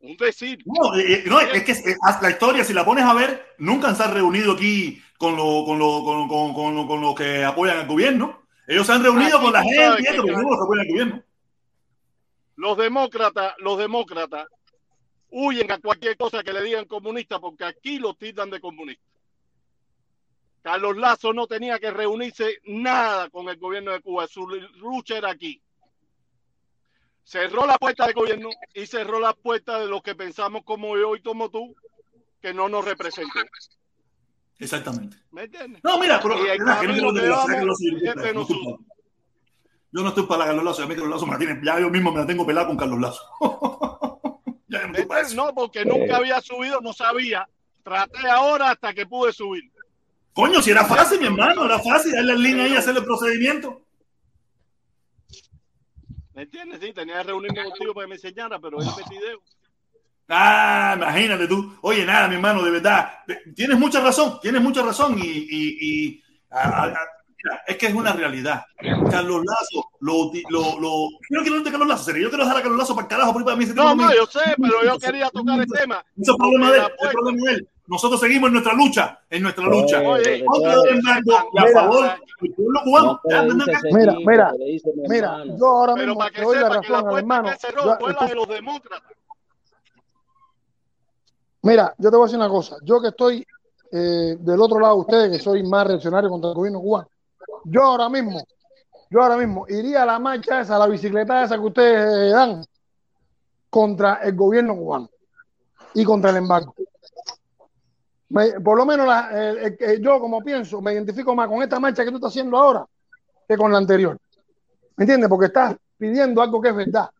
Un decir. No, eh, eh, no, es que eh, la historia, si la pones a ver, nunca se han reunido aquí con los con lo, con, con, con, lo- los que apoyan al gobierno. Ellos se han reunido Aquí con la gente que los que apoyan al gobierno. los demócratas, los demócratas huyen a cualquier cosa que le digan comunista porque aquí los tildan de comunistas. Carlos Lazo no tenía que reunirse nada con el gobierno de Cuba, su lucha era aquí. Cerró la puerta del gobierno y cerró la puerta de los que pensamos como yo y como tú, que no nos representó. Exactamente. ¿Me entiendes? No, mira, pero Yo no estoy para Carlos Lazo, a mí Carlos Lazo me la tiene- ya yo mismo me la tengo pelada con Carlos Lazo. *laughs* no porque nunca había subido, no sabía. Traté ahora hasta que pude subir. Coño, si era fácil, mi hermano, era fácil darle link ahí y hacer el procedimiento. ¿Me entiendes? Sí, tenía que reunirme contigo para que me enseñara, pero él me video. Ah, imagínate tú. Oye, nada, mi hermano, de verdad. Tienes mucha razón, tienes mucha razón. Y, y- y- a- a- es que es una realidad. Carlos Lazo, lo, lo, lo- yo no quiero de Carlos Lazo, serio. Yo quiero dejar a Carlos Lazo para el carajo, para mí. ese No, no, yo sé, pero yo quería tocar el tema. Ese es el problema de él, La ese es el problema de él. Nosotros seguimos en nuestra lucha, en nuestra lucha. oye, a Mira. favor del pueblo cubano. Mira, mira, Mira, yo ahora Pero mismo para que te doy la sepa que la razón hermano. que cerró Yo- fue la de los demócratas. Mira, yo te voy a decir una cosa. Yo que estoy eh, del otro lado de ustedes, que soy más reaccionario contra el gobierno cubano, yo ahora mismo, yo ahora mismo iría a la marcha esa, a la bicicleta esa que ustedes eh, dan contra el gobierno cubano y contra el embargo. Por lo menos yo, como pienso, me identifico más con esta marcha que tú estás haciendo ahora que con la anterior. ¿Me entiendes? Porque estás pidiendo algo que es verdad.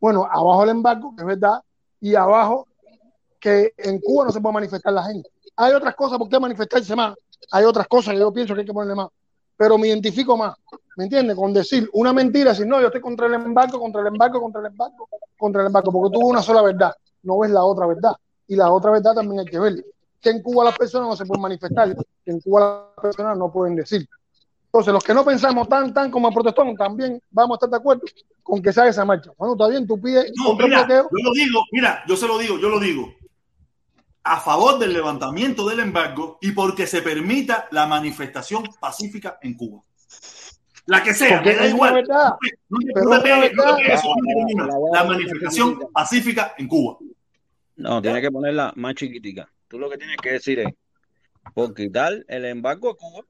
Bueno, abajo el embargo, que es verdad, y abajo que en Cuba no se puede manifestar la gente. Hay otras cosas por qué manifestarse más. Hay otras cosas que yo pienso que hay que ponerle más. Pero me identifico más, ¿me entiendes? Con decir una mentira, decir no, yo estoy contra el embargo, contra el embargo, contra el embargo, contra el embargo, porque tuvo una sola verdad, no ves la otra verdad. Y la otra verdad también hay que verla. Que en Cuba las personas no se pueden manifestar, que en Cuba las personas no pueden decir. Entonces, los que no pensamos tan, tan como el protestón, también vamos a estar de acuerdo con que se haga esa marcha. Bueno, está bien, tú pides No, mira, bloqueo. yo lo digo, mira, yo se lo digo, yo lo digo. A favor del levantamiento del embargo y porque se permita la manifestación pacífica en Cuba. La que sea, me da igual. La- manifestación pacífica en Cuba. No, tiene que ponerla más chiquitica. Tú lo que tienes que decir es, por quitar el embargo a Cuba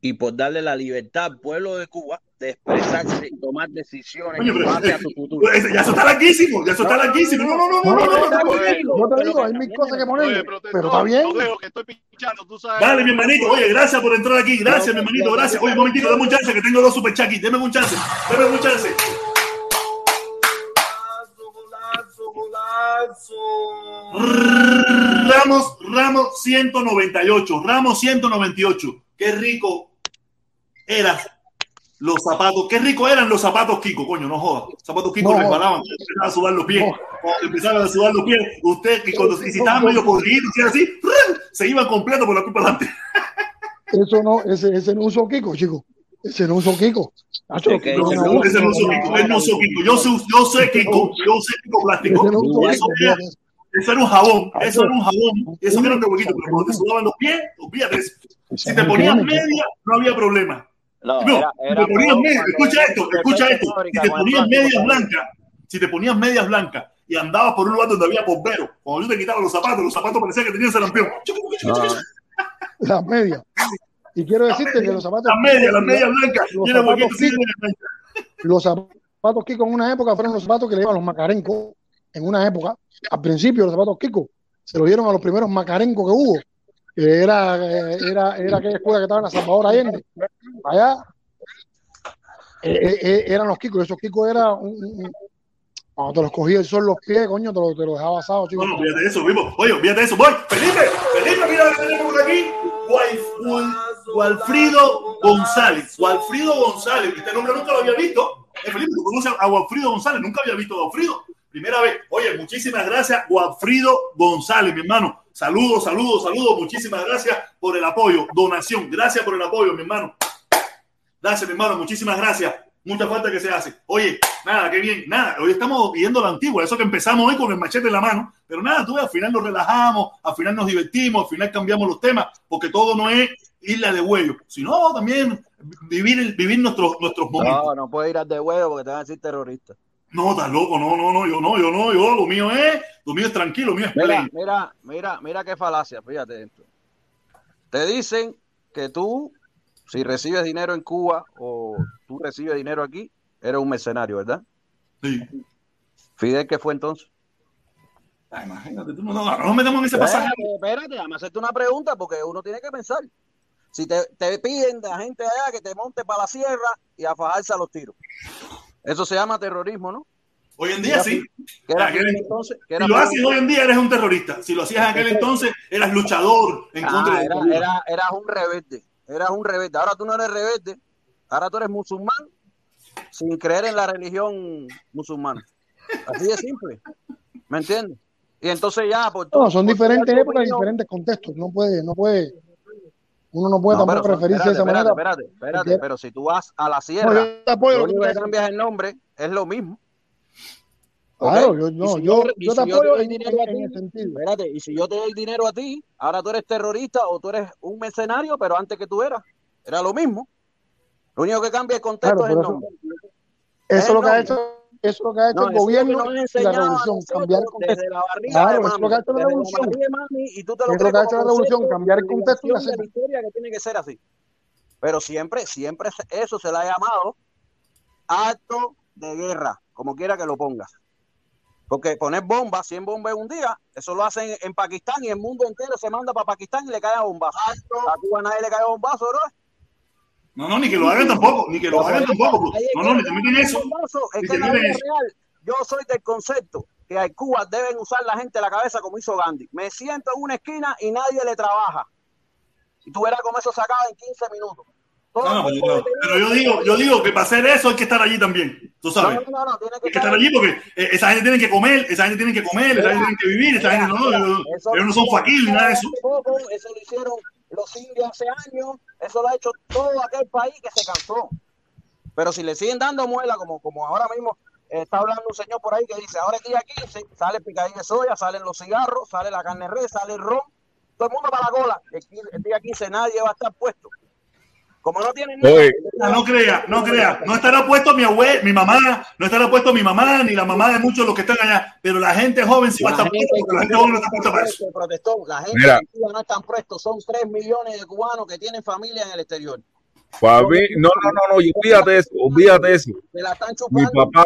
y por darle la libertad al pueblo de Cuba expresarse y tomar decisiones Oye, pero, a tu futuro. Ya eso está larguísimo, ya eso está larguísimo. No, no, no, no, no, no, no, te digo, hay mil cosas que poner, pero está bien. Dale, mi hermanito, oye, gracias por entrar aquí, gracias, mi hermanito, gracias. Oye, un momentito, dame un chance, que tengo dos super aquí, deme un chance, deme un chance. Ramos, Ramos 198, Ramos 198. Qué rico eras los zapatos. Qué rico eran los zapatos Kiko, coño, no jodas. Zapatos Kiko No. resbalaban. Empezaban a sudar los pies. No. Empezaban a sudar los pies, usted, y, cuando, y si estaban medio podridos, y así, se iban completo por la culpa adelante. Eso no, ese, ese no usó Kiko, chico. Ese no usó Kiko. Ese no, usó Kiko, él no usó Kiko. Yo sé, yo sé Kiko, yo sé Kiko plástico. ese no usó Eso Kiko. era, eso era un jabón, eso era un jabón, eso era un huequito, pero cuando te sudaban los pies, olvídate. Si te ponías media, no había problema. No, No, era, era te ponías escucha esto, escucha esto. Si te ponías medias blancas, si te ponías medias blancas y andabas por un lugar donde había bomberos, cuando yo te quitaba los zapatos, los zapatos parecían que tenían sarampión. Ah, *laughs* Las medias. Y quiero decirte que los zapatos. Las medias, las medias blancas, Los zapatos Kiko, los zapatos Kiko en una época fueron los zapatos que le iban a los macarencos. En una época, al principio, los zapatos Kiko se los dieron a los primeros macarencos que hubo. Era, era, era aquella escuela que estaba en la Salvador Allende. Allá eh, eh, eh, eran los Kiko. Esos Kiko era un, cuando te los cogía el sol los pies, coño, te los te lo dejaba asado, chico. No, fíjate eso, vivo. Oye, fíjate eso. Voy, Felipe, Felipe, mira que tenemos por aquí. Gualfrido González. Gualfrido González. Este nombre nunca lo había visto. Eh, Felipe, ¿tú conoces a Gualfrido González? Nunca había visto a Gualfrido. Primera vez. Oye, muchísimas gracias, Gualfrido González, mi hermano. Saludos, saludos, saludos. Muchísimas gracias por el apoyo. Donación. Gracias por el apoyo, mi hermano. Gracias, mi hermano. Muchísimas gracias. Mucha falta que se hace. Oye, nada, qué bien. Nada, hoy estamos viendo la antigua. Eso que empezamos hoy con el machete en la mano. Pero nada, tú ves, al final nos relajamos, al final nos divertimos, al final cambiamos los temas, porque todo no es irle de huello, sino también vivir, vivir nuestros, nuestros momentos. no, no puedes ir al de huevo porque te van a decir terrorista. No, estás loco, no, no, no, yo no, yo no, yo, lo mío es, lo mío es tranquilo, lo mío es Mira, play. mira, mira, mira qué falacia, fíjate esto. Te dicen que tú, si recibes dinero en Cuba o tú recibes dinero aquí, eres un mercenario, ¿verdad? Sí. Fidel, ¿qué fue entonces? Ay, imagínate, tú no, no, no metemos en ese pasaje. Espérate, espérate, déjame hacerte una pregunta porque uno tiene que pensar. Si te, te piden de la gente allá que te monte para la sierra y a fajarse a los tiros. Eso se llama terrorismo, ¿no? Hoy en día sí. ¿Qué era Aquel- Fidel entonces? ¿Qué era Si lo haces hoy en día eres un terrorista. Si lo hacías en aquel entonces eras luchador en contra Ah, de era, era, eras un rebelde, eras un rebelde. Ahora tú no eres rebelde, ahora tú eres musulmán sin creer en la religión musulmana. Así de simple, ¿me entiendes? Y entonces ya, por No, son por diferentes épocas, opinión- diferentes contextos. No puede, no puede, uno no puede No, tampoco pero, referirse de esa espérate, manera. Espérate, espérate, porque- pero si tú vas a la No, sierra, yo te apoyo lo único que cambias el nombre es lo mismo. Claro, yo, Y no, si yo, yo si te apoyo doy en, dinero a en ti, ese sentido. espérate, y si yo te doy dinero a ti, ahora tú eres terrorista o tú eres un mercenario, pero antes que tú eras, era lo mismo. Lo único que cambia el contexto Claro, es el eso- nombre. Eso Es es lo que ha el hecho, eso es lo que ha hecho No, el gobierno y la revolución, cambiar el contexto. desde la barriga de Claro, eso es mami, lo que ha hecho la revolución. barriga de mami, y tú te lo Es lo que ha hecho la revolución, cambiar el contexto y de la historia que tiene que ser así. Pero siempre, siempre eso se le ha llamado acto de guerra, como quiera que lo pongas. Porque poner bombas, 100 bombas en un día, eso lo hacen en Pakistán y el mundo entero se manda para Pakistán y le cae a bombas. A Cuba nadie le cae a bombazo, bro. No, no, ni que lo hagan tampoco, ni que lo hagan tampoco. Ahí es No, no, ni te meten eso. Ni que te en la meten vida eso. real, yo soy del concepto que en Cuba deben usar la gente la cabeza como hizo Gandhi. Me siento en una esquina y nadie le trabaja. Y tú verás cómo eso se acaba en 15 minutos. No, no, pero, yo- pero yo digo, yo digo que para hacer eso hay que estar allí también. Tú sabes. No, no, no, tiene que Hay que estar allí porque eh, esa gente tiene que comer, esa gente tiene que comer, esa gente tiene que vivir, esa gente no, ellos no son faquil ni nada de eso. Eso lo hicieron los indios hace años, eso lo ha hecho todo aquel país que se cansó. Pero si le siguen dando muela, como, como ahora mismo eh, está hablando un señor por ahí que dice, ahora día 15, sale picadillo de soya, salen los cigarros, sale la carne res, sale el ron, todo el mundo para la cola. El, 15 el día 15 nadie va a estar puesto. Como no tienen Oye, no crea, no crea, no estará puesto mi abuela, mi mamá, no estará puesto mi mamá ni la mamá de muchos de los que están allá, pero la gente joven sí va a La estar gente, puesta, porque la gente joven no está puesta para eso. protestó, la gente Mira. en Cuba no están prestos, son 3 millones de cubanos que tienen familia en el exterior. Fabi, no, no, no, no, y olvídate de eso, olvídate de eso. La Mi chupando. papá,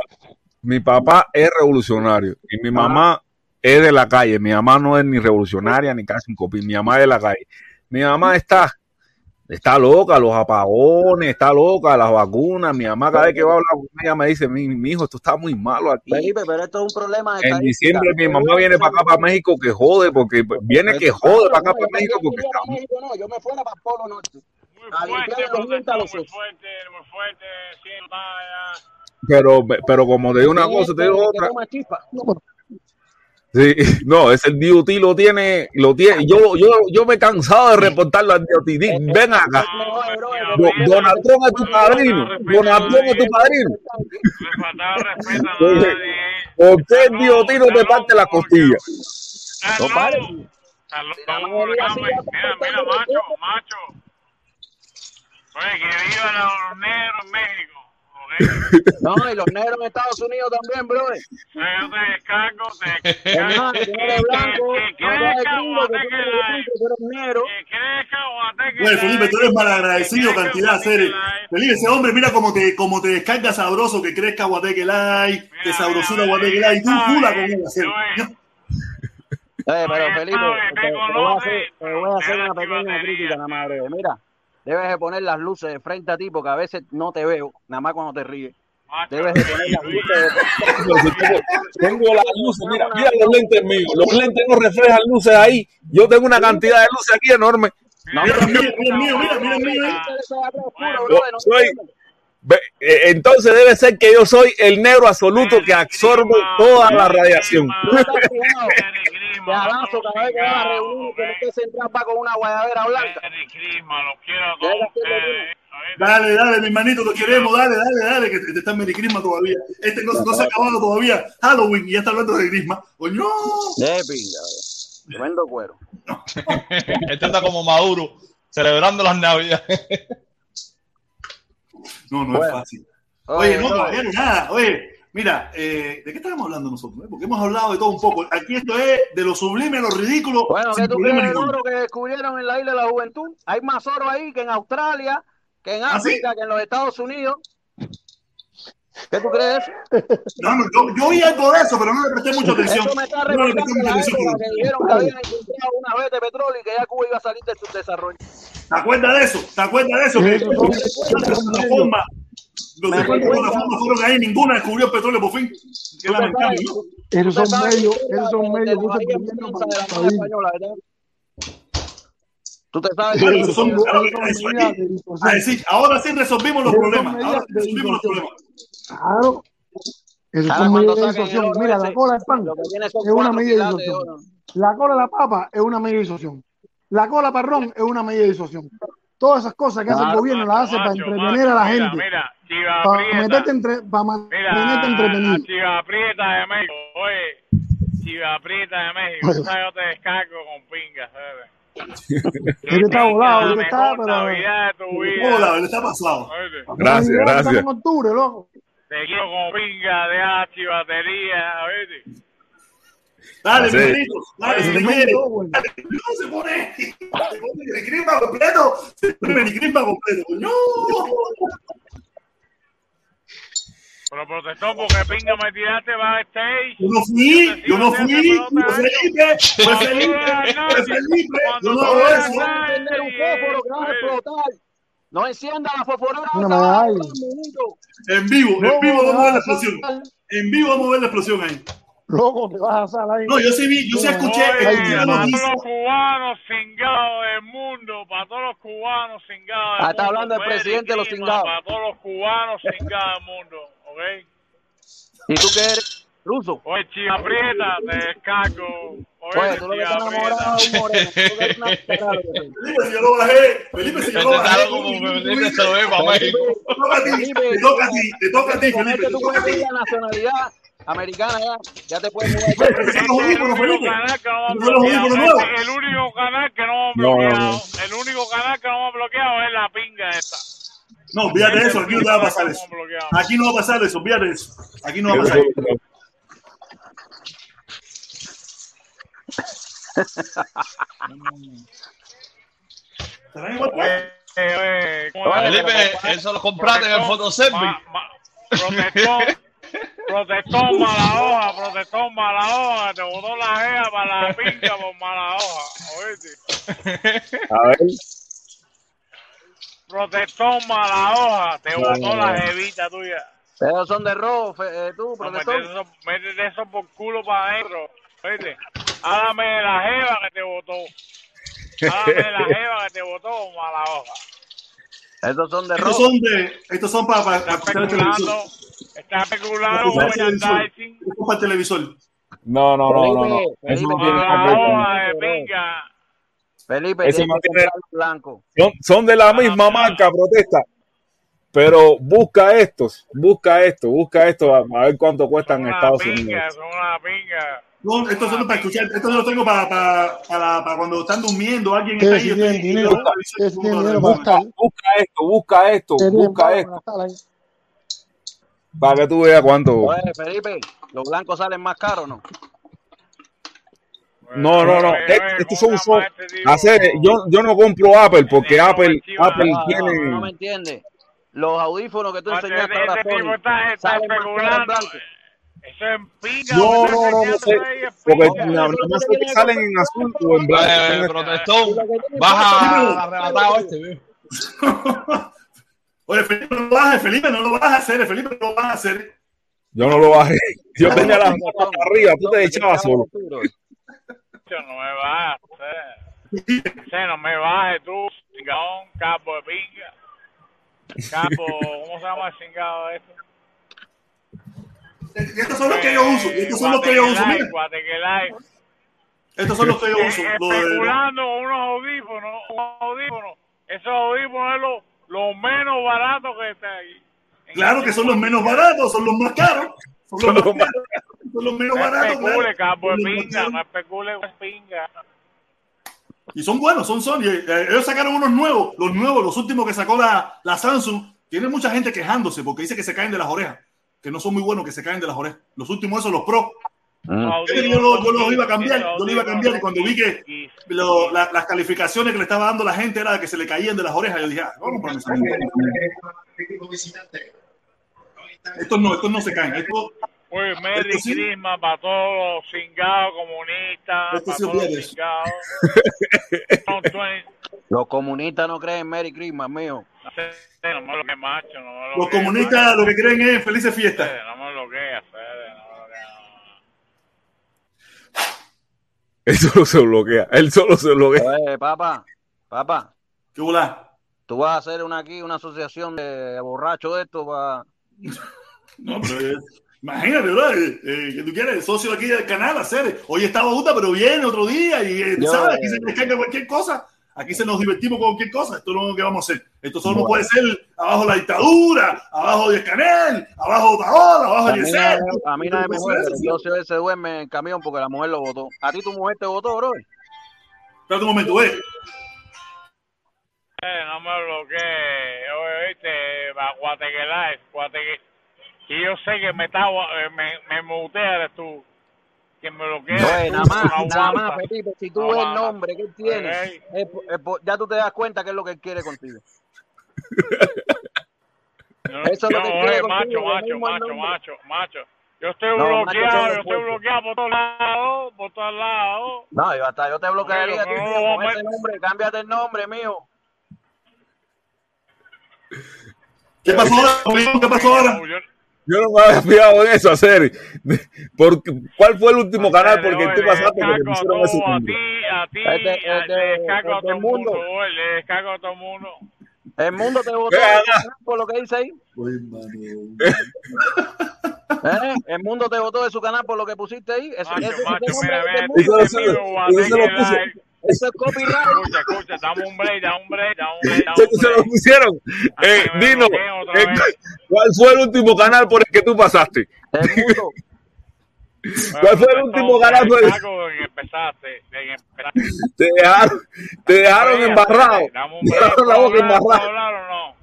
mi papá es revolucionario y mi mamá es de la calle. Mi mamá no es ni revolucionaria ni casi un copín. Mi mamá es de la calle. Mi mamá está, está loca, los apagones, está loca, las vacunas. Mi mamá cada vez que va a hablar con ella me dice, mi, mi hijo, esto está muy malo aquí. Felipe, pero esto es un problema de En diciembre mi mamá viene para acá, para México, que jode, porque viene que jode para acá, para México, porque está no, yo me fuera para Polo Norte. Fuerte, muy fuerte, muy fuerte, vaya. Pero, pero como te digo una cosa, te digo otra. Sí, *laughs* no, ese el DOT lo tiene, lo tiene. Yo, yo, yo me he cansado de reportarlo al DOT. Di, Ven acá. Do- Donald Trump es tu padrino. Donald Trump es tu padrino. Le faltaba respeto a *laughs* Oye, nadie. ¿Por qué el DOT no te parte la costilla? Está loco, Mira, mira, macho, macho. Oye, que vivan los negros en México. No, y los negros en Estados Unidos también, bro. Yo te descargo, te que eres crezca que Guateque Oye, Felipe, tú eres malagradecido, Que cantidad. Guateque Felipe, ese hombre, mira cómo te, cómo te descarga sabroso, que crezca Guateque Live, que sabrosura Guateque Live, y tú cula con él, hacer. Eh, pero Felipe, te, te voy a hacer, te voy a hacer una pequeña crítica nada más. Mira, debes de poner las luces de frente a ti porque a veces no te veo, nada más cuando te ríes. Debes de poner las luces de *laughs* tengo, tengo las luces, mira, mira los lentes míos. Los lentes no reflejan luces ahí. Yo tengo una cantidad de luces aquí enorme. No, Mira, mira, mira, mira, mira, mira, mira. Yo soy- ve- eh, entonces debe ser que yo soy el negro absoluto que absorbe toda la radiación. Te abrazo cada vez que vas a reunir que no estés centrado va con una guayabera blanca. Dale, dale, mi hermanito, te queremos, dale, dale, dale, que te, te está en Mericrisma todavía. Este no, no se ha acabado todavía Halloween y ya está hablando de Grisma. Coño. De pinga, tremendo cuero. *laughs* Este está como Maduro, celebrando las navidades. No, no es fácil. Oye, no, bro. caballero, nada. Oye, Mira, eh, ¿de qué estábamos hablando nosotros? eh? Porque hemos hablado de todo un poco. Aquí esto es de lo sublime a lo ridículo. Bueno, ¿qué tú crees del oro que descubrieron en la isla de la juventud? Hay más oro ahí que en Australia, que en ¿Ah, sí? África, que en los Estados Unidos. ¿Qué tú crees? No, no, yo, yo oí algo de eso, pero no le presté mucha atención. Eso me está No le presté mucha atención. que dijeron que habían encontrado una vez de petróleo y que ya Cuba iba a salir de su desarrollo. ¿Te acuerdas de eso? ¿Te acuerdas de eso? Que son- los de la forma, los Me de la recuerda. forma fueron ahí, ninguna descubrió el petróleo por fin. Qué lamentable, ¿no? Esos son medios, esos son de- de medios que la usan de la para ir. Española, ¿verdad? Tú te sabes Bueno, son, son eso de aquí, a decir, ahora sí resolvimos los son problemas. Ahora sí de resolvimos los problemas. Claro. Son cuando medidas de distorsión. Mira, la cola del pan son es una medida de de distorsión. La cola de la papa es una medida de distorsión. La cola parrón es una medida de distorsión. Todas esas cosas que hace el gobierno las hace para Macho, entretener a la macho, mira, gente. Mira, Chiva Para Prieta. meterte entre, para mantenerte Mira, entretenido. a Chiva Prieta de México. Oye, Chiva Prieta de México. Tú sabes, yo te descargo con pingas, ¿sabes? *laughs* Él está volado, la él está, pero. Navidad de tu vida. Hola, él está pasado. Oye, Gracias, gracias. en octubre, loco. te quiero con pinga de la chivatería, ¿oíste? Dale. Miguelito, dale, si no se pone. *laughs* Se pone el crisma completo. Se pone el completo. ¡No! Pero protestó porque pinga me tiraste backstage. Yo no fui, yo no fui. Fue Felipe, fue Felipe, fue Felipe. Yo no hago eso. No va a encender un fósforo que va a explotar. No encienda la medalla. amiguito. En vivo, en No, vivo vamos a ver la no, explosión. no. En vivo vamos a ver la explosión ahí. Loco, te vas a ahí. No, yo sí vi, yo sí escuché, Oye, la para todos los cubanos cingados del mundo, para todos los cubanos cingados del Ah, está mundo. hablando el presidente de los cingados. Para todos los cubanos cingados del mundo, ¿ok? ¿Y tú qué eres? Ruso. Oye, chiva prieta, te descargo. Oye, tú lo que estás *laughs* enamorado es un moreno. Felipe, si yo lo bajé. Felipe, si yo lo Este bajé. está como Felipe se lo ve para México. Te toca a ti, te toca a ti, te toca a ti, Con Felipe, te toca a ti. nacionalidad americana ya. Ya te puedes. *laughs* Pero es el único canal que no los bloqueado. el único canal que no no, bloqueado. no. El único canal que no hemos bloqueado es la pinga esta. No, olvídate de eso, aquí no te va a pasar eso. Aquí no va a pasar eso, olvídate de eso. Aquí no va a pasar eso. Felipe, eso lo compraste en el fotoservice. Protestón, protestón mala hoja, protestón mala hoja, te botó la gea para la pinga por mala hoja, ¿oíste? A ver, Protestón mala hoja, te botó la jevita tuya. Pero son de rojo, fe- eh, tú, No, profesor. métete eso, métete eso por culo para adentro, ¿oíste? Hágame la jeva que te botó. Hágame la *laughs* jeva que te botó, mala hoja. Esos son de Estos rojo. son de, estos son para, especulando, está especulando con escuchar el televisor. merchandising. Para el televisor. no, no, no, no, no. Eso no tiene pinga. Felipe, Ese tienes no que tiene- comprar blanco. son, son de la misma marca, protesta. Pero busca estos, busca esto, busca esto, a, a ver cuánto cuestan en Estados pinga, Unidos. son una pinga. No, estos son para escuchar, estos los tengo para, para, para, para cuando están durmiendo, alguien está ahí. Busca, busca esto, busca esto, busca esto. Para que tú veas cuánto. Oye, Felipe, los blancos salen más caros, ¿no? No, no, no. Oye, oye, Estos ¿cómo son, llama este yo, yo no compro Apple porque Ese Apple. Apple No, no, tiene. no me entiendes. Los audífonos que tú Este, enseñaste este Tony, está, está salen más caros en especulando. blanco. Eso es pinga. No, no, no, no sé. Porque nada más que salen en azul o en blanco. Eh, protestón, baja arrebatado este, viejo. *laughs* Oye, Felipe, no lo hacer, Felipe, no lo vas a hacer, Felipe, no lo vas a hacer. Yo no lo bajé. Yo No, tenía las no, manos arriba, tú te echabas solo. Yo no me bajes. Ese no me bajes tú, chingón, capo de pinga. Capo, ¿cómo se llama el chingado? Y estos son los que yo uso, y estos son los que yo uso, mira. Estos son los que yo uso. Especulando con unos audífonos, unos audífonos. Esos audífonos es lo, lo menos barato que está ahí. En Claro el que son los menos baratos, son los más caros. Son los más caros. Son los menos No baratos. especule, claro. capo más pinga, no especule pinga. Y son buenos, son Sony. Eh, Ellos sacaron unos nuevos, los nuevos, los últimos que sacó la, la Samsung. Tiene mucha gente quejándose porque dice que se caen de las orejas. que no son muy buenos, que se caen de las orejas. Los últimos esos, los pro. Mm. Yo, yo lo- yo los iba a cambiar, yo los iba a cambiar y cuando vi que lo- la- las calificaciones que le estaba dando la gente era de que se le caían de las orejas, yo dije, ah, vamos a comprarme esos. Estos no, estos no se caen. Estos, Uy, Merry Esto sí. Christmas para todos los cingados comunistas, Esto para sí todos los olvídate. cingados. *laughs* Son 20. Los comunistas no creen en Merry Christmas, mijo. No me lo que macho, no me lo los comunistas lo que creen es felices fiestas. No me lo que hacer, no me lo que Él solo se bloquea. Él solo se bloquea. Oye, papá, papá. ¿Qué volá? Tú vas a hacer una aquí, una asociación de borrachos de esto para... No, pero eh, imagínate, bro, eh, eh, que tú quieres, socio aquí del canal, hacer. Hoy está Bogotá, pero viene otro día y eh, Yo, ¿sabes? eh, Aquí se descarga cualquier cosa. Aquí se nos divertimos con cualquier cosa. Esto no es lo que vamos a hacer. Esto solo no puede ser abajo la dictadura, abajo de Canel, abajo Otaola, abajo nadie, a mí nadie me jode, socio ese duerme en el camión porque la mujer lo votó. ¿A ti tu mujer te votó, bro? Espérate un momento, eh. Eh, no me viste, va Guatequelá, Guateque. Y yo sé que me está, eh, me, me mutea eres tú. Que me. Oye, tú, nada más, no nada más, Felipe, si tú No ves el nombre que él tiene, es es ya tú te das cuenta que es lo que él quiere contigo. No, Eso es lo que oye, quiere macho, contigo, lo macho, macho, macho, macho. Yo estoy bloqueado, yo estoy bloqueado por todos lados, por todos lados. No, yo hasta yo te bloquearía mijo, lo con ese nombre, cámbiate el nombre, mío. ¿Qué pasó ahora? amigo? ¿Qué pasó ahora? Yo no me había fijado en eso, hacer. Porque, ¿Cuál fue el último canal porque tú pasaste porque a pusieron ese a ti, a ti, Este- a- este- le descargo a este todo el mundo. mundo, oye, le descargo a todo el mundo. El mundo te votó por lo que dice ahí. *laughs* ¿Eh? El mundo te votó de su canal por lo que pusiste ahí. Ese, Macho, ese macho, mira, mira. Eso es copyright. Escucha, escucha, dame un break, dame un break, dame un break, dame ¿Qué un se lo pusieron? Eh, Dino, eh. ¿cuál fue el último canal por el que tú pasaste? El mundo. ¿Cuál fue el último canal por el que empezaste, en empezaste. Te dejaron, te dejaron embarrado. Dame un Te break, dejaron la ¿puedo boca hablar, ¿puedo embarrada.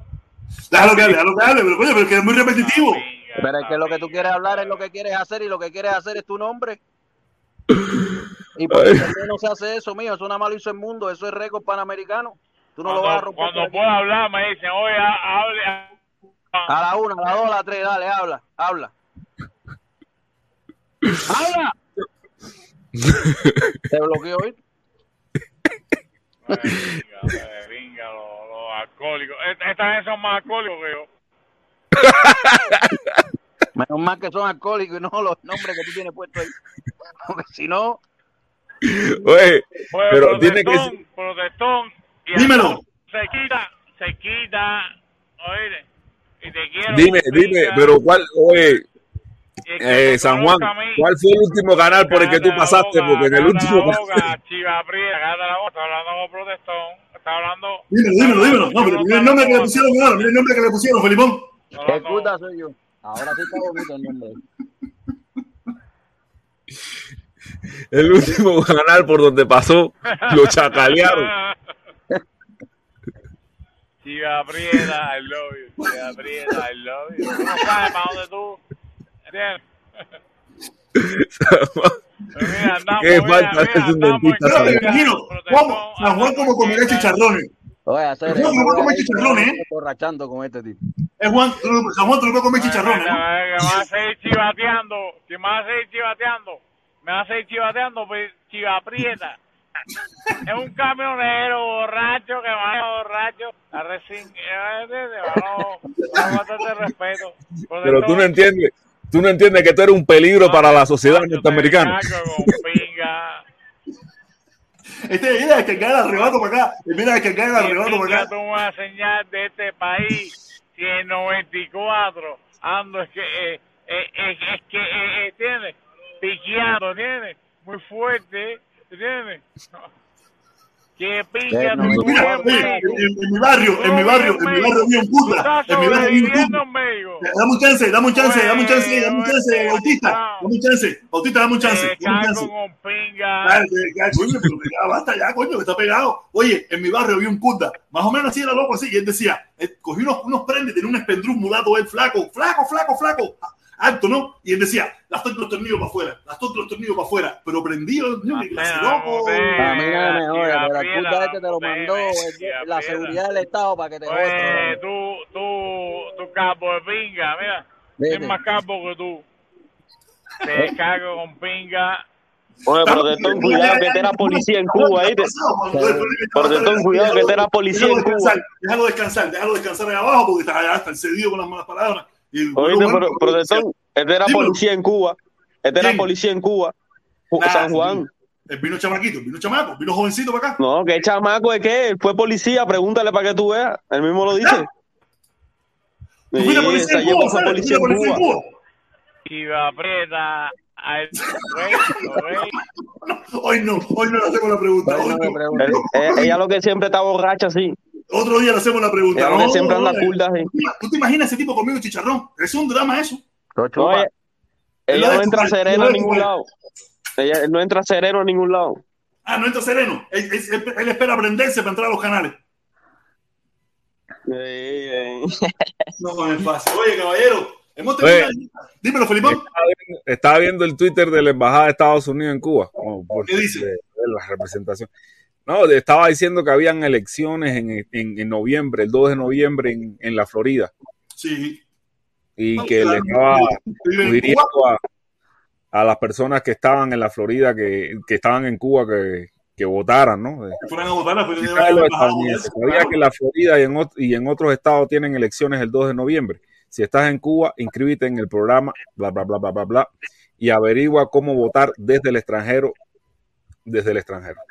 Déjalo que hable, déjalo que hable, pero coño, pero que es muy repetitivo. Pero es que lo que tú quieres hablar es lo que quieres hacer y lo que quieres hacer es tu nombre. Y por qué no se hace eso, mío. Eso nada más lo hizo el mundo. Eso es récord panamericano. Tú no lo vas a romper. cuando pueda hablar me dicen, oye, ha- hable. A la una, a la dos, a la tres, dale, habla, habla. ¡Habla! Te bloqueó hoy. Venga, venga, los, los alcohólicos. Esta esta gente son más alcohólicos que yo. Menos mal que son alcohólicos y no los nombres que tú tienes puestos ahí. Porque si no, Oye, Oye, pero tiene que protestón, Dímelo. Se quita, se quita. Oye, y te quiero. Dime, dime, pero cuál, oye, eh, San Juan, ¿cuál fue el último canal por el que tú pasaste? Porque en el último. Chiva Prieta, cállate la boca. Está hablando con protestón. Está hablando. Dímelo, dímelo, dímelo. No, pero mira el nombre que le pusieron mira el nombre que le pusieron, Felipón. qué puta soy yo. Ahora sí está bonito el nombre. El último *laughs* canal por donde pasó, lo chacalearon. Prieta, I love you. Prieta, I love you. No sabes para dónde tú. ¿Entiendes? Pero mira, andamos, Qué mira, falta mira, es un dentista, imagino, ¿cómo? San Juan como comerá chicharrones. Oye, hacer Juan como comer chicharrones, ¿eh? borrachando con este tipo. Es Juan, San Juan, tú no puedes comer chicharrones, ¿no? Que me vas a seguir chivateando. Si me vas a seguir chivateando, me vas a seguir chivateando, pues chiva prieta. Es un camionero borracho que va borracho a recién. Vamos, vamos a respeto. Pero tú no entiendes, tú no entiendes que tú eres un peligro para la sociedad norteamericana. Este viene a descargar el arrebato para acá. Viene a descargar el arrebato para acá. tú me vas a enseñar de este país si en 94 ando es que eh, eh, eh, es que eh, eh, ¿entiendes? piqueando ¿entiendes? muy fuerte ¿entiendes? Que médico. en, en mi barrio, en mi barrio, en mi barrio había un puta. En mi barrio había un puta. México Dame un chance, dame un chance, dame un chance, dame un chance, Bautista. Dame un chance, Bautista, dame un chance. te Dame un chance. basta ya, coño, que está pegado. Oye, en mi barrio había un puta, más o menos así era loco así, y él decía, eh, cogí unos, unos prendes, tenía un espendrú mulato, él flaco, flaco, flaco, flaco, alto, ¿no? Y él decía, las toques los tornillos para afuera, las toques los tornillos para afuera, pero prendido, ¿no? Que clase loco. A mí no me jode, pero el puta este te lo mandó el- la seguridad del Estado para que te Oye, tú, tú, tú capo de pinga, mira. Es más capo que tú. Te cago con pinga. Oye, protestón, cuidado que te era policía en Cuba, ¿viste? Protestón, cuidado que te era policía en Cuba. déjalo descansar, déjalo descansar ahí abajo porque está está cedido con las malas palabras. Y, Oíste, bueno, pero, protestón, este era Dímelo. policía en Cuba. Este era policía en Cuba. San Juan. El vino chamaquito, el vino chamaco, vino jovencito para acá. No, que chamaco de qué, él fue policía, pregúntale para que tú veas. Él mismo lo dice. ¿Tú fuiste Sí, policía en Cuba, Fede? policía ¿Fuiste en policía en Cuba. Va aprieta. Güey. *laughs* Hoy no, hoy no le hacemos la pregunta. Hoy no. Él- eh, ella lo que siempre está borracha así. Otro día le hacemos la pregunta. No, siempre anda no. ¿Tú te imaginas ese tipo conmigo chicharrón? Es un drama eso. Oye, ella no entra sereno a ningún lado. Ella él no entra sereno a ningún lado. Ah, no entra sereno. Él, él- él espera aprenderse para entrar a los canales. No es fácil. Oye, caballero, hemos terminado. Dímelo, Felipón. Estaba viendo, estaba viendo el Twitter de la Embajada de Estados Unidos en Cuba. como por- ¿Qué dice? De, de la representación. No, estaba diciendo que habían elecciones en, en- en noviembre, el 2 de noviembre en, en la Florida. Sí. Y No, que claro, le estaba Cuba. a, a las personas que estaban en la Florida, que, que estaban en Cuba, que, que votaran, ¿no? Que fueran a votar Sabía que en la Florida y en, y en otros estados tienen elecciones el 2 de noviembre. Si estás en Cuba, inscríbete en el programa, bla, bla, bla, bla, bla, bla, y averigua cómo votar desde el extranjero, desde el extranjero.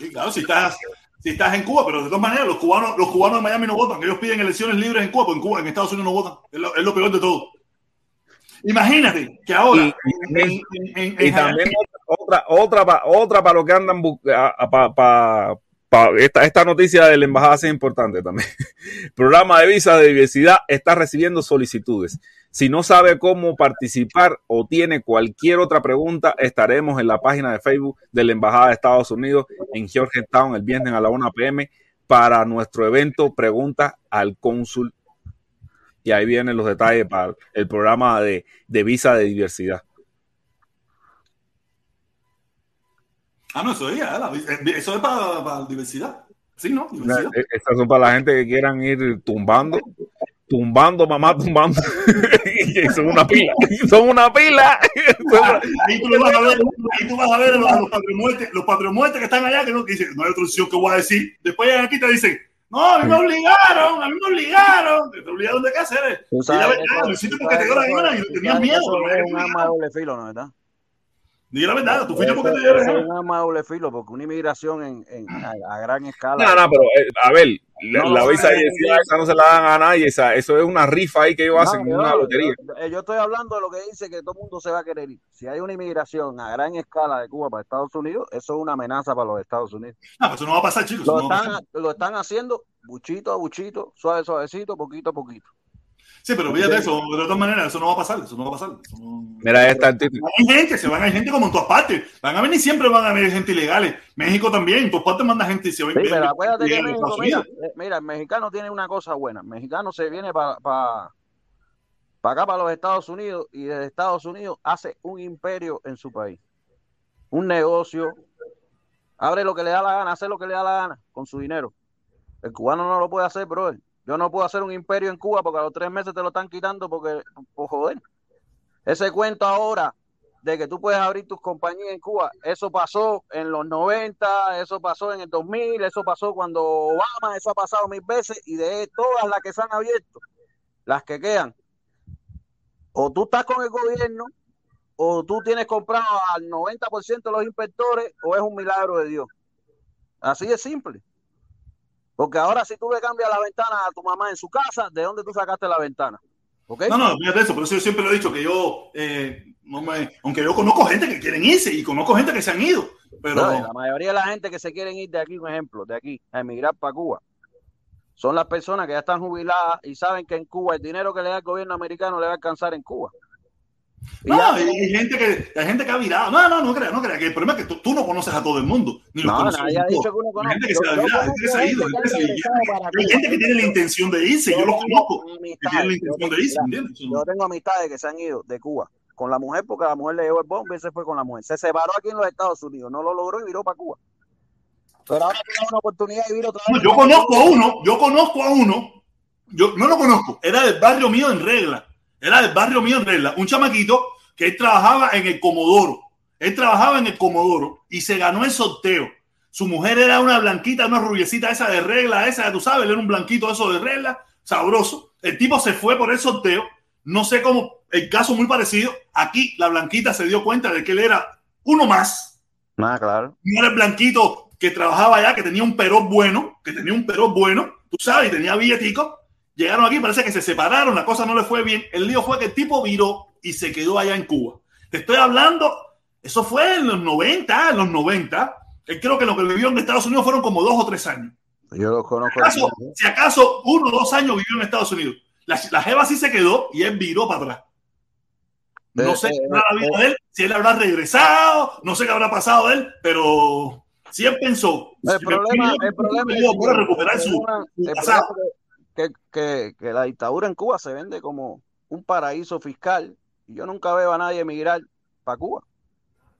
Sí, claro, si estás, si estás en Cuba, pero de todas maneras, los cubanos, los cubanos de Miami no votan. Ellos piden elecciones libres en Cuba, pero en Cuba, en Estados Unidos no votan. Es lo, es lo peor de todo. Imagínate que ahora. Y, y- en- en- en- y en- también otra, otra, pa- otra para lo que andan bu- a- a- pa- pa- pa- esta, esta noticia de la embajada es importante también. *laughs* Programa de visa de diversidad está recibiendo solicitudes. Si no sabe cómo participar o tiene cualquier otra pregunta, estaremos en la página de Facebook de la Embajada de Estados Unidos en Georgetown el viernes a la 1 p.m. para nuestro evento Preguntas al Cónsul. Y ahí vienen los detalles para el programa de, de visa de diversidad. Ah, no, eso es, ya, la- eso es para, para diversidad. Sí, ¿no? Diversidad. Eh, Estas son para la gente que quieran ir tumbando, tumbando, mamá, tumbando. *laughs* *laughs* Son una pila, son una pila. *laughs* Ah, Ahí tú, vas a ver, ahí tú vas a ver a los, patriomuertes, los patriomuertes que están allá, que no, que dicen, no hay otra opción que voy a decir. Después llegan aquí y te dicen, no, a mí me obligaron, a mí me obligaron. ¿Te obligaron de qué hacer? Tú Y la verdad, lo hiciste porque te dio la gana y tenías miedo. es un arma de doble filo, ¿no verdad? Di la verdad, tú fuiste porque te dio la eso es gana. un arma de doble filo, porque una inmigración en, en- a, a gran escala. No, no, pero eh, a ver, la, No, la no, visa de no, no. esa no se la dan a nadie, esa, eso es una rifa ahí que ellos No, hacen, yo, una lotería. yo- yo estoy hablando de lo que dice que todo el mundo se va a querer ir. Si hay una inmigración a gran escala de Cuba para Estados Unidos, eso es una amenaza para los Estados Unidos. Ah, pues eso no va a pasar, chicos. Lo no están, pasar. lo están haciendo buchito a buchito, suave, suavecito, poquito a poquito. Sí, pero fíjate eso, de todas maneras, eso no va a pasar. Eso no va a pasar. Eso no- Mira, ahí está el título. Hay gente, se van a ir gente como en todas partes. Van a venir siempre, van a venir gente ilegales. México también, en todas partes manda gente y se va Sí, pero acuérdate que México, mira, eh, mira, el mexicano tiene una cosa buena. El mexicano se viene para pa, pa acá, para los Estados Unidos, y desde Estados Unidos hace un imperio en su país. Un negocio. Abre lo que le da la gana, hace lo que le da la gana con su dinero. El cubano no lo puede hacer, brother. Yo no puedo hacer un imperio en Cuba porque a los tres meses te lo están quitando porque, por joder. Ese cuento ahora de que tú puedes abrir tus compañías en Cuba, eso pasó en los 90, eso pasó en el 2000, eso pasó cuando Obama, eso ha pasado mil veces y de todas las que se han abierto, las que quedan, o tú estás con el gobierno o tú tienes comprado al 90% de los inspectores o es un milagro de Dios. Así de simple. Porque ahora si tú le cambias la ventana a tu mamá en su casa, ¿de dónde tú sacaste la ventana? ¿Ok? No, no, fíjate eso, por eso yo siempre lo he dicho que yo, eh, no me, aunque yo conozco gente que quieren irse y conozco gente que se han ido, pero No, la mayoría de la gente que se quieren ir de aquí, un ejemplo, de aquí, a emigrar para Cuba, son las personas que ya están jubiladas y saben que en Cuba el dinero que le da el gobierno americano le va a alcanzar en Cuba. Y No, hay, hay gente que, hay gente que ha virado. No, no, no creas, no creas. Que el problema es que tú, tú no conoces a todo el mundo. Ni los No, nadie a ha dicho todos. que uno Hay gente que Yo- se ha yo virado, hay conozco gente que se ha ido, gente hay que gente que han se ha regresado ido. para Hay Cuba. gente que tiene la intención de irse, yo los conozco. Que amistades, la yo intención tengo, de irse, ¿entiendes? No- yo tengo amistades que se han ido de Cuba con la mujer porque la mujer le llevó el bombo y se fue con la mujer. Se separó aquí en los Estados Unidos, no lo logró y viró para Cuba. Pero ahora tiene una oportunidad de vivir otra No, vez. yo conozco a uno, yo conozco a uno, yo no lo conozco, era del barrio mío en regla, era del barrio mío en regla, un chamaquito que él trabajaba en el Comodoro, él trabajaba en el Comodoro y se ganó el sorteo. Su mujer era una blanquita, una rubiecita esa de regla, esa, tú sabes, él era un blanquito eso de regla, sabroso. El tipo se fue por el sorteo, no sé cómo, el caso muy parecido. Aquí la blanquita se dio cuenta de que él era uno más, Nada, claro. no era el blanquito que trabajaba allá, que tenía un perro bueno, que tenía un perro bueno, tú sabes, y tenía billetico. Llegaron aquí, parece que se separaron, la cosa no le fue bien. El lío fue que el tipo viró y se quedó allá en Cuba. Te estoy hablando, eso fue en los 90, en los 90. Él creo que lo que vivió en Estados Unidos fueron como dos o tres años. Yo lo Si conozco. acaso, si acaso uno o dos años vivió en Estados Unidos. La, la Jeva sí se quedó y él viró para atrás. No Eh, sé eh, qué será la vida eh, de él, si él habrá regresado, no sé qué habrá pasado de él, pero si él pensó, El si problema, pidió el problema es yo puedo recuperar el su, problema- su el pasado. problema es que, que, la dictadura en Cuba se vende como un paraíso fiscal y yo nunca veo a nadie emigrar para Cuba,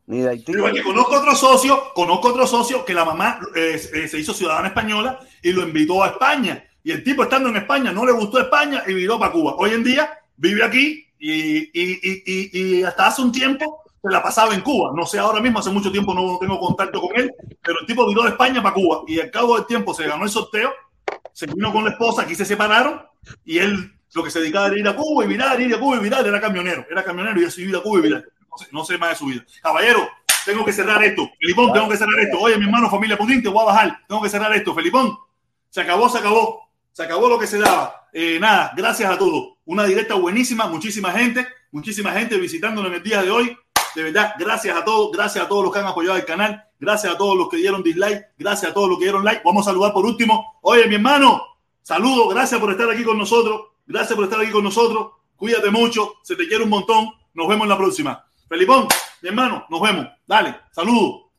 ni de Haití. Pero que conozco otro socio, conozco otro socio que la mamá eh, eh, se hizo ciudadana española y lo invitó a España. Y el tipo estando en España no le gustó España y viró para Cuba. Hoy en día vive aquí y- y- y- y hasta hace un tiempo se la pasaba en Cuba. No sé, ahora mismo hace mucho tiempo no tengo contacto con él, pero el tipo viró de España para Cuba y al cabo del tiempo se ganó el sorteo, se vino con la esposa, aquí se separaron y él lo que se dedicaba era ir a Cuba y virar, ir a Cuba y virar, era camionero, era camionero y ir a Cuba y virar. No sé, no sé más de su vida. Caballero, tengo que cerrar esto. Felipón, tengo que cerrar esto. Oye, mi hermano, familia Putín, te voy a bajar. Tengo que cerrar esto. Felipón, se acabó, se acabó. Se acabó lo que se daba. Eh, nada, gracias a todos. Una directa buenísima, muchísima gente, muchísima gente visitándonos en el día de hoy. De verdad, gracias a todos, gracias a todos los que han apoyado el canal, gracias a todos los que dieron dislike, gracias a todos los que dieron like. Vamos a saludar por último. Oye, mi hermano, saludo, gracias por estar aquí con nosotros, gracias por estar aquí con nosotros. Cuídate mucho, se te quiere un montón. Nos vemos en la próxima. Felipón, mi hermano, nos vemos. Dale, saludo.